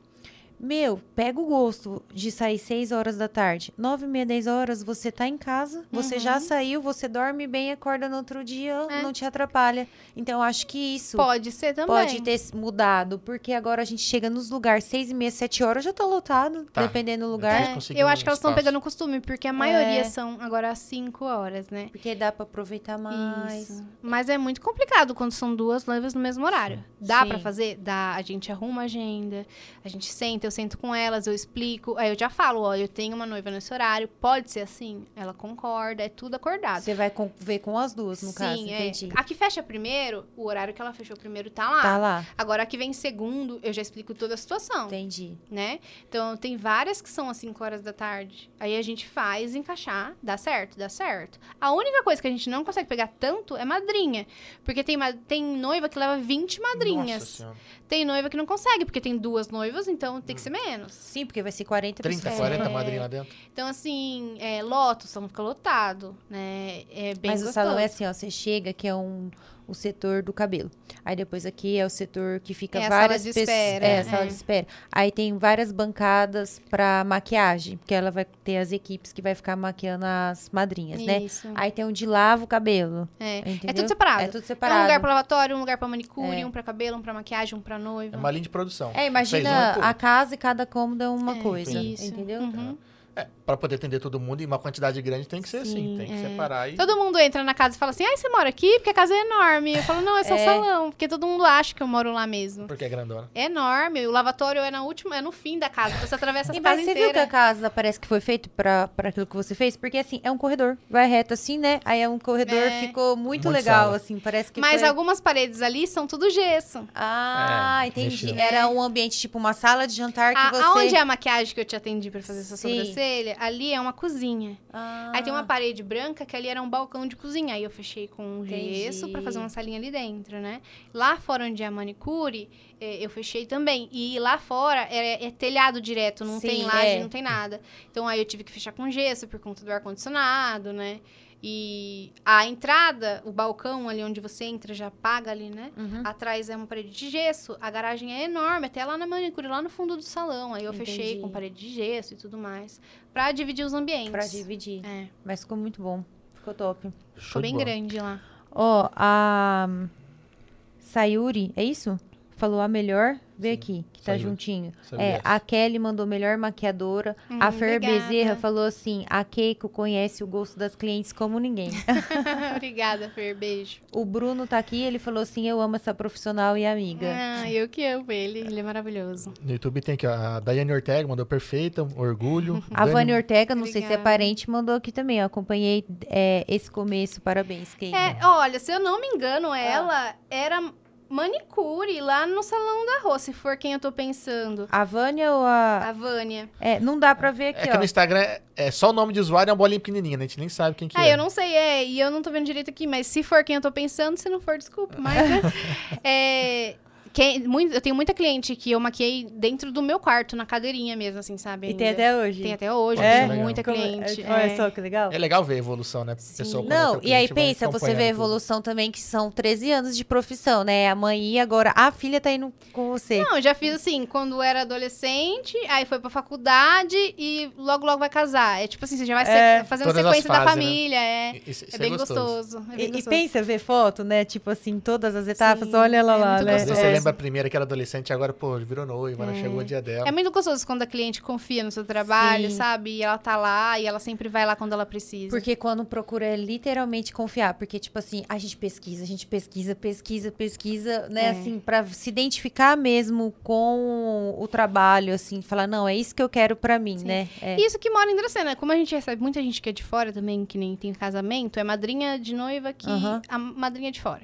Speaker 2: Meu, pega o gosto de sair seis horas da tarde. Nove e meia, dez horas, você tá em casa, você já saiu, você dorme bem, acorda no outro dia,
Speaker 1: Uhum. É.
Speaker 2: não te atrapalha. Então, eu acho que isso
Speaker 1: Pode ser também.
Speaker 2: pode ter mudado, porque agora a gente chega nos lugares seis e meia, sete horas, já tá lotado,
Speaker 3: Tá.
Speaker 2: dependendo do lugar.
Speaker 1: É, eu acho que elas estão pegando costume, porque a maioria
Speaker 2: É.
Speaker 1: são agora às 5 horas, né?
Speaker 2: Porque dá pra aproveitar mais.
Speaker 1: Isso. Mas é muito complicado quando são duas noivas no mesmo horário. Dá
Speaker 2: Sim.
Speaker 1: pra fazer? Dá. A gente arruma a agenda, a gente senta, eu sento com elas, eu explico. Aí eu já falo, ó, eu tenho uma noiva nesse horário, pode ser assim? Ela concorda, é tudo acordado.
Speaker 2: Você vai com- ver com as duas, no caso,
Speaker 1: Sim, é.
Speaker 2: entendi.
Speaker 1: A que fecha primeiro, o horário que ela fechou primeiro tá lá.
Speaker 2: Tá lá,
Speaker 1: Agora a que vem segundo, eu já explico toda a situação
Speaker 2: entendi.
Speaker 1: né? Então, tem várias que são às 5 horas da tarde. Aí a gente faz encaixar, dá certo, dá certo. A única coisa que a gente não consegue pegar tanto é madrinha. Porque tem, tem noiva que leva 20
Speaker 3: Nossa
Speaker 1: madrinhas.
Speaker 3: Senhora.
Speaker 1: tem noiva que não consegue, porque tem duas noivas, então tem que ser menos.
Speaker 2: Sim, porque vai ser 40
Speaker 3: 30,
Speaker 2: pessoas.
Speaker 3: 40
Speaker 1: É.
Speaker 3: madrinha lá dentro.
Speaker 1: Então, assim, é, loto, o salão fica lotado, né? É bem
Speaker 2: Mas o
Speaker 1: gostoso.
Speaker 2: salão é assim, ó, você chega que é um o setor do cabelo. Aí depois aqui é o setor que fica
Speaker 1: É
Speaker 2: várias
Speaker 1: de
Speaker 2: pessoas-
Speaker 1: espera,
Speaker 2: É, a sala
Speaker 1: é.
Speaker 2: de espera. Aí tem várias bancadas pra maquiagem, porque ela vai ter as equipes que vai ficar maquiando as madrinhas, né?
Speaker 1: Isso.
Speaker 2: Aí tem onde lava o cabelo.
Speaker 1: É.
Speaker 2: Entendeu?
Speaker 1: É tudo separado.
Speaker 2: É tudo
Speaker 1: É
Speaker 2: separado.
Speaker 1: um lugar pra lavatório, um lugar pra manicure,
Speaker 2: É.
Speaker 1: um pra cabelo, um pra maquiagem, um pra noiva.
Speaker 3: É uma linha de produção.
Speaker 2: É, imagina a casa e cada cômodo é uma
Speaker 1: É,
Speaker 2: coisa,
Speaker 1: isso.
Speaker 2: entendeu?
Speaker 1: Uhum.
Speaker 3: É, pra poder atender todo mundo e uma quantidade grande tem que ser assim.
Speaker 1: Sim,
Speaker 3: Tem que
Speaker 1: é.
Speaker 3: separar e.
Speaker 1: Todo mundo entra na casa e fala assim, ai, você mora aqui? Porque a casa é enorme. Eu falo, não, é só
Speaker 2: É.
Speaker 1: salão. Porque todo mundo acha que eu moro lá mesmo.
Speaker 3: Porque é grandona.
Speaker 1: É enorme. O lavatório é na última, é no fim da casa. Você atravessa a
Speaker 2: E
Speaker 1: casa
Speaker 2: mas você viu que
Speaker 1: inteira.
Speaker 2: a casa parece que foi feito pra, pra aquilo que você fez? Porque assim, é um corredor. Vai reto assim, né? Aí é um corredor,
Speaker 1: É.
Speaker 2: ficou muito,
Speaker 3: Muito
Speaker 2: legal,
Speaker 3: sala.
Speaker 2: assim. Parece que
Speaker 1: Mas
Speaker 2: foi...
Speaker 1: algumas paredes ali são tudo gesso.
Speaker 2: Ah,
Speaker 3: É,
Speaker 2: entendi.
Speaker 3: mexeu.
Speaker 2: Era um ambiente, tipo uma sala de jantar que
Speaker 1: A-
Speaker 2: você...
Speaker 1: Aonde é a maquiagem que eu te atendi pra fazer essa
Speaker 2: Sim.
Speaker 1: Sobrancelha, ali é uma cozinha.
Speaker 2: Ah,
Speaker 1: Aí tem uma parede branca que ali era um balcão de cozinha. Aí eu fechei com um
Speaker 2: Entendi.
Speaker 1: gesso pra fazer uma salinha ali dentro, né? Lá fora onde é a manicure, eh, eu fechei também. E lá fora é, é telhado direto, não
Speaker 2: Sim,
Speaker 1: tem laje,
Speaker 2: é.
Speaker 1: não tem nada. Então aí eu tive que fechar com gesso por conta do ar-condicionado, né? E a entrada, o balcão ali onde você entra, já paga ali, né?
Speaker 2: Uhum.
Speaker 1: Atrás é uma parede de gesso. A garagem é enorme, até lá na manicure, lá no fundo do salão. Aí eu fechei
Speaker 2: Entendi.
Speaker 1: com parede de gesso e tudo mais. Pra dividir os ambientes.
Speaker 2: Pra dividir.
Speaker 1: É,
Speaker 2: Mas ficou muito bom. Ficou top.
Speaker 3: Show
Speaker 1: ficou bem grande lá.
Speaker 2: Ó, a Sayuri, é isso? Falou a melhor. Vê
Speaker 3: Sim,
Speaker 2: aqui, que tá
Speaker 3: Sayuri.
Speaker 2: juntinho.
Speaker 3: Sayuri
Speaker 2: É, a Kelly mandou melhor maquiadora.
Speaker 1: Hum,
Speaker 2: a Fer
Speaker 1: obrigada.
Speaker 2: Bezerra falou assim: a Keiko conhece o gosto das clientes como ninguém.
Speaker 1: Obrigada, Fer. Beijo.
Speaker 2: o Bruno tá aqui, ele falou assim: eu amo essa profissional e amiga.
Speaker 1: Ah, eu que amo ele. Ele é maravilhoso.
Speaker 3: No YouTube tem aqui, ó, a Daiane Ortega mandou perfeita, orgulho.
Speaker 2: A
Speaker 3: Dani-
Speaker 2: Vânia Ortega, não sei se é
Speaker 1: Obrigada.
Speaker 2: parente, mandou aqui também. Eu acompanhei é, esse começo. Parabéns, Keiko.
Speaker 1: É, olha, se eu não me engano, ela era manicure lá no Salão da Rô, se for quem eu tô pensando.
Speaker 2: A Vânia ou a.
Speaker 1: A Vânia.
Speaker 2: É, não dá pra ver aqui,
Speaker 3: É que
Speaker 2: ó.
Speaker 3: no Instagram é, é só o nome de usuário é uma bolinha pequenininha, né? A gente nem sabe quem que
Speaker 1: Ah,
Speaker 3: é.
Speaker 1: eu não sei, é, e eu não tô vendo direito aqui, mas se for quem eu tô pensando, se não for, desculpa, mas, né? é, quem, muito, eu tenho muita cliente que eu maquiei dentro do meu quarto, na cadeirinha mesmo, assim, sabe?
Speaker 2: E tem
Speaker 1: ainda.
Speaker 2: até hoje.
Speaker 1: Tem até hoje,
Speaker 2: É?
Speaker 1: muita
Speaker 2: Como-
Speaker 1: cliente.
Speaker 2: é, Olha
Speaker 1: é.
Speaker 2: só que legal.
Speaker 3: É legal ver a evolução, né?
Speaker 1: Sim.
Speaker 3: Pessoa,
Speaker 2: Não,
Speaker 3: é
Speaker 2: e aí pensa, você vê a
Speaker 3: acompanhando tudo.
Speaker 2: evolução também, que são 13 anos de profissão, né? A mãe e agora a filha tá indo com você.
Speaker 1: Não, eu já fiz assim, quando era adolescente, aí foi pra faculdade e logo, logo vai casar. É tipo assim, você já vai
Speaker 2: É.
Speaker 1: fazendo
Speaker 3: Todas
Speaker 1: sequência da
Speaker 3: fases, né?
Speaker 1: família, é.
Speaker 3: Isso- isso
Speaker 1: É bem
Speaker 3: gostoso.
Speaker 1: gostoso. é bem
Speaker 2: E, e
Speaker 1: gostoso.
Speaker 2: pensa ver foto, né? Tipo assim, todas as etapas,
Speaker 1: Sim,
Speaker 2: olha ela
Speaker 1: é
Speaker 2: lá, né?
Speaker 1: É.
Speaker 3: lembra a primeira que era adolescente, agora, pô, virou noiva, né? Chegou o dia dela.
Speaker 1: É muito gostoso quando a cliente confia no seu trabalho,
Speaker 2: Sim.
Speaker 1: sabe? E ela tá lá e ela sempre vai lá quando ela precisa.
Speaker 2: Porque quando procura é literalmente confiar. Porque, tipo assim, a gente pesquisa, a gente pesquisa, pesquisa, pesquisa, né?
Speaker 1: É.
Speaker 2: Assim, pra se identificar mesmo com o trabalho, assim, falar, não, é isso que eu quero pra mim,
Speaker 1: Sim.
Speaker 2: né? É.
Speaker 1: Isso que mora em Dracena. Como a gente recebe muita gente que é de fora também, que nem tem casamento, é madrinha de noiva que
Speaker 2: Aham.
Speaker 1: a madrinha de fora.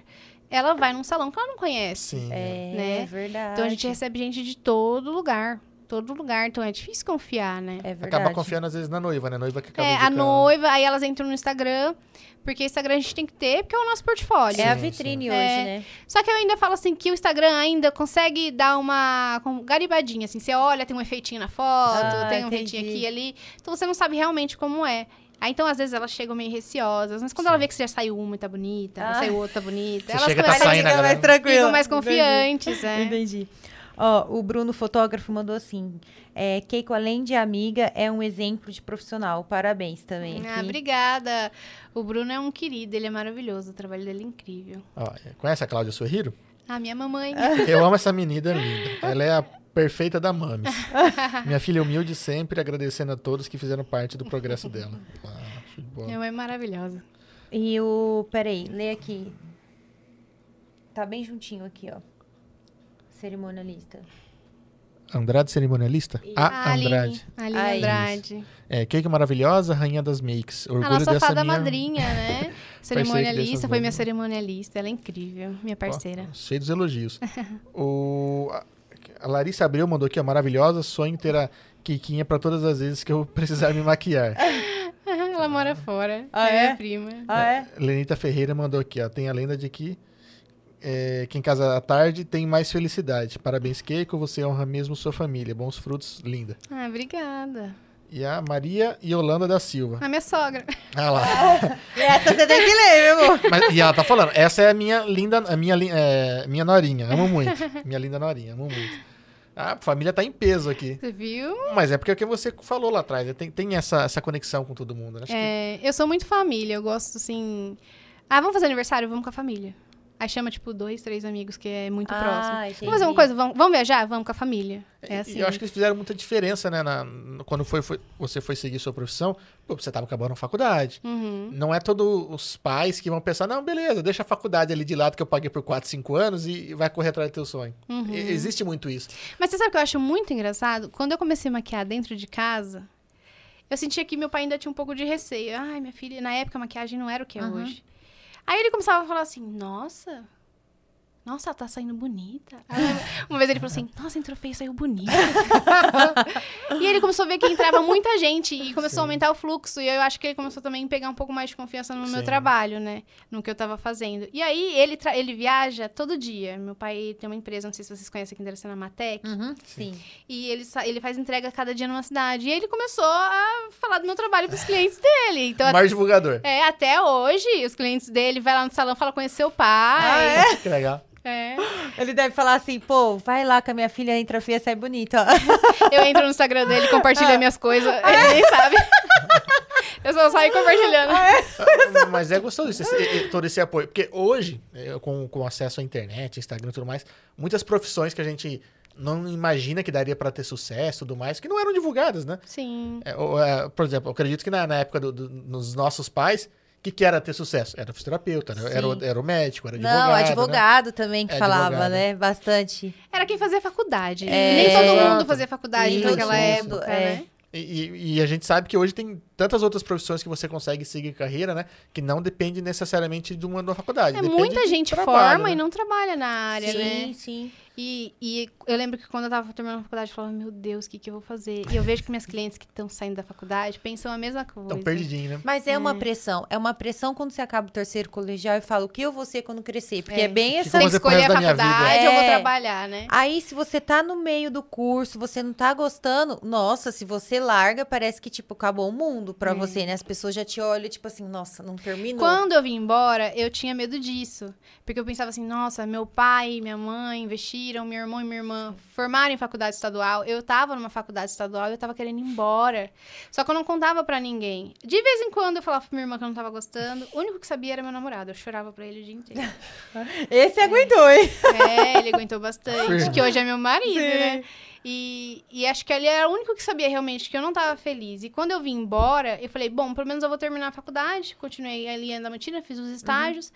Speaker 1: Ela vai num salão que ela não conhece.
Speaker 3: Sim.
Speaker 2: É,
Speaker 1: né?
Speaker 2: verdade.
Speaker 1: Então a gente recebe gente de todo lugar. Todo lugar. Então é difícil confiar, né?
Speaker 2: É verdade.
Speaker 3: Acaba confiando às vezes na noiva, né? A noiva que acaba
Speaker 1: É, a
Speaker 3: indicando.
Speaker 1: noiva, aí elas entram no Instagram, porque Instagram a gente tem que ter, porque é o nosso portfólio.
Speaker 2: É a
Speaker 3: Sim,
Speaker 2: vitrine
Speaker 3: sim.
Speaker 2: hoje,
Speaker 1: É.
Speaker 2: né?
Speaker 1: Só que eu ainda falo assim que o Instagram ainda consegue dar uma garibadinha, assim. Você olha, tem um efeitinho na foto,
Speaker 2: Ah,
Speaker 1: tem um efeitinho aqui e ali. Então você não sabe realmente como é. Aí então, às vezes, elas chegam meio receosas. Mas quando ela vê que você já saiu uma e tá bonita,
Speaker 2: Ah.
Speaker 1: saiu outra tá bonita,
Speaker 3: Você
Speaker 1: elas
Speaker 3: chega, tá
Speaker 1: começam a
Speaker 3: saindo,
Speaker 1: ficar
Speaker 3: a
Speaker 2: mais
Speaker 3: galera-
Speaker 2: tranquila.
Speaker 1: ficam mais confiantes, é.
Speaker 2: Entendi. Ó, o Bruno, fotógrafo, mandou assim: é, Keiko, além de amiga, é um exemplo de profissional. Parabéns também.
Speaker 1: Ah,
Speaker 2: aqui.
Speaker 1: obrigada. O Bruno é um querido, ele é maravilhoso. O trabalho dele é incrível.
Speaker 3: Ó, conhece a Cláudia Sorriro?
Speaker 1: Ah, minha mamãe.
Speaker 3: Eu amo essa menina linda. Ela é a perfeita da Mames. Minha filha humilde sempre agradecendo a todos que fizeram parte do progresso dela. Ah.
Speaker 1: Minha mãe é maravilhosa.
Speaker 2: E o. Peraí, lê aqui. Tá bem juntinho aqui, ó. Cerimonialista.
Speaker 3: Andrade cerimonialista? A
Speaker 1: Aline,
Speaker 3: Andrade.
Speaker 1: Aline
Speaker 2: Ai.
Speaker 1: Andrade.
Speaker 3: É, Cake maravilhosa, rainha das makes. Orgulho
Speaker 1: A nossa
Speaker 3: dessa
Speaker 1: fada
Speaker 3: minha...
Speaker 1: madrinha, né? Cerimonialista, foi minha cerimonialista. Ela é incrível, minha parceira.
Speaker 3: Ó, cheio dos elogios. o, a- Larissa Abreu mandou aqui, ó, maravilhosa, sonho ter a Kikinha pra todas as vezes que eu precisar me maquiar.
Speaker 1: Ela mora fora.
Speaker 2: Ah,
Speaker 1: é
Speaker 2: é?
Speaker 1: minha prima.
Speaker 2: Ah, é?
Speaker 3: Lenita Ferreira mandou aqui, ó, tem a lenda de que é, quem casa à tarde tem mais felicidade. Parabéns, Keiko, você honra mesmo sua família. Bons frutos, linda.
Speaker 1: Ah, obrigada.
Speaker 3: E a Maria Yolanda da Silva.
Speaker 1: A minha sogra.
Speaker 3: Ah lá.
Speaker 2: E essa você tem que ler, meu amor.
Speaker 3: Mas- e ela tá falando, essa é a minha linda, a minha, é, minha norinha, amo muito. Minha linda norinha, amo muito. A família tá em peso aqui.
Speaker 1: Você viu?
Speaker 3: Mas é porque é o que você falou lá atrás, né? tem, tem essa, essa conexão com todo mundo, né? Acho que-
Speaker 1: É, eu sou muito família. Eu gosto, assim... Ah, vamos fazer aniversário? Vamos com a família. Aí chama, tipo, dois, três amigos que é muito
Speaker 2: Ah,
Speaker 1: próximo.
Speaker 2: entendi.
Speaker 1: Vamos fazer uma coisa? Vamos, vamos viajar? Vamos com a família. É assim.
Speaker 3: E eu acho que eles fizeram muita diferença, né? na- quando foi, foi- você foi seguir sua profissão, pô, você tava acabando a faculdade.
Speaker 1: Uhum.
Speaker 3: Não é todos os pais que vão pensar, não, beleza, deixa a faculdade ali de lado que eu paguei por 4, 5 anos e, e vai correr atrás do teu sonho.
Speaker 1: Uhum.
Speaker 3: E- existe muito isso.
Speaker 1: Mas você sabe o que eu acho muito engraçado? Quando eu comecei a maquiar dentro de casa, eu sentia que meu pai ainda tinha um pouco de receio. Ai, minha filha, na época a maquiagem não era o que é
Speaker 2: Uhum.
Speaker 1: hoje. Aí ele começava a falar assim, nossa... Nossa, ela tá saindo bonita. Aí, Uma vez ele falou assim, nossa, entrou feio, saiu bonita. e ele começou a ver que entrava muita gente e começou
Speaker 3: Sim.
Speaker 1: a aumentar o fluxo. E eu acho que ele começou também a pegar um pouco mais de confiança no meu
Speaker 3: Sim.
Speaker 1: trabalho, né? No que eu tava fazendo. E aí, ele, tra- ele viaja todo dia. Meu pai tem uma empresa, não sei se vocês conhecem aqui em Dracena Matec.
Speaker 2: Uhum, sim.
Speaker 1: E ele, sa- ele faz entrega cada dia numa cidade. E ele começou a falar do meu trabalho pros clientes dele. Então,
Speaker 3: Mais divulgador.
Speaker 1: é, até hoje, os clientes dele vai lá no salão, fala conhecer o
Speaker 2: Ah,
Speaker 1: pai.
Speaker 3: Que legal.
Speaker 1: É.
Speaker 2: Ele deve falar assim, pô, vai lá que a minha filha entra feia, sai bonita.
Speaker 1: Eu entro no Instagram dele, compartilho minhas coisas, ele nem sabe. Eu só saio compartilhando.
Speaker 3: Mas é gostoso isso, esse- todo esse apoio. Porque hoje, eh, com, com acesso à internet, Instagram e tudo mais, muitas profissões que a gente não imagina que daria pra ter sucesso e tudo mais, que não eram divulgadas, né?
Speaker 1: Sim.
Speaker 3: É, o- é, por exemplo, eu acredito que na, na época do- do- dos nossos pais, o que, que era ter sucesso? Era fisioterapeuta, né? era, o-
Speaker 2: Sim.
Speaker 3: era o médico, era advogado.
Speaker 2: Não,
Speaker 3: né?
Speaker 2: advogado também que
Speaker 3: É,
Speaker 2: falava,
Speaker 3: advogado.
Speaker 2: né? Bastante.
Speaker 1: Era quem fazia faculdade.
Speaker 2: É,
Speaker 1: Nem todo mundo fazia faculdade
Speaker 2: Isso,
Speaker 1: naquela
Speaker 3: isso,
Speaker 1: época,
Speaker 2: é.
Speaker 1: né?
Speaker 3: E, e- e a gente sabe que hoje tem tantas outras profissões que você consegue seguir carreira, né? Que não depende necessariamente de uma, de uma faculdade.
Speaker 1: É, muita gente
Speaker 3: trabalho,
Speaker 1: forma
Speaker 3: né?
Speaker 1: e não trabalha na área, né?
Speaker 2: sim, sim.
Speaker 1: E, e eu lembro que quando eu tava terminando a faculdade, eu falava, meu Deus, o que, que eu vou fazer? E eu vejo que minhas clientes que estão saindo da faculdade pensam a mesma coisa.
Speaker 3: Estão perdidinhos, né?
Speaker 2: Mas é uma pressão. É uma pressão quando você acaba o terceiro colegial e fala o que eu vou ser quando crescer. Porque é,
Speaker 1: É.
Speaker 2: bem essa.
Speaker 1: Tem que escolher a faculdade, eu vou
Speaker 2: É.
Speaker 1: trabalhar, né?
Speaker 2: Aí, se você tá no meio do curso, você não tá gostando, nossa, se você larga, parece que, tipo, acabou o mundo pra
Speaker 1: É.
Speaker 2: você, né? As pessoas já te olham, tipo assim, nossa, não terminou.
Speaker 1: Quando eu vim embora, eu tinha medo disso. Porque eu pensava assim, nossa, meu pai e minha mãe investiram, meu irmão e minha irmã formaram em faculdade estadual. Eu tava numa faculdade estadual e eu tava querendo ir embora. Só que eu não contava pra ninguém. De vez em quando eu falava pra minha irmã que eu não tava gostando. O único que sabia era meu namorado. Eu chorava pra ele o dia inteiro.
Speaker 2: Esse aguentou, hein?
Speaker 1: É, ele aguentou bastante. Que hoje é meu marido,
Speaker 2: Sim.
Speaker 1: né? E, e acho que ele era o único que sabia realmente que eu não tava feliz. E quando eu vim embora, eu falei, bom, pelo menos eu vou terminar a faculdade. Continuei ali em Adamantina, fiz os estágios.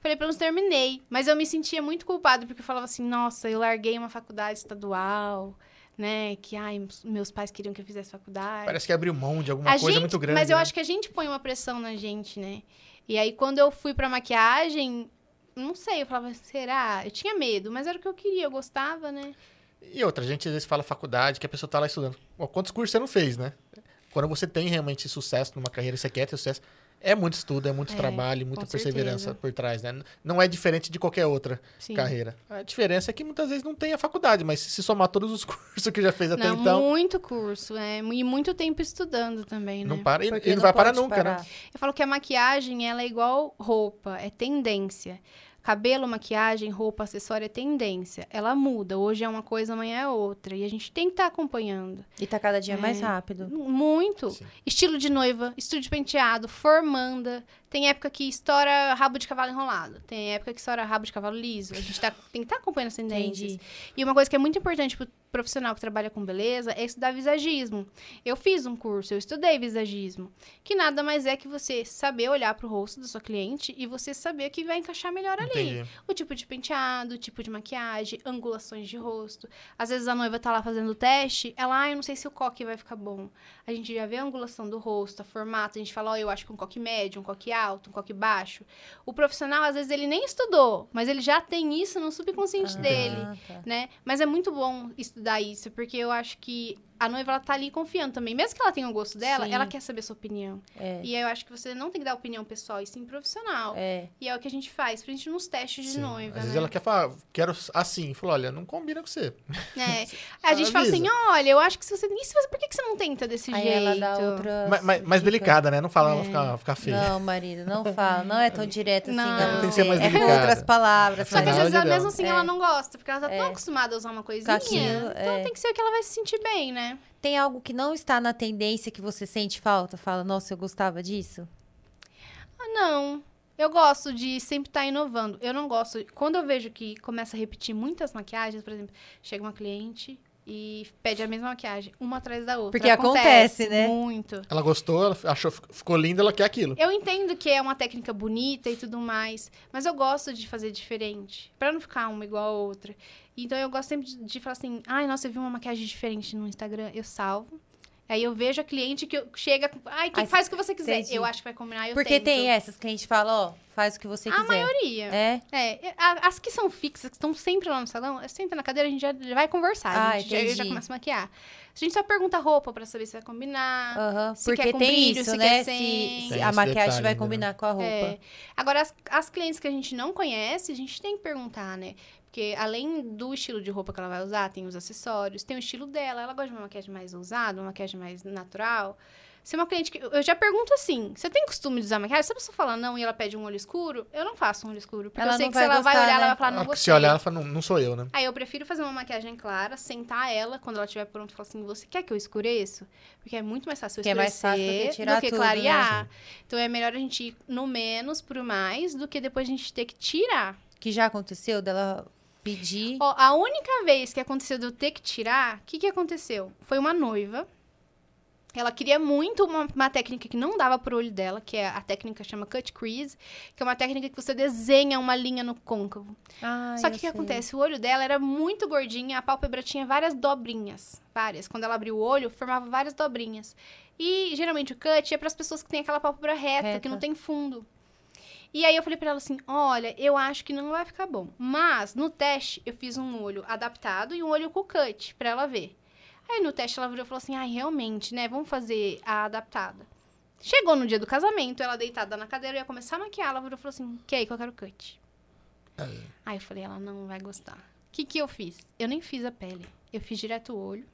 Speaker 1: Falei, pelo menos terminei. Mas eu me sentia muito culpada, porque eu falava assim, nossa, eu larguei uma faculdade estadual, né? Que, ai, meus pais queriam que eu fizesse faculdade.
Speaker 3: Parece que abriu mão de alguma
Speaker 1: A
Speaker 3: coisa
Speaker 1: gente-
Speaker 3: muito grande.
Speaker 1: Mas eu
Speaker 3: né?
Speaker 1: acho que a gente põe uma pressão na gente, né? E aí, quando eu fui pra maquiagem, não sei, eu falava, será? Eu tinha medo, mas era o que eu queria, eu gostava, né?
Speaker 3: E outra, a gente às vezes fala faculdade, que a pessoa tá lá estudando. Quantos cursos você não fez, né? Quando você tem realmente sucesso numa carreira, você quer ter sucesso, é muito estudo, é muito
Speaker 1: É,
Speaker 3: trabalho, muita perseverança
Speaker 1: certeza.
Speaker 3: por trás, né? Não é diferente de qualquer outra
Speaker 1: Sim.
Speaker 3: carreira. A diferença é que muitas vezes não tem a faculdade, mas se somar todos os cursos que já fez até
Speaker 1: Não,
Speaker 3: então,
Speaker 1: muito curso, é, e muito tempo estudando também, né?
Speaker 3: não para. E,
Speaker 2: Porque
Speaker 3: e não, vai parar nunca, né?
Speaker 2: parar.
Speaker 1: Eu falo que a maquiagem, ela é igual roupa, é tendência. Cabelo, maquiagem, roupa, acessório é tendência. Ela muda. Hoje é uma coisa, amanhã é outra. E a gente tem que estar acompanhando.
Speaker 2: E tá cada dia mais
Speaker 1: É.
Speaker 2: rápido.
Speaker 1: Muito.
Speaker 3: Sim.
Speaker 1: Estilo de noiva, estilo de penteado, formanda. Tem época que estoura rabo de cavalo enrolado. Tem época que estoura rabo de cavalo liso. A gente tá, tem que estar acompanhando as tendências.
Speaker 2: Entendi.
Speaker 1: E uma coisa que é muito importante pro profissional que trabalha com beleza é estudar visagismo. Eu fiz um curso, eu estudei visagismo. Que nada mais é que você saber olhar pro rosto da sua cliente e você saber o que vai encaixar melhor ali.
Speaker 3: Entendi.
Speaker 1: O tipo de penteado, o tipo de maquiagem, angulações de rosto. Às vezes a noiva tá lá fazendo o teste, ela, ah, eu não sei se o coque vai ficar bom. A gente já vê a angulação do rosto, a formato, a gente fala, ó, eu acho que um coque médio, um coque alto, um coque baixo. O profissional, às vezes, ele nem estudou, mas ele já tem isso no subconsciente dele,
Speaker 2: Ah, tá.
Speaker 1: né? Mas é muito bom estudar isso, porque eu acho que a noiva, ela tá ali confiando também. Mesmo que ela tenha o gosto dela,
Speaker 2: Sim.
Speaker 1: ela quer saber a sua opinião.
Speaker 2: É.
Speaker 1: E aí eu acho que você não tem que dar opinião pessoal, e sim profissional.
Speaker 2: É.
Speaker 1: E é o que a gente faz, principalmente nos testes de
Speaker 3: Sim.
Speaker 1: noiva,
Speaker 3: Às vezes
Speaker 1: né?
Speaker 3: ela quer falar, quero assim. Falou, olha, não combina com você.
Speaker 1: É. A gente fala assim, olha, eu acho que se você... E se você... Por que, que você não tenta desse
Speaker 2: Aí
Speaker 1: jeito?
Speaker 2: ela dá outra.
Speaker 3: Mais, delicada, né? Não fala, ela
Speaker 1: É.
Speaker 3: ficar, ficar feia.
Speaker 2: Não, marido, não fala. Não é tão direto assim.
Speaker 1: Não.
Speaker 2: Não,
Speaker 1: Tem
Speaker 3: que ser mais
Speaker 2: é com
Speaker 3: delicada.
Speaker 2: outras palavras.
Speaker 1: Só que às
Speaker 3: Nada
Speaker 1: vezes, mesmo assim,
Speaker 2: É.
Speaker 1: ela não gosta, porque ela tá tão
Speaker 2: É.
Speaker 1: acostumada a usar uma coisinha.
Speaker 2: aquilo,
Speaker 1: então
Speaker 2: é.
Speaker 1: tem que ser o que ela vai se sentir bem, né?
Speaker 2: Tem algo que não está na tendência que você sente falta? Fala, nossa, eu gostava disso?
Speaker 1: Ah, não. Eu gosto de sempre estar inovando. Eu não gosto. Quando eu vejo que começa a repetir muitas maquiagens, por exemplo, chega uma cliente e pede a mesma maquiagem, uma atrás da outra.
Speaker 2: Porque acontece, né?
Speaker 1: Muito.
Speaker 3: Ela gostou, ela achou, ficou linda, ela quer aquilo.
Speaker 1: Eu entendo que é uma técnica bonita e tudo mais, mas eu gosto de fazer diferente, Pra não ficar uma igual a outra. Então eu gosto sempre de, de falar assim: "Ai, nossa, eu vi uma maquiagem diferente no Instagram", eu salvo Aí eu vejo a cliente que chega, ai, que Ai, faz o que você quiser. Entendi. Eu acho que vai combinar, eu
Speaker 2: Porque
Speaker 1: tento.
Speaker 2: tem essas clientes que falam, ó, faz o que você quiser.
Speaker 1: A maioria.
Speaker 2: É?
Speaker 1: É. As que são fixas, que estão sempre lá no salão, senta na cadeira, a gente já, já vai conversar.
Speaker 2: Ah,
Speaker 1: a gente já, já, começa a maquiar. A gente só pergunta a roupa pra saber se vai combinar.
Speaker 2: Uhum,
Speaker 1: se
Speaker 2: porque
Speaker 1: quer com
Speaker 2: tem
Speaker 1: brilho,
Speaker 2: isso,
Speaker 1: se
Speaker 2: né?
Speaker 1: Quer
Speaker 2: sem. Se, a maquiagem vai combinar né? com a roupa. É.
Speaker 1: Agora, as, as clientes que a gente não conhece, a gente tem que perguntar, né? Porque além do estilo de roupa que ela vai usar, tem os acessórios, tem o estilo dela. Ela gosta de uma maquiagem mais ousada, uma maquiagem mais natural. Se uma cliente que. Eu já pergunto assim: você tem costume de usar maquiagem? Se a pessoa fala não e ela pede um olho escuro, eu não faço um olho escuro. Porque ela eu sei que se ela
Speaker 2: gostar,
Speaker 1: vai olhar,
Speaker 2: né?
Speaker 1: ela vai falar, não
Speaker 3: ah,
Speaker 1: gostei.
Speaker 3: Se olhar, ela fala, não, não sou eu, né?
Speaker 1: Aí eu prefiro fazer uma maquiagem clara, sentar ela quando ela estiver pronta falar assim: você quer que eu escureça? Porque é muito mais fácil eu escurecer é mais fácil do que, tirar do que tudo, clarear. Né? Então é melhor a gente ir no menos pro mais do que depois a gente ter que tirar.
Speaker 2: Que já aconteceu dela Pedir.
Speaker 1: Ó, a única vez que aconteceu de eu ter que tirar, o que, que aconteceu? Foi uma noiva. Ela queria muito uma, uma, técnica que não dava pro olho dela, que é a técnica chama cut crease, que é uma técnica que você desenha uma linha no côncavo.
Speaker 2: Ah,
Speaker 1: Só que o que acontece? O olho dela era muito gordinha, a pálpebra tinha várias dobrinhas, várias. Quando ela abriu o olho, formava várias dobrinhas. E geralmente o cut é para as pessoas que têm aquela pálpebra reta, reta, que não tem fundo. E aí eu falei para ela assim: olha, eu acho que não vai ficar bom. Mas no teste eu fiz um olho adaptado e um olho com cut para ela ver. Aí no teste ela virou e falou assim: ai, ah, realmente, né? Vamos fazer a adaptada. Chegou no dia do casamento, ela deitada na cadeira, eu ia começar a maquiar. Ela virou e falou assim: que aí que eu quero cut. Aí. aí eu falei: ela não vai gostar. O que que eu fiz? Eu nem fiz a pele. Eu fiz direto o olho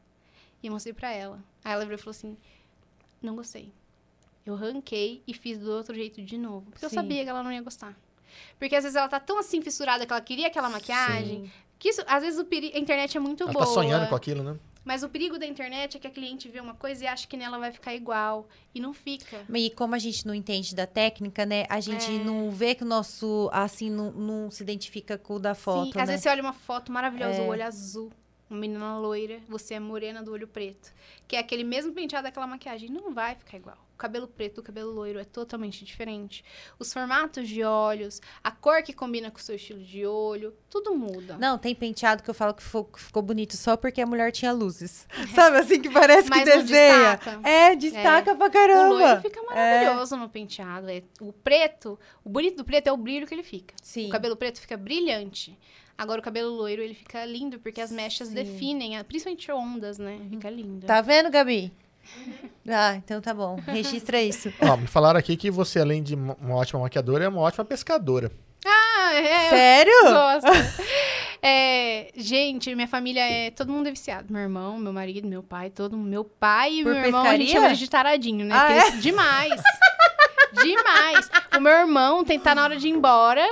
Speaker 1: e mostrei pra ela. Aí ela virou e falou assim: não gostei. Eu ranquei e fiz do outro jeito de novo. Porque Sim. eu sabia que ela não ia gostar. Porque às vezes ela tá tão assim fissurada que ela queria aquela maquiagem. Sim. Que isso, às vezes o peri... a internet é muito
Speaker 3: ela
Speaker 1: boa.
Speaker 3: Ela tá sonhando com aquilo, né?
Speaker 1: Mas o perigo da internet é que a cliente vê uma coisa e acha que nela vai ficar igual. E não fica.
Speaker 2: E como a gente não entende da técnica, né? A gente é. não vê que o nosso, assim, não, não se identifica com o da foto. Sim,
Speaker 1: às
Speaker 2: né?
Speaker 1: vezes você olha uma foto maravilhosa, é. o olho azul uma menina loira, você é morena do olho preto. Que é aquele mesmo penteado daquela maquiagem. Não vai ficar igual. O cabelo preto o cabelo loiro é totalmente diferente. Os formatos de olhos, a cor que combina com o seu estilo de olho, tudo muda.
Speaker 2: Não, tem penteado que eu falo que ficou, bonito só porque a mulher tinha luzes. Sabe assim, que parece
Speaker 1: Mas
Speaker 2: que desenha.
Speaker 1: Destaca.
Speaker 2: É, destaca é. pra caramba.
Speaker 1: O loiro fica maravilhoso é. no penteado. É, o preto, o bonito do preto é o brilho que ele fica.
Speaker 2: Sim.
Speaker 1: O cabelo preto fica brilhante. Agora o cabelo loiro, ele fica lindo, porque as mechas Sim. definem, principalmente ondas, né? Uhum. Fica lindo.
Speaker 2: Tá vendo, Gabi? Ah, então tá bom. Registra isso.
Speaker 3: Ó, me falaram aqui que você, além de uma ótima maquiadora, é uma ótima pescadora.
Speaker 1: Ah, é.
Speaker 2: Sério?
Speaker 1: Gosto. é, gente, minha família é. Todo mundo é viciado. Meu irmão, meu marido, meu pai, todo Meu pai e
Speaker 2: Por
Speaker 1: meu
Speaker 2: pescaria?
Speaker 1: irmão, a gente chama de taradinho, né?
Speaker 2: Ah,
Speaker 1: é? demais. demais. O meu irmão tem, tá na hora de ir embora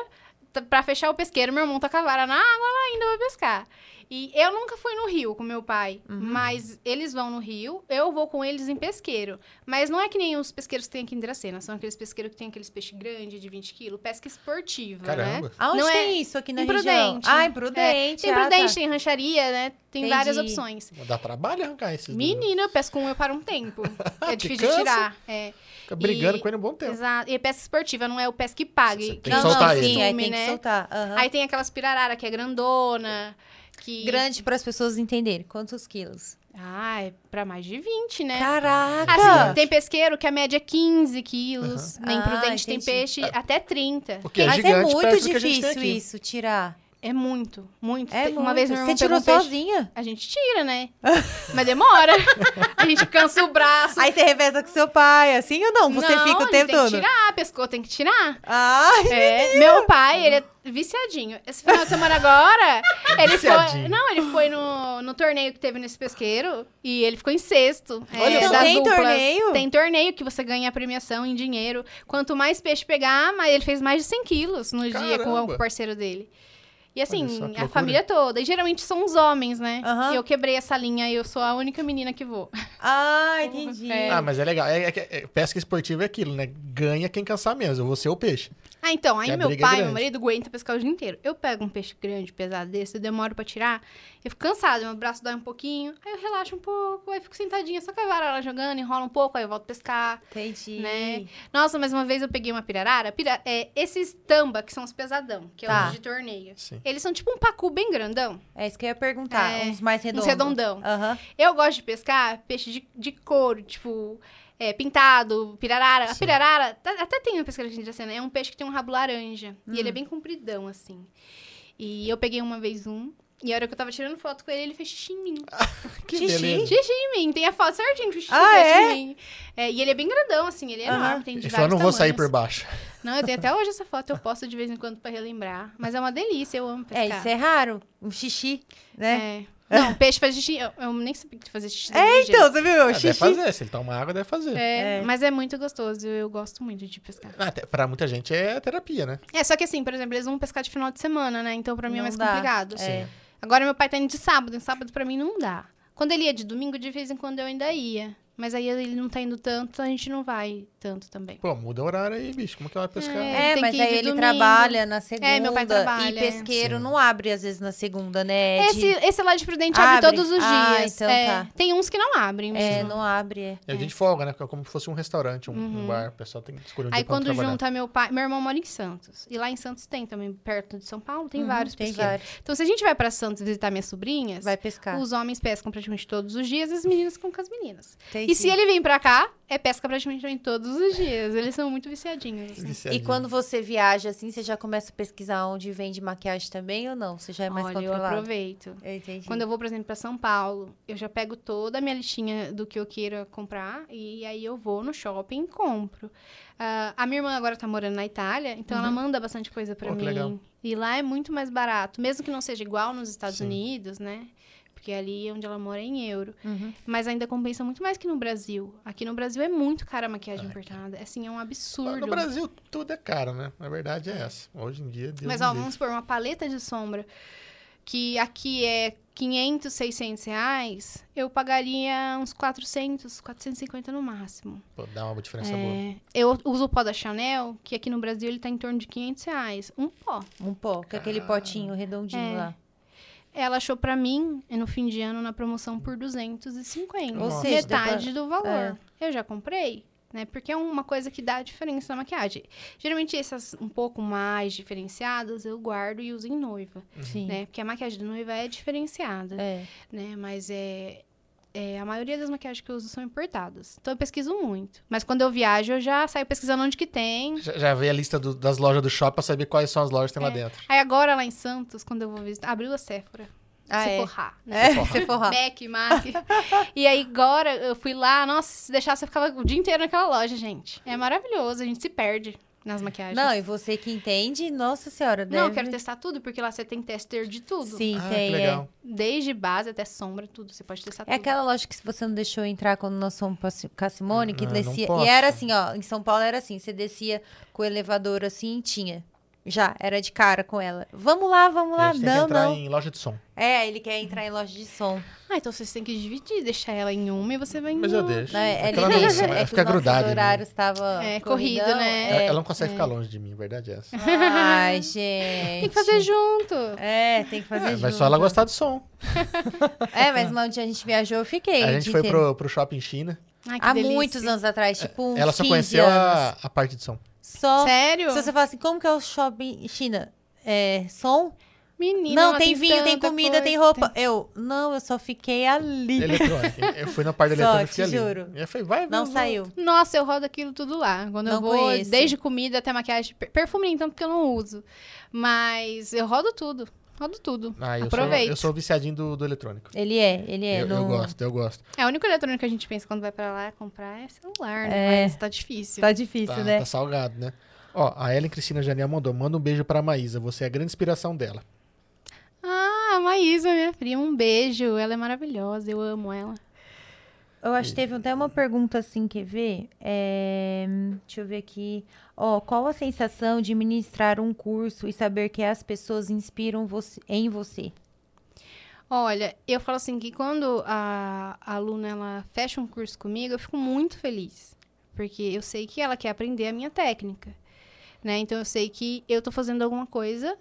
Speaker 1: para fechar o pesqueiro, meu irmão tá com a vara na água lá ainda vai pescar. E eu nunca fui no rio com meu pai, uhum. mas eles vão no rio, eu vou com eles em pesqueiro. Mas não é que nem os pesqueiros que tem aqui em Dracena, são aqueles pesqueiros que tem aqueles peixes grandes de 20 quilos, pesca esportiva, né?
Speaker 3: Caramba.
Speaker 1: né?
Speaker 2: Aonde
Speaker 1: não
Speaker 2: tem
Speaker 1: é...
Speaker 2: isso aqui na
Speaker 1: Imprudente.
Speaker 2: região? Ah, Imprudente.
Speaker 1: É. Tem Prudente, ah, tá. tem rancharia, né? Tem Entendi. várias opções.
Speaker 3: Dá trabalho arrancar esses
Speaker 1: Menina, eu pesco um eu para um tempo. É difícil de tirar. É.
Speaker 3: Fica brigando e, com ele um bom tempo.
Speaker 1: Exato. E é pesca esportiva, não é o pesca que pague.
Speaker 3: tem que não, soltar não, ele.
Speaker 2: Sim,
Speaker 1: aí
Speaker 2: tem
Speaker 1: né?
Speaker 2: que soltar. Uhum.
Speaker 1: Aí tem aquelas pirarara que é grandona. Que...
Speaker 2: Grande para as pessoas entenderem. Quantos quilos?
Speaker 1: Ah, é pra mais de 20, né?
Speaker 2: Caraca!
Speaker 1: Assim, tem pesqueiro que a média é 15 quilos. Uhum. Nem
Speaker 2: ah,
Speaker 1: prudente tem peixe
Speaker 3: é.
Speaker 1: até 30.
Speaker 3: Porque é
Speaker 2: Mas
Speaker 3: gigante,
Speaker 2: é muito difícil isso, tirar.
Speaker 1: É muito, muito.
Speaker 2: É
Speaker 1: Uma
Speaker 2: muito.
Speaker 1: vez meu irmão
Speaker 2: Você tirou
Speaker 1: um
Speaker 2: sozinha?
Speaker 1: A gente tira, né? Mas demora. a gente cansa o braço.
Speaker 2: Aí você reveza com seu pai, assim ou não? Você
Speaker 1: não,
Speaker 2: fica o tempo todo?
Speaker 1: tem que tirar, pescou tem que tirar.
Speaker 2: Ai,
Speaker 1: é, Meu pai, ele é viciadinho. Esse final de semana agora, ele foi... Não, ele foi no, no torneio que teve nesse pesqueiro e ele ficou em sexto.
Speaker 2: Olha, é, então tem
Speaker 1: duplas.
Speaker 2: torneio?
Speaker 1: Tem torneio que você ganha a premiação em dinheiro. Quanto mais peixe pegar, mais ele fez mais de 100 quilos no
Speaker 3: Caramba.
Speaker 1: dia com o parceiro dele. E assim, só, a família toda. E geralmente são os homens, né?
Speaker 2: Uhum.
Speaker 1: E eu quebrei essa linha e eu sou a única menina que vou.
Speaker 2: Ah, entendi.
Speaker 3: É. Ah, mas é legal. É, é, é, pesca esportiva é aquilo, né? Ganha quem cansar menos. Eu vou ser o peixe.
Speaker 1: Ah, então, aí meu
Speaker 3: é
Speaker 1: pai, meu
Speaker 3: grande.
Speaker 1: marido, aguenta pescar o dia inteiro. Eu pego um peixe grande, pesado desse, eu demoro pra tirar, eu fico cansada, meu braço dói um pouquinho, aí eu relaxo um pouco, aí fico sentadinha, só com a vara lá jogando, enrola um pouco, aí eu volto a pescar.
Speaker 2: Entendi.
Speaker 1: Né? Nossa, mas uma vez eu peguei uma pirarara, pira, é, esses tamba, que são os pesadão, que é
Speaker 2: Tá.
Speaker 1: os de torneio.
Speaker 3: Sim.
Speaker 1: Eles são tipo um pacu bem grandão,
Speaker 2: É isso que eu ia perguntar.
Speaker 1: É,
Speaker 2: uns mais redondos.
Speaker 1: uns redondão.
Speaker 2: Aham.
Speaker 1: Eu gosto de pescar peixe de, de couro, tipo, é, pintado, pirarara. A
Speaker 3: Sim.
Speaker 1: pirarara, tá- até tem uma pescaria de Iracema, é um peixe que tem um rabo laranja. E
Speaker 2: Hum.
Speaker 1: ele é bem compridão, assim. E eu peguei uma vez um, e a hora que eu tava tirando foto com ele, ele fez xixi em mim.
Speaker 3: Que
Speaker 2: Xixi?
Speaker 3: beleza.
Speaker 1: Xixi em mim, tem a foto certinho que o xixi
Speaker 2: Ah,
Speaker 1: fez
Speaker 2: é?
Speaker 1: em mim. É, e ele é bem grandão, assim, ele é enorme, tem de
Speaker 3: Ele falou,
Speaker 1: vários
Speaker 3: não vou sair por
Speaker 1: tamanhos.
Speaker 3: baixo.
Speaker 1: Não, eu tenho até hoje essa foto, eu posto de vez em quando pra relembrar. Mas é uma delícia, eu amo pescar.
Speaker 2: É, isso é raro. Um xixi, né?
Speaker 1: É. Não, peixe faz xixi, eu, eu nem sabia que fazia xixi
Speaker 2: É, então,
Speaker 1: jeito.
Speaker 2: você viu?
Speaker 3: Ah,
Speaker 2: xixi.
Speaker 3: deve fazer, se ele toma água, deve fazer.
Speaker 1: É,
Speaker 2: É.
Speaker 1: mas é muito gostoso, eu gosto muito de pescar.
Speaker 3: Até, pra muita gente é terapia, né?
Speaker 1: É, só que assim, por exemplo, eles vão pescar de final de semana, né? Então pra mim é
Speaker 2: Não
Speaker 1: mais
Speaker 2: dá.
Speaker 1: complicado.
Speaker 2: É.
Speaker 1: Agora meu pai tá indo de sábado, em sábado pra mim não dá. Quando ele ia de domingo, de vez em quando eu ainda ia. Mas aí ele não tá indo tanto, a gente não vai tanto também.
Speaker 3: Pô, muda o horário aí, bicho. Como que ela vai pescar?
Speaker 1: É.
Speaker 2: É,
Speaker 1: tem
Speaker 2: mas
Speaker 1: que ir
Speaker 2: aí ele
Speaker 1: domingo.
Speaker 2: trabalha na segunda.
Speaker 1: É, meu pai trabalha,
Speaker 2: E pesqueiro
Speaker 3: Sim.
Speaker 2: não abre, às vezes, na segunda, né?
Speaker 1: Esse,
Speaker 2: De-
Speaker 1: esse lá de Prudente abre,
Speaker 2: Abre?
Speaker 1: todos os
Speaker 2: Ah,
Speaker 1: dias.
Speaker 2: então
Speaker 1: É,
Speaker 2: tá.
Speaker 1: Tem uns que não abrem
Speaker 2: É,
Speaker 1: mesmo.
Speaker 2: não abre, é.
Speaker 3: É dia de folga, né? Como se fosse um restaurante, um, um bar. O pessoal tem que escolher um
Speaker 1: Uhum. Aí quando
Speaker 3: trabalhar.
Speaker 1: junta meu pai, meu irmão mora em Santos. E lá em Santos tem também, perto de São Paulo, tem
Speaker 2: Uhum,
Speaker 1: vários
Speaker 2: tem
Speaker 1: pesqueiros.
Speaker 2: vários.
Speaker 1: Então se a gente vai pra Santos visitar minhas sobrinhas,
Speaker 2: Vai pescar.
Speaker 1: os homens pescam praticamente todos os dias e as meninas ficam com as meninas.
Speaker 2: Entendi.
Speaker 1: E se ele vem pra cá, é pesca praticamente todos os dias. Eles são muito viciadinhos. assim.
Speaker 2: E
Speaker 3: Viciadinho.
Speaker 2: quando você viaja assim, você já começa a pesquisar onde vende maquiagem também ou não? Você já é mais
Speaker 1: Olha, eu
Speaker 2: controlado?
Speaker 1: aproveito.
Speaker 2: Eu entendi.
Speaker 1: Quando eu vou, por exemplo, pra São Paulo, eu já pego toda a minha listinha do que eu queira comprar e aí eu vou no shopping e compro. Ah, a minha irmã agora tá morando na Itália, então ela manda bastante coisa
Speaker 3: que
Speaker 1: mim.
Speaker 3: legal.
Speaker 1: E lá é muito mais barato, mesmo que não seja igual nos Estados
Speaker 3: Sim.
Speaker 1: Unidos, né? Porque ali onde ela mora é em euro.
Speaker 2: Uhum.
Speaker 1: Mas ainda compensa muito mais que no Brasil. Aqui no Brasil é muito cara a maquiagem importada. Assim, é um absurdo.
Speaker 3: No Brasil, tudo é caro, né? A verdade é essa. Hoje em dia, Deus
Speaker 1: Mas, ó, vamos supor, uma paleta de sombra que aqui é 500, 600 reais, eu pagaria uns 400, 450 no máximo.
Speaker 3: Pô, dá uma diferença boa.
Speaker 1: É, eu uso o pó da Chanel, que aqui no Brasil ele tá em torno de 500 reais. Um pó.
Speaker 2: Um pó, com aquele potinho redondinho
Speaker 1: É.
Speaker 2: lá.
Speaker 1: Ela achou pra mim, no fim de ano, na promoção por 250.
Speaker 2: Ou seja,
Speaker 1: metade do valor.
Speaker 2: é.
Speaker 1: Eu já comprei, né? Porque é uma coisa que dá diferença na maquiagem. Geralmente essas um pouco mais diferenciadas eu guardo e uso em noiva,
Speaker 2: Sim.
Speaker 1: né? Porque a maquiagem da noiva é diferenciada,
Speaker 2: É.
Speaker 1: né? Mas é, é, a maioria das maquiagens que eu uso são importadas. Então eu pesquiso muito. Mas quando eu viajo, eu já saio pesquisando onde que tem.
Speaker 3: Já, já veio a lista do- das lojas do shopping pra saber quais são as lojas que tem lá
Speaker 1: É.
Speaker 3: dentro.
Speaker 1: Aí agora lá em Santos, quando eu vou visitar, abriu a Sephora.
Speaker 2: Ah, é.
Speaker 1: Sephora, né?
Speaker 2: É, você forrar.
Speaker 1: Mac, Mac. e aí agora eu fui lá, nossa, se deixasse eu ficava o dia inteiro naquela loja, gente. É maravilhoso, a gente se perde nas maquiagens.
Speaker 2: Não, e você que entende, nossa senhora, deve...
Speaker 1: Não, eu quero testar tudo, porque lá você tem tester de tudo.
Speaker 2: Sim,
Speaker 3: ah,
Speaker 2: tem.
Speaker 3: que
Speaker 2: é.
Speaker 1: Desde base até sombra, tudo. Você pode testar
Speaker 2: É
Speaker 1: tudo.
Speaker 2: aquela loja que se você não deixou entrar quando nós fomos com a Simone, que
Speaker 3: Ah, não
Speaker 2: descia.
Speaker 3: posso.
Speaker 2: E era assim, ó, em São Paulo era assim, você descia com o elevador assim e tinha. Já, era de cara com ela. Vamos lá, vamos lá.
Speaker 3: gente tem que
Speaker 2: Não,
Speaker 3: entrar
Speaker 2: não.
Speaker 3: em loja de som.
Speaker 2: É, ele quer entrar em loja de som.
Speaker 1: Ah, então vocês têm que dividir, deixar ela em uma e você vai em
Speaker 3: Mas eu
Speaker 1: outra.
Speaker 3: deixo.
Speaker 2: Não, é, ele
Speaker 3: Ela não-
Speaker 2: deixa.
Speaker 3: ela
Speaker 2: É que
Speaker 3: fica grudada
Speaker 2: horários estavam
Speaker 1: É, corrido, né?
Speaker 3: Ela,
Speaker 2: É.
Speaker 3: ela não consegue ficar longe de mim, a verdade é essa.
Speaker 2: Ai, gente.
Speaker 1: Tem que fazer junto.
Speaker 2: É, tem que fazer
Speaker 3: É,
Speaker 2: junto.
Speaker 3: mas só ela gostar do som.
Speaker 2: É, mas onde a gente viajou, eu fiquei.
Speaker 3: a gente
Speaker 2: dia
Speaker 3: foi pro, pro shopping China.
Speaker 1: Ai, que
Speaker 2: Há
Speaker 1: delícia.
Speaker 2: muitos anos atrás, tipo uns
Speaker 3: ela só
Speaker 2: 15
Speaker 3: conheceu
Speaker 2: anos.
Speaker 3: a, a parte de som.
Speaker 2: Só.
Speaker 1: Sério?
Speaker 2: Se você fala assim, como que é o shopping China? É, som?
Speaker 1: Menina,
Speaker 2: não,
Speaker 1: lá
Speaker 2: tem vinho, tem comida,
Speaker 1: coisa,
Speaker 2: tem roupa. Eu, não, eu só fiquei ali.
Speaker 3: Eletrônica. eu fui na parte
Speaker 2: Só,
Speaker 3: eletrônica e fiquei ali.
Speaker 2: juro.
Speaker 3: E eu falei, vai,
Speaker 2: Não
Speaker 3: vai,
Speaker 2: saiu.
Speaker 1: Nossa, eu rodo aquilo tudo lá. Quando eu
Speaker 2: Não
Speaker 1: vou,
Speaker 2: conheço.
Speaker 1: desde comida até maquiagem. Per- Perfume tanto porque eu não uso. Mas eu rodo tudo. Rodo tudo.
Speaker 3: Ah, eu sou,
Speaker 1: Aproveite.
Speaker 3: eu sou viciadinho do, do eletrônico.
Speaker 2: Ele é, ele é.
Speaker 3: eu,
Speaker 2: no-
Speaker 3: eu gosto, eu gosto.
Speaker 1: É, o único eletrônico que a gente pensa quando vai pra lá comprar é celular, né?
Speaker 2: É.
Speaker 1: Mas tá difícil.
Speaker 2: Tá difícil,
Speaker 3: Tá,
Speaker 2: né?
Speaker 3: tá salgado, né? Ó, a Ellen Cristina Janiel mandou, manda um beijo pra Maísa, você é a grande inspiração dela.
Speaker 1: Ah, a Maísa, minha prima, um beijo. Ela é maravilhosa, eu amo ela.
Speaker 2: Eu acho que teve até uma pergunta assim, quer ver? É, deixa eu ver aqui. Ó, qual a sensação de ministrar um curso e saber que as pessoas inspiram você, em você?
Speaker 1: Olha, eu falo assim que quando a, a aluna ela fecha um curso comigo, eu fico muito feliz. Porque eu sei que ela quer aprender a minha técnica. né? Então eu sei que eu tô fazendo alguma coisa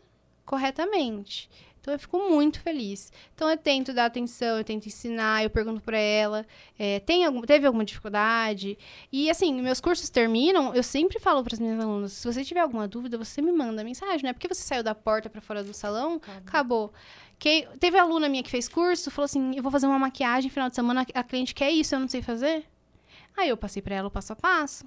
Speaker 1: corretamente. Então eu fico muito feliz. Então eu tento dar atenção, eu tento ensinar, eu pergunto para ela, é, tem algum, teve alguma dificuldade? E assim, meus cursos terminam, eu sempre falo para as minhas alunas, se você tiver alguma dúvida, você me manda mensagem, não é porque você saiu da porta para fora do salão, acabou. acabou. Que, teve aluna minha que fez curso, falou assim, eu vou fazer uma maquiagem final de semana, a cliente quer isso, eu não sei fazer. Aí eu passei para ela o passo a passo.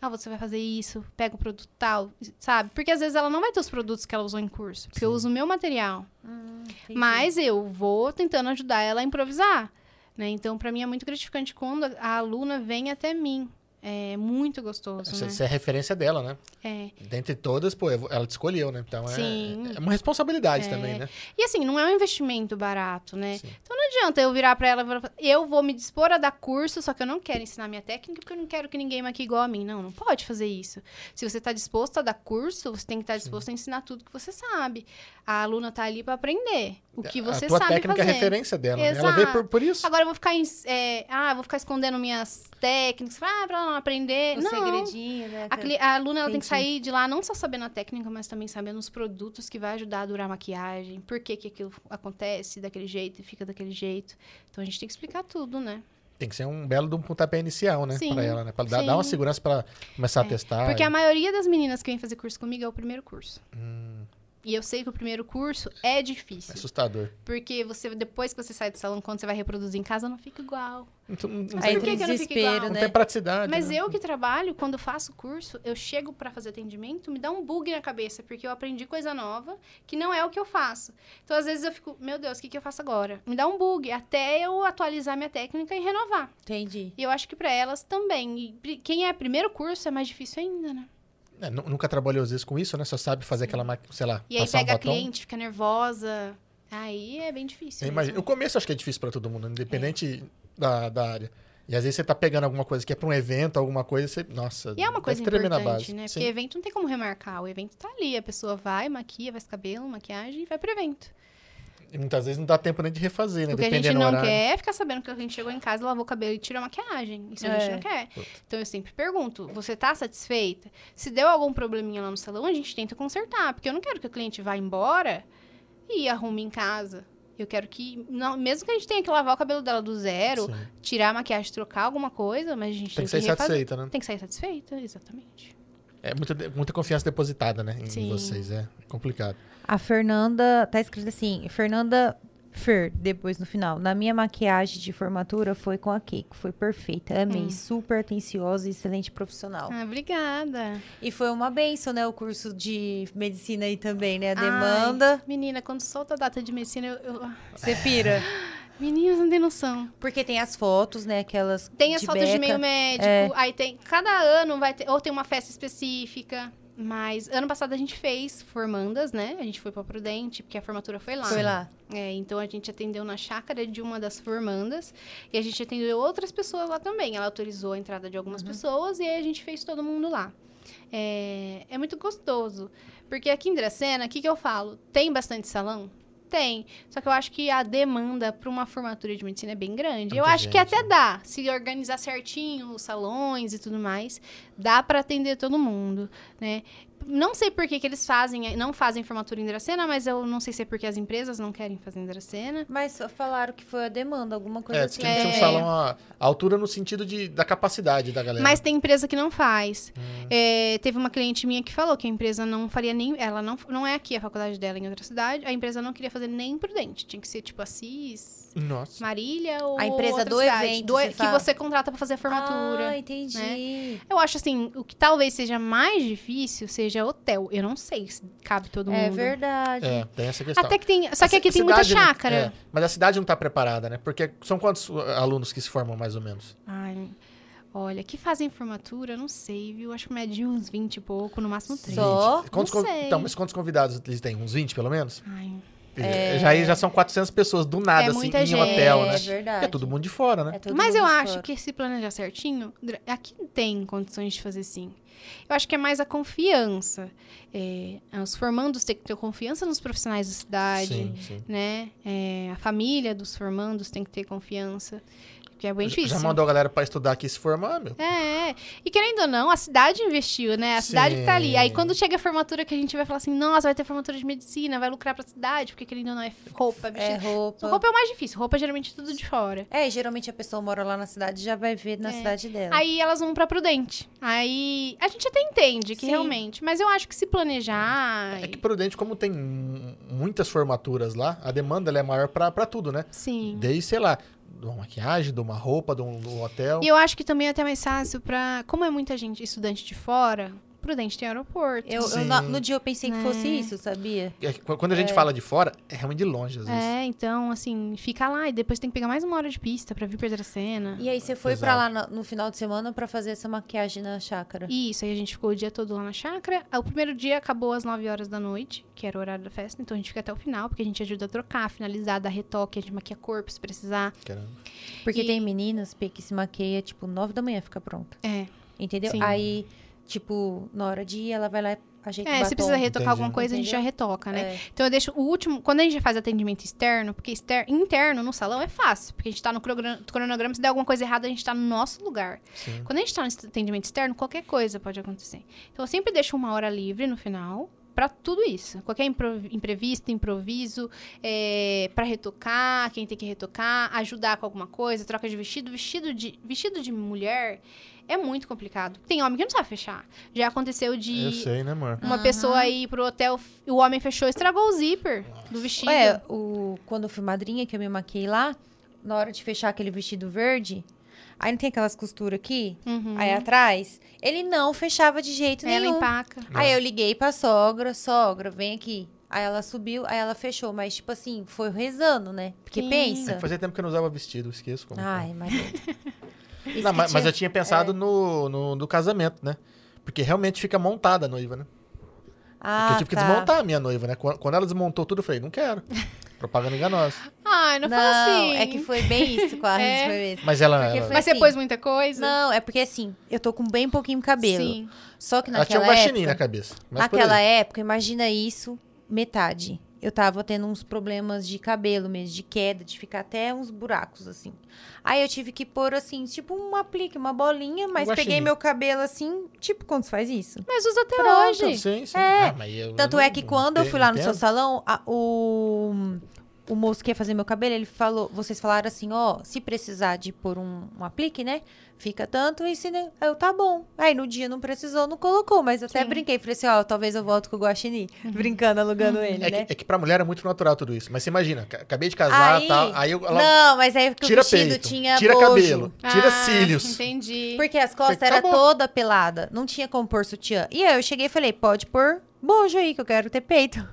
Speaker 1: Ah, você vai fazer isso, pega o produto tal, sabe? Porque às vezes ela não vai ter os produtos que ela usou em curso, porque Sim. eu uso o meu material. Hum, mas eu vou tentando ajudar ela a improvisar, né? Então, para mim é muito gratificante quando a aluna vem até mim é muito gostoso. Essa,
Speaker 3: né? essa é a referência dela, né?
Speaker 1: É.
Speaker 3: Dentre todas, pô, ela te escolheu, né? Então é, é uma responsabilidade é. também, né?
Speaker 1: E assim, não é um investimento barato, né? Sim. Então não adianta eu virar pra ela e falar, eu vou me dispor a dar curso, só que eu não quero ensinar minha técnica porque eu não quero que ninguém maquie igual a mim. Não, não pode fazer isso. Se você tá disposto a dar curso, você tem que estar tá disposto Sim. a ensinar tudo que você sabe. A aluna tá ali para aprender o que você
Speaker 3: a tua
Speaker 1: sabe
Speaker 3: técnica
Speaker 1: fazer.
Speaker 3: é referência dela. Né? Ela veio por, por, isso.
Speaker 1: Agora eu vou ficar, é, ah, vou ficar escondendo minhas técnicas, ah, pra ela não aprender.
Speaker 2: O
Speaker 1: não.
Speaker 2: segredinho, né?
Speaker 1: A, a aluna ela tem que sair de lá não só sabendo a técnica, mas também sabendo os produtos que vai ajudar a durar a maquiagem, por que, que aquilo acontece daquele jeito e fica daquele jeito. Então a gente tem que explicar tudo, né?
Speaker 3: Tem que ser um belo de um pontapé inicial, né? Sim, pra ela, né? Pra dar, dar uma segurança para começar é, a testar.
Speaker 1: Porque
Speaker 3: e...
Speaker 1: a maioria das meninas que vem fazer curso comigo é o primeiro curso.
Speaker 3: Hum.
Speaker 1: E eu sei que o primeiro curso é difícil.
Speaker 3: É assustador.
Speaker 1: Porque você, depois que você sai do salão, quando você vai reproduzir em casa, não fica igual.
Speaker 3: Não, não,
Speaker 2: Aí por que, que não fica igual? Né?
Speaker 3: Não tem praticidade.
Speaker 1: Mas
Speaker 3: né?
Speaker 1: eu que trabalho, quando faço curso, eu chego para fazer atendimento, me dá um bug na cabeça, porque eu aprendi coisa nova, que não é o que eu faço. Então, às vezes, eu fico, meu Deus, o que, que eu faço agora? Me dá um bug, até eu atualizar minha técnica e renovar.
Speaker 2: Entendi.
Speaker 1: E eu acho que para elas também. E quem é primeiro curso é mais difícil ainda, né?
Speaker 3: É, nunca trabalhou às vezes com isso, né? Só sabe fazer aquela máquina, sei lá.
Speaker 1: E aí pega um a cliente, fica nervosa. Aí é bem difícil.
Speaker 3: Imagina, o começo acho que é difícil para todo mundo, independente é. da, da área. E às vezes você tá pegando alguma coisa que é para um evento, alguma coisa, você. Nossa,
Speaker 1: e é uma coisa importante, né? Porque evento não tem como remarcar. O evento tá ali, a pessoa vai, maquia, faz cabelo, maquiagem e vai pro evento.
Speaker 3: E muitas vezes não dá tempo nem de refazer, né?
Speaker 1: O que a gente não quer é ficar sabendo que a gente chegou em casa, lavou o cabelo e tirou a maquiagem. Isso é. a gente não quer. Puta. Então eu sempre pergunto: você tá satisfeita? Se deu algum probleminha lá no salão, a gente tenta consertar. Porque eu não quero que o cliente vá embora e arrume em casa. Eu quero que, não, mesmo que a gente tenha que lavar o cabelo dela do zero, Sim. tirar a maquiagem, trocar alguma coisa, mas a gente tem,
Speaker 3: tem que sair satisfeita, né?
Speaker 1: Tem que sair satisfeita, exatamente.
Speaker 3: É muita, muita confiança depositada, né, em Sim. vocês. É complicado.
Speaker 2: A Fernanda, tá escrito assim, Fernanda Fer, depois no final. Na minha maquiagem de formatura foi com a Keiko. Foi perfeita. Amei. Hum. Super atenciosa e excelente profissional.
Speaker 1: Ah, obrigada.
Speaker 2: E foi uma benção, né? O curso de medicina aí também, né? A demanda. Ai,
Speaker 1: menina, quando solta a data de medicina, eu. eu...
Speaker 2: Você pira.
Speaker 1: Meninas, não tem noção.
Speaker 2: Porque tem as fotos, né? Aquelas.
Speaker 1: Tem as fotos beca. de meio médico. É. Aí tem. Cada ano vai ter. Ou tem uma festa específica. Mas ano passado a gente fez formandas, né? A gente foi pra Prudente, porque a formatura foi lá.
Speaker 2: Foi lá.
Speaker 1: É, então a gente atendeu na chácara de uma das formandas e a gente atendeu outras pessoas lá também. Ela autorizou a entrada de algumas uhum. pessoas e aí a gente fez todo mundo lá. É, é muito gostoso. Porque aqui em Dracena, o que, que eu falo? Tem bastante salão? Tem. Só que eu acho que a demanda para uma formatura de medicina é bem grande. Muita eu acho gente, que até né? dá, se organizar certinho os salões e tudo mais, dá para atender todo mundo, né? Não sei por que, que eles fazem, não fazem formatura em Dracena, mas eu não sei se é porque as empresas não querem fazer em Dracena.
Speaker 2: Mas falaram que foi a demanda, alguma coisa
Speaker 3: é,
Speaker 2: assim.
Speaker 3: É, que um salão a, a, altura no sentido de, da capacidade da galera.
Speaker 1: Mas tem empresa que não faz. Hum. É, teve uma cliente minha que falou que a empresa não faria nem. Ela não, não é aqui a faculdade dela, em outra cidade. A empresa não queria fazer nem prudente. Tinha que ser tipo Assis,
Speaker 3: Nossa.
Speaker 1: Marília ou.
Speaker 2: A empresa do
Speaker 1: cidade,
Speaker 2: evento.
Speaker 1: Do, você que fala. você contrata para fazer a formatura.
Speaker 2: Ah, entendi.
Speaker 1: Né? Eu acho assim, o que talvez seja mais difícil seja hotel. Eu não sei se cabe todo
Speaker 2: é
Speaker 1: mundo.
Speaker 2: É verdade.
Speaker 3: É, tem essa questão.
Speaker 1: Até que tem, só que aqui tem muita chácara.
Speaker 3: É, mas a cidade não está preparada, né? Porque são quantos alunos que se formam mais ou menos?
Speaker 1: Ai, olha, que fazem formatura, não sei, viu? Acho que mede uns 20 e pouco, no máximo 30.
Speaker 2: Só?
Speaker 3: Quantos
Speaker 1: não sei.
Speaker 3: Então, mas quantos convidados eles têm? Uns 20, pelo menos?
Speaker 1: Ai...
Speaker 3: É... Já, já são 400 pessoas do nada,
Speaker 1: é
Speaker 3: assim,
Speaker 1: em
Speaker 3: um hotel, né?
Speaker 2: É verdade.
Speaker 3: É todo mundo de fora, né?
Speaker 2: É
Speaker 1: Mas eu acho fora. que se planejar certinho, aqui tem condições de fazer sim. Eu acho que é mais a confiança. É, os formandos têm que ter confiança nos profissionais da cidade,
Speaker 3: sim, sim.
Speaker 1: né? É, a família dos formandos tem que ter confiança. Porque é bem difícil.
Speaker 3: Já mandou a galera pra estudar aqui e se formar, meu.
Speaker 1: É, e querendo ou não, a cidade investiu, né? A cidade que tá ali. Aí
Speaker 3: Sim.
Speaker 1: quando chega a formatura que a gente vai falar assim, nossa, vai ter formatura de medicina, vai lucrar pra cidade, porque querendo ou não é roupa,
Speaker 2: É
Speaker 1: vestido.
Speaker 2: roupa.
Speaker 1: Roupa é o mais difícil, roupa é geralmente tudo de fora.
Speaker 2: É, e geralmente a pessoa mora lá na cidade e já vai ver na
Speaker 1: É.
Speaker 2: cidade dela.
Speaker 1: Aí elas vão pra Prudente. Aí a gente até entende que
Speaker 2: Sim.
Speaker 1: realmente, mas eu acho que se planejar.
Speaker 3: É que Prudente, como tem muitas formaturas lá, a demanda ela é maior pra, pra tudo, né?
Speaker 1: Sim.
Speaker 3: Desde, sei lá, de uma maquiagem, de uma roupa, de um, de um hotel.
Speaker 1: E eu acho que também é até mais fácil pra. Como é muita gente, estudante de fora, Prudente tem aeroporto.
Speaker 2: Eu, eu no, no dia eu pensei que
Speaker 1: É.
Speaker 2: fosse isso, sabia?
Speaker 3: É Quando a gente fala de fora, é realmente de longe, às vezes.
Speaker 1: É, então, assim, fica lá e depois tem que pegar mais uma hora de pista pra vir perder a cena.
Speaker 2: E aí você foi
Speaker 3: Exato.
Speaker 2: pra lá no, no final de semana pra fazer essa maquiagem na chácara.
Speaker 1: Isso, aí a gente ficou o dia todo lá na chácara. Ah, O primeiro dia acabou às 9 horas da noite, que era o horário da festa, então a gente fica até o final, porque a gente ajuda a trocar, finalizar, dar retoque, a gente maquia corpo se precisar.
Speaker 3: Caramba.
Speaker 2: Porque
Speaker 1: E-
Speaker 2: tem meninas que se maqueia, tipo, nove da manhã fica pronta.
Speaker 1: É.
Speaker 2: Entendeu?
Speaker 1: Sim.
Speaker 2: Aí, tipo, na hora de ir, ela vai lá e ajeita o
Speaker 1: É,
Speaker 2: batom.
Speaker 1: se precisa retocar
Speaker 3: Entendi.
Speaker 1: alguma coisa, a gente já
Speaker 2: Entendeu?
Speaker 1: retoca, né?
Speaker 2: É.
Speaker 1: Então eu deixo o último. Quando a gente faz atendimento externo, porque exter, interno no salão é fácil, porque a gente tá no cronograma, se der alguma coisa errada, a gente tá no nosso lugar.
Speaker 3: Sim.
Speaker 1: Quando a gente tá no atendimento externo, qualquer coisa pode acontecer. Então eu sempre deixo uma hora livre no final. Pra tudo isso. Qualquer imprevisto, improviso, é, para retocar, quem tem que retocar, ajudar com alguma coisa, troca de vestido. Vestido de, vestido de mulher é muito complicado. Tem homem que não sabe fechar. Já aconteceu de
Speaker 3: Eu sei, né, amor?
Speaker 1: uma pessoa ir pro hotel, o homem fechou, estragou o zíper do vestido.
Speaker 2: É, o, quando eu fui madrinha, que eu me maquiei lá, na hora de fechar aquele vestido verde, aí não tem aquelas costuras aqui,
Speaker 1: Uhum.
Speaker 2: aí atrás, ele não fechava de jeito
Speaker 1: Ela
Speaker 2: nenhum.
Speaker 1: empaca.
Speaker 2: Aí eu liguei pra sogra, sogra, vem aqui. Aí ela subiu, aí ela fechou, mas tipo assim, foi rezando, né? Porque
Speaker 1: Sim.
Speaker 3: É
Speaker 2: pensa.
Speaker 3: que fazia tempo que eu não usava vestido, esqueço como.
Speaker 2: Ai, mas.
Speaker 3: Não,
Speaker 2: que
Speaker 3: mas, mas
Speaker 2: tinha-
Speaker 3: eu tinha pensado no, no, no casamento, né? Porque realmente fica montada a noiva, né? Porque
Speaker 2: Ah,
Speaker 3: eu tive que
Speaker 2: tá.
Speaker 3: desmontar a minha noiva, né? Quando quando ela desmontou tudo, eu falei, não quero. Propaganda enganosa.
Speaker 1: Ai, não,
Speaker 2: Não,
Speaker 1: fala assim.
Speaker 2: é que foi bem isso, quase.
Speaker 1: É.
Speaker 2: Foi mesmo.
Speaker 3: Mas ela.
Speaker 2: Porque
Speaker 3: ela-
Speaker 2: foi-
Speaker 1: Mas você
Speaker 2: assim.
Speaker 1: pôs muita coisa?
Speaker 2: Não, é porque assim, eu tô com bem pouquinho cabelo.
Speaker 1: Sim.
Speaker 2: Só que
Speaker 3: ela tinha
Speaker 2: naquela
Speaker 3: um guaxinim na
Speaker 2: época.
Speaker 3: cabeça.
Speaker 2: Naquela época, imagina isso, metade. Eu tava tendo uns problemas de cabelo mesmo, de queda, de ficar até uns buracos, assim. Aí eu tive que pôr, assim, tipo um aplique, uma bolinha, mas
Speaker 3: guaxinim.
Speaker 2: peguei meu cabelo assim, tipo quando se faz isso.
Speaker 1: Mas usa até
Speaker 2: Pronto.
Speaker 1: hoje.
Speaker 3: Sim, sim.
Speaker 2: É.
Speaker 3: Ah, mas eu-
Speaker 2: Tanto
Speaker 3: eu
Speaker 2: é
Speaker 3: não-
Speaker 2: que
Speaker 3: não
Speaker 2: quando eu fui lá no seu
Speaker 3: entendo.
Speaker 2: salão, a- o, o moço que ia fazer meu cabelo, ele falou, vocês falaram assim, ó, se precisar de pôr um, um aplique, né? Fica tanto e se né? Aí eu, tá bom. Aí no dia não precisou, não colocou, mas até
Speaker 1: Sim.
Speaker 2: brinquei, falei assim, ó, talvez eu volte com o Guaxinim, brincando, alugando ele,
Speaker 3: É
Speaker 2: né?
Speaker 3: que, é que pra mulher é muito natural tudo isso. Mas você imagina, ca- acabei de casar e tal. Aí eu- ela
Speaker 2: Não, mas aí que o
Speaker 3: tira
Speaker 2: vestido
Speaker 3: peito,
Speaker 2: tinha
Speaker 3: tira
Speaker 2: bojo.
Speaker 3: cabelo, tira
Speaker 1: Ah,
Speaker 3: cílios.
Speaker 1: Entendi.
Speaker 2: Porque as costas
Speaker 3: acabou.
Speaker 2: toda pelada. Não tinha como pôr sutiã. E aí eu cheguei e falei, pode pôr bojo aí, que eu quero ter peito.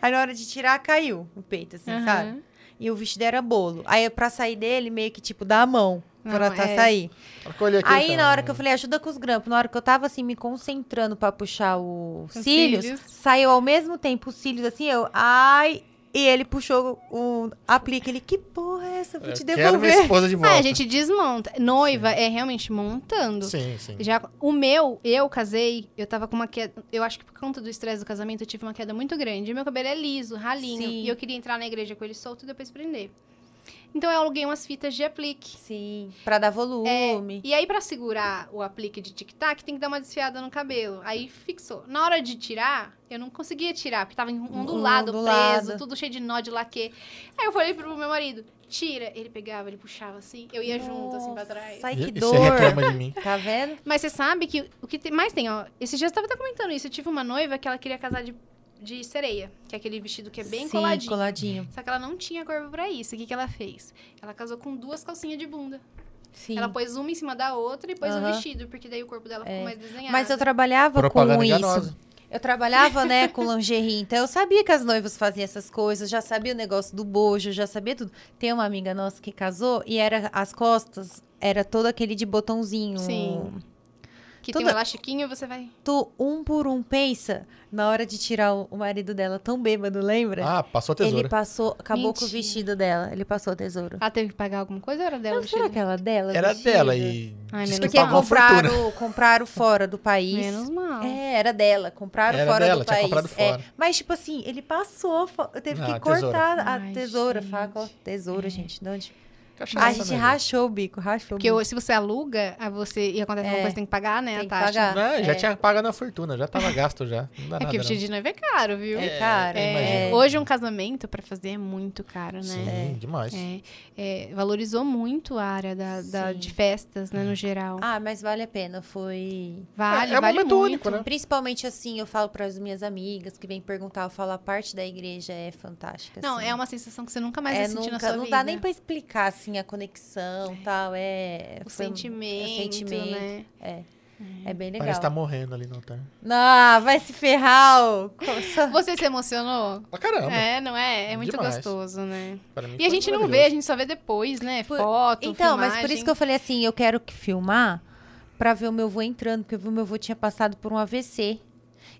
Speaker 2: Aí na hora de tirar, caiu o peito, assim,
Speaker 1: Aham.
Speaker 2: sabe? E o vestido era bolo. Aí pra sair dele, meio que tipo, dá a mão. pra
Speaker 1: Não,
Speaker 2: tá
Speaker 1: é.
Speaker 2: sair.
Speaker 3: Aqui,
Speaker 2: Aí
Speaker 3: falei,
Speaker 2: na hora
Speaker 3: "Hum,
Speaker 2: que eu falei, ajuda com os grampos, na hora que eu tava assim, me concentrando pra puxar os
Speaker 1: Os
Speaker 2: cílios,
Speaker 1: cílios.
Speaker 2: saiu ao mesmo tempo os cílios assim, eu, ai. E ele puxou o aplique, ele, que porra é essa? Vou
Speaker 3: eu
Speaker 2: te
Speaker 3: quero minha
Speaker 2: devolver.
Speaker 3: esposa de volta.
Speaker 1: Ah, a gente desmonta. Noiva é realmente montando.
Speaker 3: Sim, sim.
Speaker 1: Já o meu, eu casei, eu tava com uma queda. Eu acho que por conta do estresse do casamento, eu tive uma queda muito grande. Meu cabelo é liso, ralinho.
Speaker 2: Sim.
Speaker 1: E eu queria entrar na igreja com ele solto e depois prender. Então eu aluguei umas fitas de aplique.
Speaker 2: Sim, pra dar volume.
Speaker 1: E aí, pra segurar o aplique de tic-tac, tem que dar uma desfiada no cabelo. Aí fixou. Na hora de tirar, eu não conseguia tirar, porque tava ondulado,
Speaker 2: Ondulado.
Speaker 1: preso, tudo cheio de nó de laque. Aí eu falei pro meu marido, tira. Ele pegava, ele puxava assim, eu ia junto, assim, pra trás.
Speaker 2: Ai,
Speaker 3: E-
Speaker 2: que dor.
Speaker 3: Você reclama de mim.
Speaker 2: Tá vendo?
Speaker 1: Mas você sabe que o que tem- mais tem, ó. Esses dias eu tava até comentando isso. Eu tive uma noiva que ela queria casar de, de sereia, que é aquele vestido que é bem
Speaker 2: Sim,
Speaker 1: coladinho.
Speaker 2: coladinho.
Speaker 1: Só que ela não tinha corpo pra isso. O que, que ela fez? Ela casou com duas calcinhas de bunda.
Speaker 2: Sim.
Speaker 1: Ela pôs uma em cima da outra e pôs o
Speaker 2: Aham.
Speaker 1: vestido, porque daí o corpo dela ficou
Speaker 2: É.
Speaker 1: mais desenhado.
Speaker 2: Mas eu trabalhava
Speaker 3: Propaganda
Speaker 2: com
Speaker 3: enganosa.
Speaker 2: isso. Eu trabalhava, né, com lingerie, então eu sabia que as noivas faziam essas coisas, já sabia o negócio do bojo, já sabia tudo. Tem uma amiga nossa que casou e era as costas, era todo aquele de botãozinho.
Speaker 1: Sim. Que tem
Speaker 2: Toda-
Speaker 1: um elastiquinho, você vai...
Speaker 2: Tu, um por um, pensa, na hora de tirar o, o marido dela tão bêbado, lembra?
Speaker 3: Ah, passou a tesoura.
Speaker 2: Ele passou, acabou com o
Speaker 1: Mentira.
Speaker 2: vestido dela, ele passou a tesoura.
Speaker 1: Ela teve que pagar alguma coisa ou era dela?
Speaker 2: Não, será que ela dela?
Speaker 3: Era
Speaker 2: vestido?
Speaker 3: dela e
Speaker 1: Ai,
Speaker 3: disse
Speaker 1: menos
Speaker 3: que pagou
Speaker 2: compraram, compraram fora do país.
Speaker 1: Menos mal.
Speaker 2: É, era dela. Compraram
Speaker 3: Era
Speaker 2: fora
Speaker 3: dela,
Speaker 2: do
Speaker 3: tinha
Speaker 2: país.
Speaker 3: comprado
Speaker 2: É,
Speaker 3: fora.
Speaker 2: mas, tipo assim, ele passou. Teve
Speaker 3: Ah,
Speaker 2: que cortar a
Speaker 1: Ai,
Speaker 2: tesoura,
Speaker 1: gente.
Speaker 2: faca. ó, Tesoura,
Speaker 1: É.
Speaker 2: gente. De onde?
Speaker 3: Cachaça,
Speaker 2: a gente
Speaker 3: né,
Speaker 2: rachou o bico, rachou
Speaker 1: Porque
Speaker 2: o bico.
Speaker 1: se você aluga, aí você, e acontece
Speaker 2: É.
Speaker 1: alguma coisa, tem que pagar, né?
Speaker 2: Tem
Speaker 1: a
Speaker 2: que
Speaker 1: taxa.
Speaker 2: pagar.
Speaker 3: Não, já
Speaker 2: É.
Speaker 3: tinha pagado a fortuna, já tava gasto já. Não dá
Speaker 1: É
Speaker 3: nada, não.
Speaker 1: vestido de noiva é caro, viu?
Speaker 2: É caro,
Speaker 1: É,
Speaker 3: imagino.
Speaker 1: hoje um casamento pra fazer é muito caro, né?
Speaker 3: Sim, demais.
Speaker 1: É, é, valorizou muito a área da, da- de festas, né, no geral.
Speaker 2: Ah, mas vale a pena, foi...
Speaker 1: vale,
Speaker 3: é, é
Speaker 1: vale
Speaker 3: momento
Speaker 1: muito.
Speaker 3: único, né?
Speaker 2: Principalmente assim, eu falo para as minhas amigas que vêm perguntar, eu falo, a parte da igreja é fantástica.
Speaker 1: Não,
Speaker 2: assim.
Speaker 1: é uma sensação que você nunca mais
Speaker 2: É,
Speaker 1: vai sentir na
Speaker 2: nunca,
Speaker 1: sua
Speaker 2: não
Speaker 1: vida.
Speaker 2: dá nem pra explicar assim a conexão, tal, é
Speaker 1: O
Speaker 2: foi-
Speaker 1: sentimento,
Speaker 2: é sentimento,
Speaker 1: né?
Speaker 2: é. É bem legal.
Speaker 3: Parece que tá morrendo ali no altar.
Speaker 2: Não, vai se ferrar.
Speaker 1: Você se emocionou?
Speaker 3: Pra caramba.
Speaker 1: É, não é? É muito
Speaker 3: Demais.
Speaker 1: gostoso, né?
Speaker 3: Pra mim
Speaker 1: E a gente não vê, a gente só vê depois, né?
Speaker 2: Por-
Speaker 1: Foto,
Speaker 2: Então, mas por
Speaker 1: filmagem.
Speaker 2: isso que eu falei assim, eu quero que filmar pra ver o meu avô entrando, porque o meu avô tinha passado por um AVC.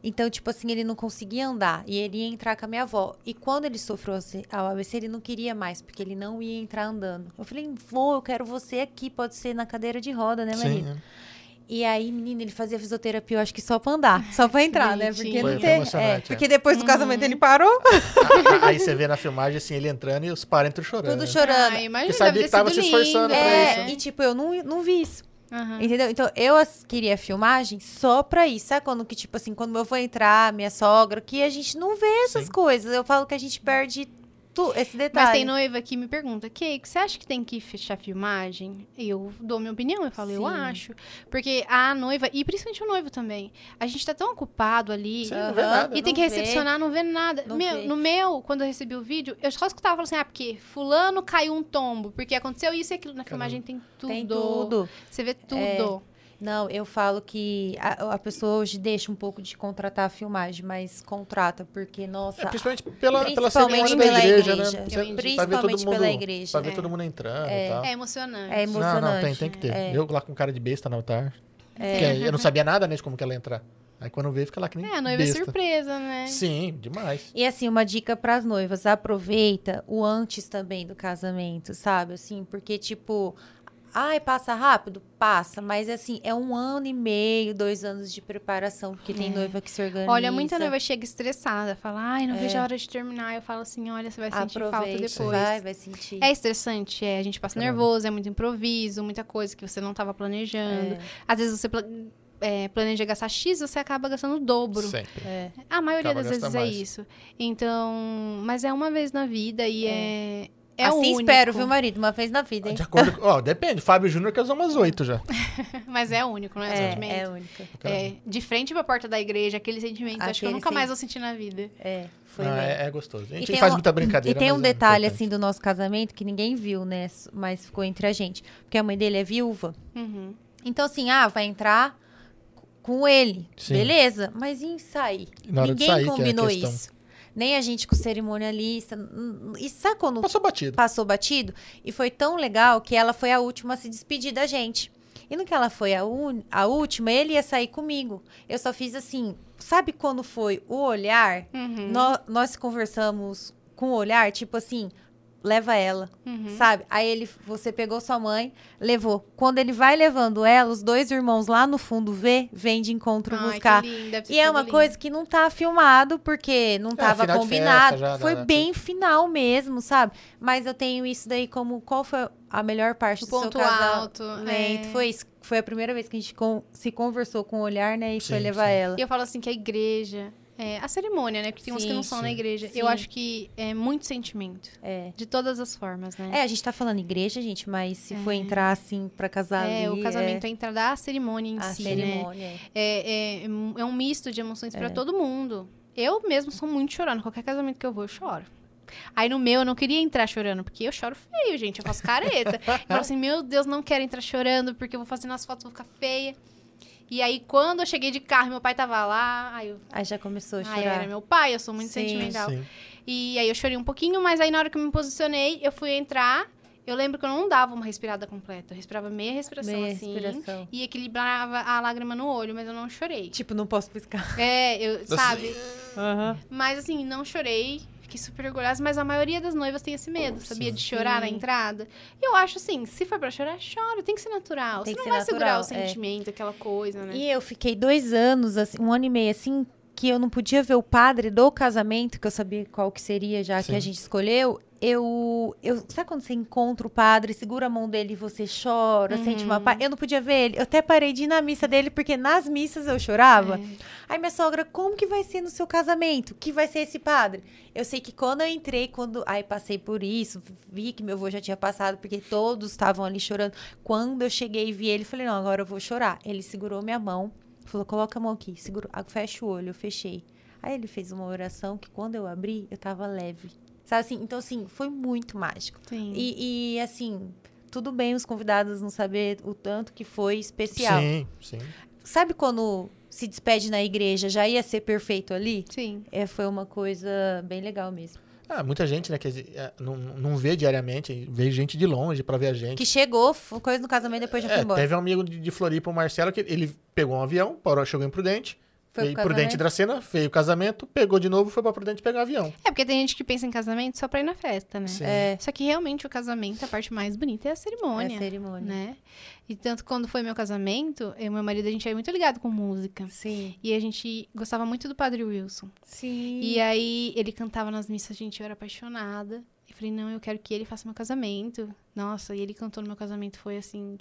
Speaker 2: Então, tipo assim, ele não conseguia andar e ele ia entrar com a minha avó. E quando ele sofreu ao AVC, ele não queria mais, porque ele não ia entrar andando. Eu falei, vô, eu quero você aqui, pode ser na cadeira de roda, né,
Speaker 3: Sim,
Speaker 2: marido?
Speaker 3: é.
Speaker 2: E aí, menina, ele fazia fisioterapia, eu acho que só pra andar, só pra entrar, né? Porque não tem. É,
Speaker 3: é.
Speaker 2: porque depois do casamento ele parou,
Speaker 3: A- a- Aí você vê na filmagem assim, ele entrando e os parentes chorando.
Speaker 2: tudo chorando.
Speaker 1: Ah, imagina,
Speaker 3: Porque sabia que tava se esforçando
Speaker 1: lindo,
Speaker 3: pra
Speaker 2: É,
Speaker 3: isso.
Speaker 2: e tipo, eu não, não vi isso.
Speaker 1: Aham.
Speaker 2: Entendeu? Então, eu queria filmagem só pra isso. Sabe quando que, tipo assim, quando eu vou entrar, minha sogra, que a gente não vê essas
Speaker 3: Sim.
Speaker 2: coisas. Eu falo que a gente perde tu, esse detalhe.
Speaker 1: Mas tem noiva que me pergunta, Kay, você acha que tem que fechar a filmagem? E eu dou minha opinião, eu falo, eu
Speaker 2: Sim.
Speaker 1: acho. Porque a noiva, e principalmente o noivo também, a gente tá tão ocupado ali.
Speaker 3: Sim, não vê
Speaker 2: Aham.
Speaker 3: nada.
Speaker 1: E tem que
Speaker 2: vê.
Speaker 1: recepcionar, não vê nada.
Speaker 2: Não
Speaker 1: meu,
Speaker 2: vê.
Speaker 1: No meu, quando eu recebi o vídeo, eu só escutava falando assim: ah, porque fulano caiu um tombo, porque aconteceu isso e aquilo. Na filmagem tem tudo.
Speaker 2: Tem tudo.
Speaker 1: Você vê tudo.
Speaker 2: Não, eu falo que a, a pessoa hoje deixa um pouco de contratar a filmagem, mas contrata, porque, nossa.
Speaker 3: É, principalmente pela, pela
Speaker 2: Principalmente
Speaker 3: da
Speaker 2: pela
Speaker 3: igreja,
Speaker 2: igreja.
Speaker 3: né?
Speaker 1: Eu
Speaker 3: Você- pra ver
Speaker 2: Principalmente
Speaker 3: todo mundo,
Speaker 2: pela igreja.
Speaker 3: Pra ver
Speaker 1: É.
Speaker 3: todo mundo entrando
Speaker 2: É.
Speaker 3: e tal.
Speaker 1: É emocionante.
Speaker 2: É emocionante.
Speaker 3: Não, não, tem, tem que ter.
Speaker 2: É.
Speaker 3: Eu lá com cara de besta no altar. Porque eu não sabia nada, né, de como que ela ia entrar. Aí quando veio, fica lá que nem
Speaker 1: É, a noiva é
Speaker 3: besta.
Speaker 1: surpresa, né?
Speaker 3: Sim, demais.
Speaker 2: E assim, uma dica pras noivas, aproveita o antes também do casamento, sabe? Assim, porque tipo, ai, passa rápido? Passa, mas assim, é um ano e meio, dois anos de preparação, porque tem
Speaker 1: É.
Speaker 2: noiva que se organiza.
Speaker 1: Olha, muita noiva chega estressada, fala, ai, não
Speaker 2: É.
Speaker 1: vejo a hora de terminar. Eu falo assim, olha, você vai sentir falta
Speaker 2: Aproveita,
Speaker 1: depois.
Speaker 2: vai, vai sentir.
Speaker 1: É estressante, é. A gente passa
Speaker 3: Caramba.
Speaker 1: nervoso, é muito improviso, muita coisa que você não estava planejando.
Speaker 2: É.
Speaker 1: Às vezes você pla- é, planeja gastar X, você acaba gastando o dobro.
Speaker 3: Sempre.
Speaker 2: É.
Speaker 1: A maioria
Speaker 3: Acaba
Speaker 1: das vezes é
Speaker 3: mais.
Speaker 1: isso. Então, mas é uma vez na vida e é. É,
Speaker 2: assim
Speaker 1: único.
Speaker 2: espero, viu, marido? Uma vez na vida, hein?
Speaker 3: De acordo com... Ó, depende. Fábio Júnior casou umas oito já.
Speaker 1: Mas é único, não é?
Speaker 2: É, é única.
Speaker 1: É, de frente pra porta da igreja, aquele sentimento, acho que eu
Speaker 2: Aquele
Speaker 1: nunca
Speaker 2: sen-
Speaker 1: mais vou sentir na vida.
Speaker 2: É, foi
Speaker 3: é, é gostoso. A
Speaker 2: E
Speaker 3: gente
Speaker 2: tem
Speaker 3: faz
Speaker 2: um-
Speaker 3: muita brincadeira,
Speaker 2: E tem um
Speaker 3: é
Speaker 2: detalhe, assim, do nosso casamento que ninguém viu, né? Mas ficou entre a gente. Porque a mãe dele é viúva.
Speaker 1: Uhum.
Speaker 2: Então, assim, ah, vai entrar com ele.
Speaker 3: Sim.
Speaker 2: Beleza, mas e sair?
Speaker 3: E na hora de
Speaker 2: Ninguém
Speaker 3: sair, que é
Speaker 2: combinou isso. Nem a gente com o cerimonialista. E sabe quando
Speaker 3: Passou batido.
Speaker 2: passou batido? E foi tão legal que ela foi a última a se despedir da gente. E no que ela foi a, un- a última, ele ia sair comigo. Eu só fiz assim, sabe quando foi o olhar?
Speaker 1: Uhum.
Speaker 2: Nó- nós conversamos com o olhar, tipo assim, leva ela,
Speaker 1: Uhum.
Speaker 2: sabe? Aí ele, você pegou sua mãe, levou. Quando ele vai levando ela, os dois irmãos lá no fundo vê, vem de encontro
Speaker 1: Ai,
Speaker 2: buscar.
Speaker 1: que lindo,
Speaker 2: E é uma
Speaker 1: lindo.
Speaker 2: coisa que não tá filmado, porque não tava
Speaker 3: final de
Speaker 2: combinado.
Speaker 3: festa já,
Speaker 2: Foi
Speaker 3: né?
Speaker 2: bem final mesmo, sabe? Mas eu tenho isso daí como qual foi a melhor parte
Speaker 1: O
Speaker 2: do seu
Speaker 1: ponto
Speaker 2: casamento?
Speaker 1: alto. é.
Speaker 2: Foi isso. Foi a primeira vez que a gente con- se conversou com o olhar, né? E foi
Speaker 3: Sim,
Speaker 2: levar
Speaker 3: sim.
Speaker 2: ela.
Speaker 1: E eu falo assim que a igreja. É, a cerimônia, né? Porque tem uns que
Speaker 2: Sim,
Speaker 1: não são na
Speaker 3: sim.
Speaker 1: igreja.
Speaker 2: Sim.
Speaker 1: Eu acho que é muito sentimento.
Speaker 2: É.
Speaker 1: De todas as formas, né?
Speaker 2: É, a gente tá falando igreja, gente, mas se for entrar assim pra casar
Speaker 1: É,
Speaker 2: ali,
Speaker 1: o casamento é a entrada da cerimônia em
Speaker 2: a
Speaker 1: si, né?
Speaker 2: cerimônia. é.
Speaker 1: É, é, é um misto de emoções pra todo mundo. Eu mesmo sou muito chorando. Qualquer casamento que eu vou, eu choro. Aí no meu, eu não queria entrar chorando, porque eu choro feio, gente. Eu faço careta. eu falo assim, meu Deus, não quero entrar chorando, porque eu vou fazer nas fotos, vou ficar feia. E aí, quando eu cheguei de carro meu pai tava lá, aí eu...
Speaker 2: Aí já começou a chorar.
Speaker 1: era meu pai, eu sou muito
Speaker 2: Sim,
Speaker 1: sentimental.
Speaker 3: Sim.
Speaker 1: E aí eu chorei um pouquinho, mas aí na hora que eu me posicionei, eu fui entrar. Eu lembro que eu não dava uma respirada completa. Eu respirava meia respiração,
Speaker 2: Meia
Speaker 1: assim.
Speaker 2: respiração.
Speaker 1: E equilibrava a lágrima no olho, mas eu não chorei.
Speaker 2: Tipo, não posso piscar.
Speaker 1: É, eu, sabe?
Speaker 2: Aham.
Speaker 1: Mas assim, não chorei. Fiquei super orgulhosa, mas a maioria das noivas tem esse medo, sabia? De chorar na
Speaker 2: Sim.
Speaker 1: entrada. E eu acho assim, se for pra chorar, chora. Tem que ser natural.
Speaker 2: Tem
Speaker 1: Você
Speaker 2: que
Speaker 1: não
Speaker 2: ser
Speaker 1: vai segurar o
Speaker 2: natural, é.
Speaker 1: sentimento, aquela coisa, né?
Speaker 2: E eu fiquei dois anos, assim, um ano e meio, assim, que eu não podia ver o padre do casamento, que eu sabia qual que seria, já que
Speaker 3: Sim.
Speaker 2: a gente escolheu. Eu, eu. Sabe quando você encontra o padre, segura a mão dele e você chora, sente uma paz? Eu não podia ver ele. Eu até parei de ir na missa dele, porque nas missas eu chorava.
Speaker 1: É.
Speaker 2: Aí minha sogra, como que vai ser no seu casamento? Que vai ser esse padre? Eu sei que quando eu entrei, quando. Aí passei por isso, vi que meu avô já tinha passado, porque todos estavam ali chorando. Quando eu cheguei e vi ele, falei, não, agora eu vou chorar. Ele segurou minha mão, falou, coloca a mão aqui, segura, fecha o olho, eu fechei. Aí ele fez uma oração que quando eu abri, eu tava leve. Sabe assim? Então, assim, foi muito mágico.
Speaker 1: Sim.
Speaker 2: E, e, assim, tudo bem os convidados não saber o tanto que foi especial.
Speaker 3: Sim, sim.
Speaker 2: Sabe quando se despede na igreja, já ia ser perfeito ali?
Speaker 1: Sim.
Speaker 2: É, foi uma coisa bem legal mesmo.
Speaker 3: Ah, muita gente, né, que é, não, não vê diariamente, vê gente de longe pra ver a gente.
Speaker 2: Que chegou, foi coisa no casamento depois já foi
Speaker 3: É,
Speaker 2: embora.
Speaker 3: teve um amigo de, de Floripa, o Marcelo, que ele pegou um avião, parou, chegou em Prudente,
Speaker 2: Foi
Speaker 3: veio
Speaker 2: pro
Speaker 3: Prudente? Dracena, veio o casamento, pegou de novo, foi pra Prudente pegar avião.
Speaker 1: É porque tem gente que pensa em casamento só pra ir na festa, né?
Speaker 3: Sim.
Speaker 2: É,
Speaker 1: Só que realmente o casamento, a parte mais bonita é a cerimônia.
Speaker 2: é cerimônia.
Speaker 1: Né? E tanto quando foi meu casamento, eu e meu marido, a gente é muito ligado com música.
Speaker 2: Sim.
Speaker 1: E a gente gostava muito do Padre Wilson.
Speaker 2: Sim.
Speaker 1: E aí ele cantava nas missas, gente, eu era apaixonada. Falei, não, eu quero que ele faça meu casamento. Nossa, e ele cantou no meu casamento, foi assim.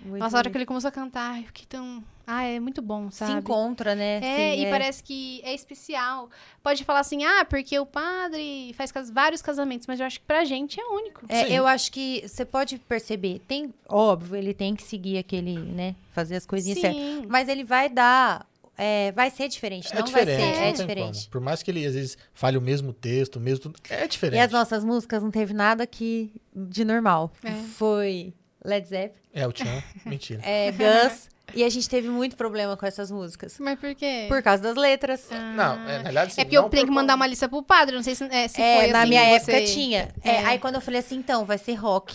Speaker 2: Muito
Speaker 1: Nossa, a hora que ele começou a cantar, eu fiquei tão. Ah, é muito bom,
Speaker 2: se
Speaker 1: sabe?
Speaker 2: encontra, né?
Speaker 1: É,
Speaker 2: Sim,
Speaker 1: e parece que é especial. Pode falar assim, ah, porque o padre faz cas- vários casamentos, mas eu acho que pra gente é único.
Speaker 2: É, eu acho que você pode perceber, tem, óbvio, ele tem que seguir aquele, né, fazer as coisinhas certas.
Speaker 1: Sim.
Speaker 2: Mas ele vai dar, é, vai ser diferente,
Speaker 3: É
Speaker 2: não
Speaker 3: diferente,
Speaker 2: vai ser,
Speaker 3: não
Speaker 2: é diferente.
Speaker 3: como. Por mais que ele, às vezes, fale o mesmo texto, o mesmo tudo, é diferente.
Speaker 2: E as nossas músicas não teve nada que de normal.
Speaker 1: É.
Speaker 2: Foi Led Zeppelin,
Speaker 3: É, o Tchan, mentira.
Speaker 2: é, Gus, e a gente teve muito problema com essas músicas.
Speaker 1: Mas por quê?
Speaker 2: Por causa das letras.
Speaker 3: Não, é, na verdade, assim,
Speaker 1: É porque eu tenho
Speaker 3: por
Speaker 1: que mandar uma lista pro padre, não sei se, é, se
Speaker 2: é,
Speaker 1: foi
Speaker 2: na
Speaker 1: assim
Speaker 2: minha época
Speaker 1: você-
Speaker 2: tinha. É,
Speaker 1: É.
Speaker 2: aí quando eu falei assim, então, vai ser rock.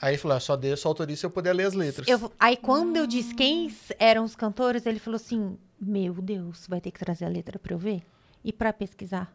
Speaker 3: Aí ele falou, ah, só, dê, só autoriza se eu puder ler as letras.
Speaker 2: Eu- aí quando eu disse quem eram os cantores, ele falou assim: Meu Deus, vai ter que trazer a letra pra eu ver? E pra pesquisar.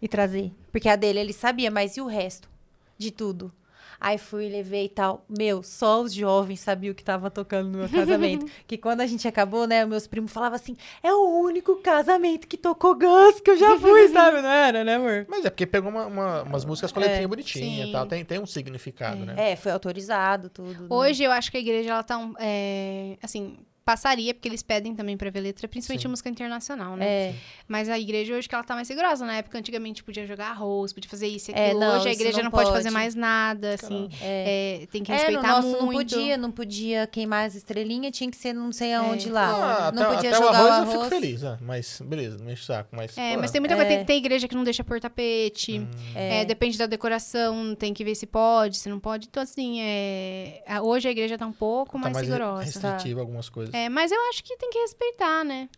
Speaker 2: E trazer. Porque a dele ele sabia, mas e o resto? De tudo. Aí fui, levei e tal. Meu, só os jovens sabiam o que tava tocando no meu casamento. que quando a gente acabou, né, meus primos falavam assim: é o único casamento que tocou Gus que eu já fui, sabe? Não era, né, amor?
Speaker 3: Mas é porque pegou uma- uma- umas músicas com a letrinha bonitinha
Speaker 1: sim.
Speaker 3: e tal. Tem, tem um significado, né?
Speaker 2: É, foi autorizado, tudo. né?
Speaker 1: Hoje eu acho que a igreja, ela tá, um, é, assim, passaria, porque eles pedem também pra ver letra, principalmente
Speaker 3: Sim.
Speaker 1: música internacional, né?
Speaker 2: É.
Speaker 1: Mas a igreja hoje que ela tá mais rigorosa. Na época, antigamente, podia jogar arroz, podia fazer isso e
Speaker 2: É,
Speaker 1: aquilo. hoje a igreja
Speaker 2: não
Speaker 1: não, pode.
Speaker 2: pode.
Speaker 1: fazer mais nada, assim. É, tem que
Speaker 2: É, no
Speaker 1: respeitar
Speaker 2: nosso
Speaker 1: muito.
Speaker 2: não podia, não podia queimar as estrelinhas, tinha que ser não sei aonde
Speaker 1: É.
Speaker 2: lá.
Speaker 3: Ah,
Speaker 2: não
Speaker 3: até,
Speaker 2: podia
Speaker 3: até
Speaker 2: jogar
Speaker 3: o
Speaker 2: o
Speaker 3: arroz,
Speaker 2: arroz.
Speaker 3: eu fico feliz. ah, mas beleza, não enche o saco. Mas,
Speaker 1: É,
Speaker 3: pô,
Speaker 1: mas tem muita
Speaker 2: É.
Speaker 1: coisa. Tem, tem igreja que não deixa pôr tapete. É, depende da decoração, tem que ver se pode, se não pode. Então, assim, é, hoje a igreja tá um pouco
Speaker 3: tá
Speaker 1: mais,
Speaker 3: mais
Speaker 1: rigorosa.
Speaker 3: restritivo algumas coisas.
Speaker 1: É, mas eu acho que tem que respeitar, né?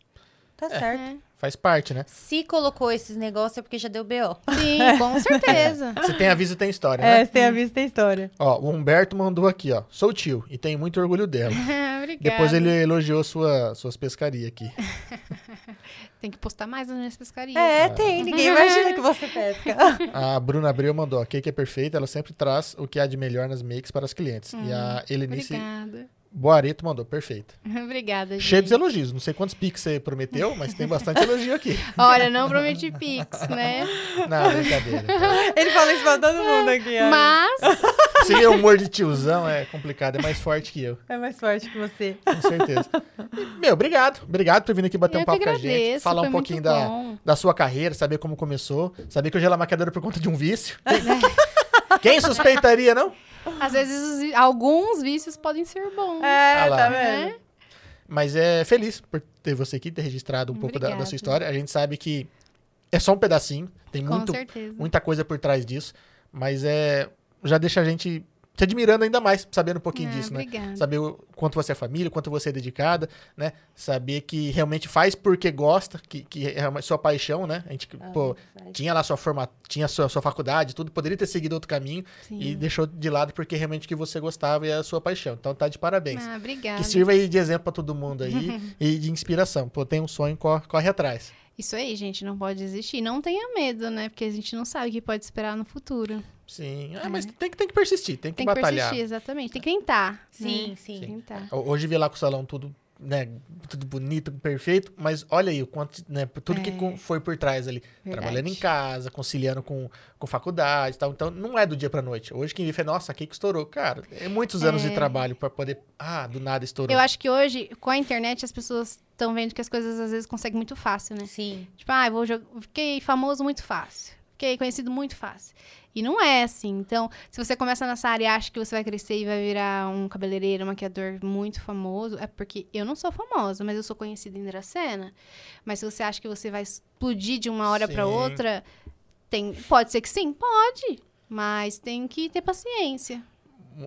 Speaker 2: Tá certo.
Speaker 1: É.
Speaker 3: Faz parte, né?
Speaker 2: Se colocou esses negócios é porque já deu BO.
Speaker 1: Sim, com certeza.
Speaker 3: Se tem aviso, tem história, né?
Speaker 2: tem a vista tem história.
Speaker 3: Ó, o Humberto mandou aqui, ó. Sou tio e tenho muito orgulho dela.
Speaker 1: Obrigada.
Speaker 3: Depois ele elogiou sua, suas pescarias aqui.
Speaker 1: Tem que postar mais nas minhas pescarias.
Speaker 2: É, tem. Ninguém imagina que você pesca.
Speaker 3: A Bruna Abreu mandou, a cake é perfeita, ela sempre traz o que há de melhor nas makes para os clientes. e a Helenice
Speaker 1: Obrigada.
Speaker 3: Boareto mandou, perfeita.
Speaker 1: Obrigada, gente.
Speaker 3: Cheio dos elogios. Não sei quantos pics você prometeu, mas tem bastante elogio aqui.
Speaker 1: Olha, não prometi Pix, né?
Speaker 3: Não, brincadeira.
Speaker 2: Ele fala isso pra todo mundo aqui, ó.
Speaker 1: Mas,
Speaker 3: Se meu humor de tiozão é complicado, é mais forte que eu,
Speaker 2: É mais forte que você.
Speaker 3: com certeza. Meu, obrigado. Obrigado por vir aqui bater
Speaker 1: eu
Speaker 3: um papo com a gente.
Speaker 1: agradeço.
Speaker 3: Falar um pouquinho da,
Speaker 1: bom.
Speaker 3: da sua carreira, saber como começou. Saber que hoje ela é maquiadora por conta de um vício. Quem suspeitaria, não?
Speaker 1: Às vezes, os alguns vícios podem ser bons.
Speaker 2: É,
Speaker 3: Ah lá.
Speaker 2: tá
Speaker 1: né?
Speaker 2: vendo?
Speaker 3: Mas é feliz por ter você aqui, ter registrado um pouco da, da
Speaker 1: Obrigada.
Speaker 3: sua história. A gente sabe que é só um pedacinho, tem
Speaker 1: Com
Speaker 3: muito,
Speaker 1: certeza.
Speaker 3: muita coisa por trás disso, mas é já deixa a gente te admirando ainda mais, sabendo um pouquinho
Speaker 1: Ah,
Speaker 3: disso, né?
Speaker 1: obrigada.
Speaker 3: Saber o quanto você é família, o quanto você é dedicada, né? Saber que realmente faz porque gosta, que, que é uma sua paixão, né? A gente, pô, tinha lá sua forma, tinha sua, sua faculdade, tudo, poderia ter seguido outro caminho
Speaker 1: Sim.
Speaker 3: e deixou de lado porque realmente que você gostava e é a sua paixão. Então tá de parabéns.
Speaker 1: Ah, obrigada.
Speaker 3: Que sirva aí de exemplo pra todo mundo aí e de inspiração. Pô, tem um sonho, corre, corre atrás.
Speaker 1: Isso aí, gente, não pode desistir. Não tenha medo, né? Porque a gente não sabe o que pode esperar no futuro.
Speaker 3: Sim. Ah, mas tem, que- tem que persistir, tem que
Speaker 1: Tem que
Speaker 3: batalhar.
Speaker 1: persistir, exatamente. Tem que tentar.
Speaker 2: Sim,
Speaker 1: né?
Speaker 2: sim.
Speaker 1: Tentar.
Speaker 3: Ho- Hoje vi lá com o salão tudo né, tudo bonito, perfeito, mas olha aí o quanto, né, tudo
Speaker 1: É.
Speaker 3: que foi por trás ali,
Speaker 1: Verdade.
Speaker 3: trabalhando em casa, conciliando com, com faculdade e tal. Então, não é do dia pra noite. Hoje quem vê fala, nossa, aqui que estourou. Cara, é muitos anos de trabalho pra poder, ah, do nada estourou.
Speaker 1: Eu acho que hoje, com a internet, as pessoas estão vendo que as coisas às vezes conseguem muito fácil, né?
Speaker 2: Sim.
Speaker 1: Tipo, ah, eu vou jog... fiquei famoso muito fácil. Fiquei conhecido muito fácil. E não é assim. Então, se você começa nessa área e acha que você vai crescer e vai virar um cabeleireiro, um maquiador muito famoso, é porque eu não sou famosa, mas eu sou conhecida em Dracena. Mas se você acha que você vai explodir de uma hora pra
Speaker 3: Sim.
Speaker 1: outra, tem... pode ser que sim, pode. Mas tem que ter paciência.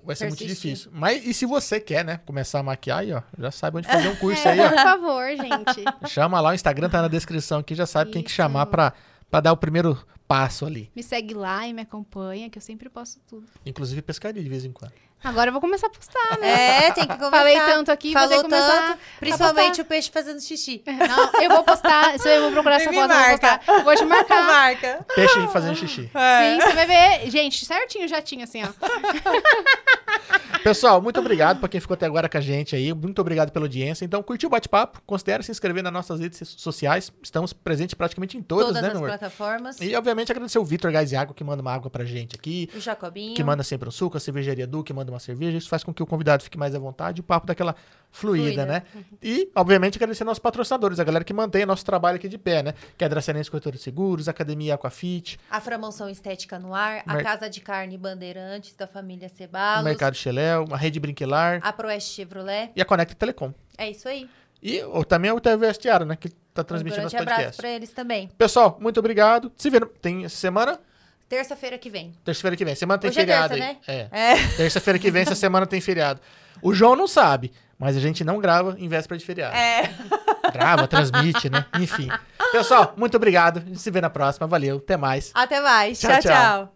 Speaker 3: Vai ser muito
Speaker 2: persistir.
Speaker 3: difícil. Mas e se você quer, né, começar a maquiar aí, ó, já sabe onde fazer um curso aí,
Speaker 1: É,
Speaker 3: ó.
Speaker 1: por favor, gente.
Speaker 3: Chama lá, o Instagram tá na descrição aqui, já sabe quem que
Speaker 1: Isso.
Speaker 3: chamar pra, pra dar o primeiro passo ali.
Speaker 1: Me segue lá e me acompanha, que eu sempre posto tudo.
Speaker 3: Inclusive pescaria de vez em quando.
Speaker 1: Agora eu vou começar a postar, né?
Speaker 2: É, tem que começar.
Speaker 1: Falei tanto aqui, vou
Speaker 2: Falou
Speaker 1: que começar
Speaker 2: tanto, principalmente o peixe fazendo xixi.
Speaker 1: Não, eu vou postar, você- eu vou procurar essa
Speaker 2: Me
Speaker 1: foto, eu vou
Speaker 2: marca.
Speaker 1: postar. Vou te marcar.
Speaker 2: Marca.
Speaker 3: Peixe fazendo xixi.
Speaker 1: Sim, você vai ver. Gente, certinho já tinha, assim, ó.
Speaker 3: Pessoal, muito obrigado pra quem ficou até agora com a gente aí. Muito obrigado pela audiência. Então, curtiu o bate-papo? Considere se inscrever nas nossas redes sociais. Estamos presentes praticamente em todas,
Speaker 2: Todas
Speaker 3: né,
Speaker 2: as
Speaker 3: meu amor?
Speaker 2: plataformas.
Speaker 3: E, obviamente, agradecer o Vitor Gás e Água, que manda uma água pra gente aqui.
Speaker 2: O Jacobinho.
Speaker 3: Que manda sempre um suco, a cervejaria Du, que manda uma cerveja. Isso faz com que o convidado fique mais à vontade, o papo daquela fluida,
Speaker 2: Fluida.
Speaker 3: né? E, obviamente, agradecer nossos patrocinadores, a galera que mantém nosso trabalho aqui de pé, né? Que é a Dracenense Corretora de Seguros, Academia Aquafit,
Speaker 2: A Framonção Estética no Ar. A
Speaker 3: Mer-
Speaker 2: Casa de Carne Bandeirantes, da família
Speaker 3: o
Speaker 2: Cebalos.
Speaker 3: Mercado Xeléu, a Rede Brinquilar
Speaker 2: A Proeste Chevrolet.
Speaker 3: e a Conecta Telecom.
Speaker 2: É isso aí.
Speaker 3: E ou, também o TV Vestiário, né? Que tá
Speaker 2: Um
Speaker 3: transmitindo os
Speaker 2: grande abraço pra eles também.
Speaker 3: Pessoal, muito obrigado. Se vê, tem essa semana?
Speaker 2: Terça-feira que vem.
Speaker 3: Terça-feira que vem. Semana tem
Speaker 2: Hoje é
Speaker 3: feriado
Speaker 2: terça,
Speaker 3: aí.
Speaker 2: né?
Speaker 3: É.
Speaker 2: É.
Speaker 3: Terça-feira que vem, essa semana tem feriado. O João não sabe, mas a gente não grava em véspera de feriado.
Speaker 2: É.
Speaker 3: Grava, transmite, né? Enfim. Pessoal, muito obrigado. A gente se vê na próxima. Valeu. Até mais.
Speaker 2: Até mais.
Speaker 3: Tchau,
Speaker 2: tchau.
Speaker 3: tchau.
Speaker 2: tchau.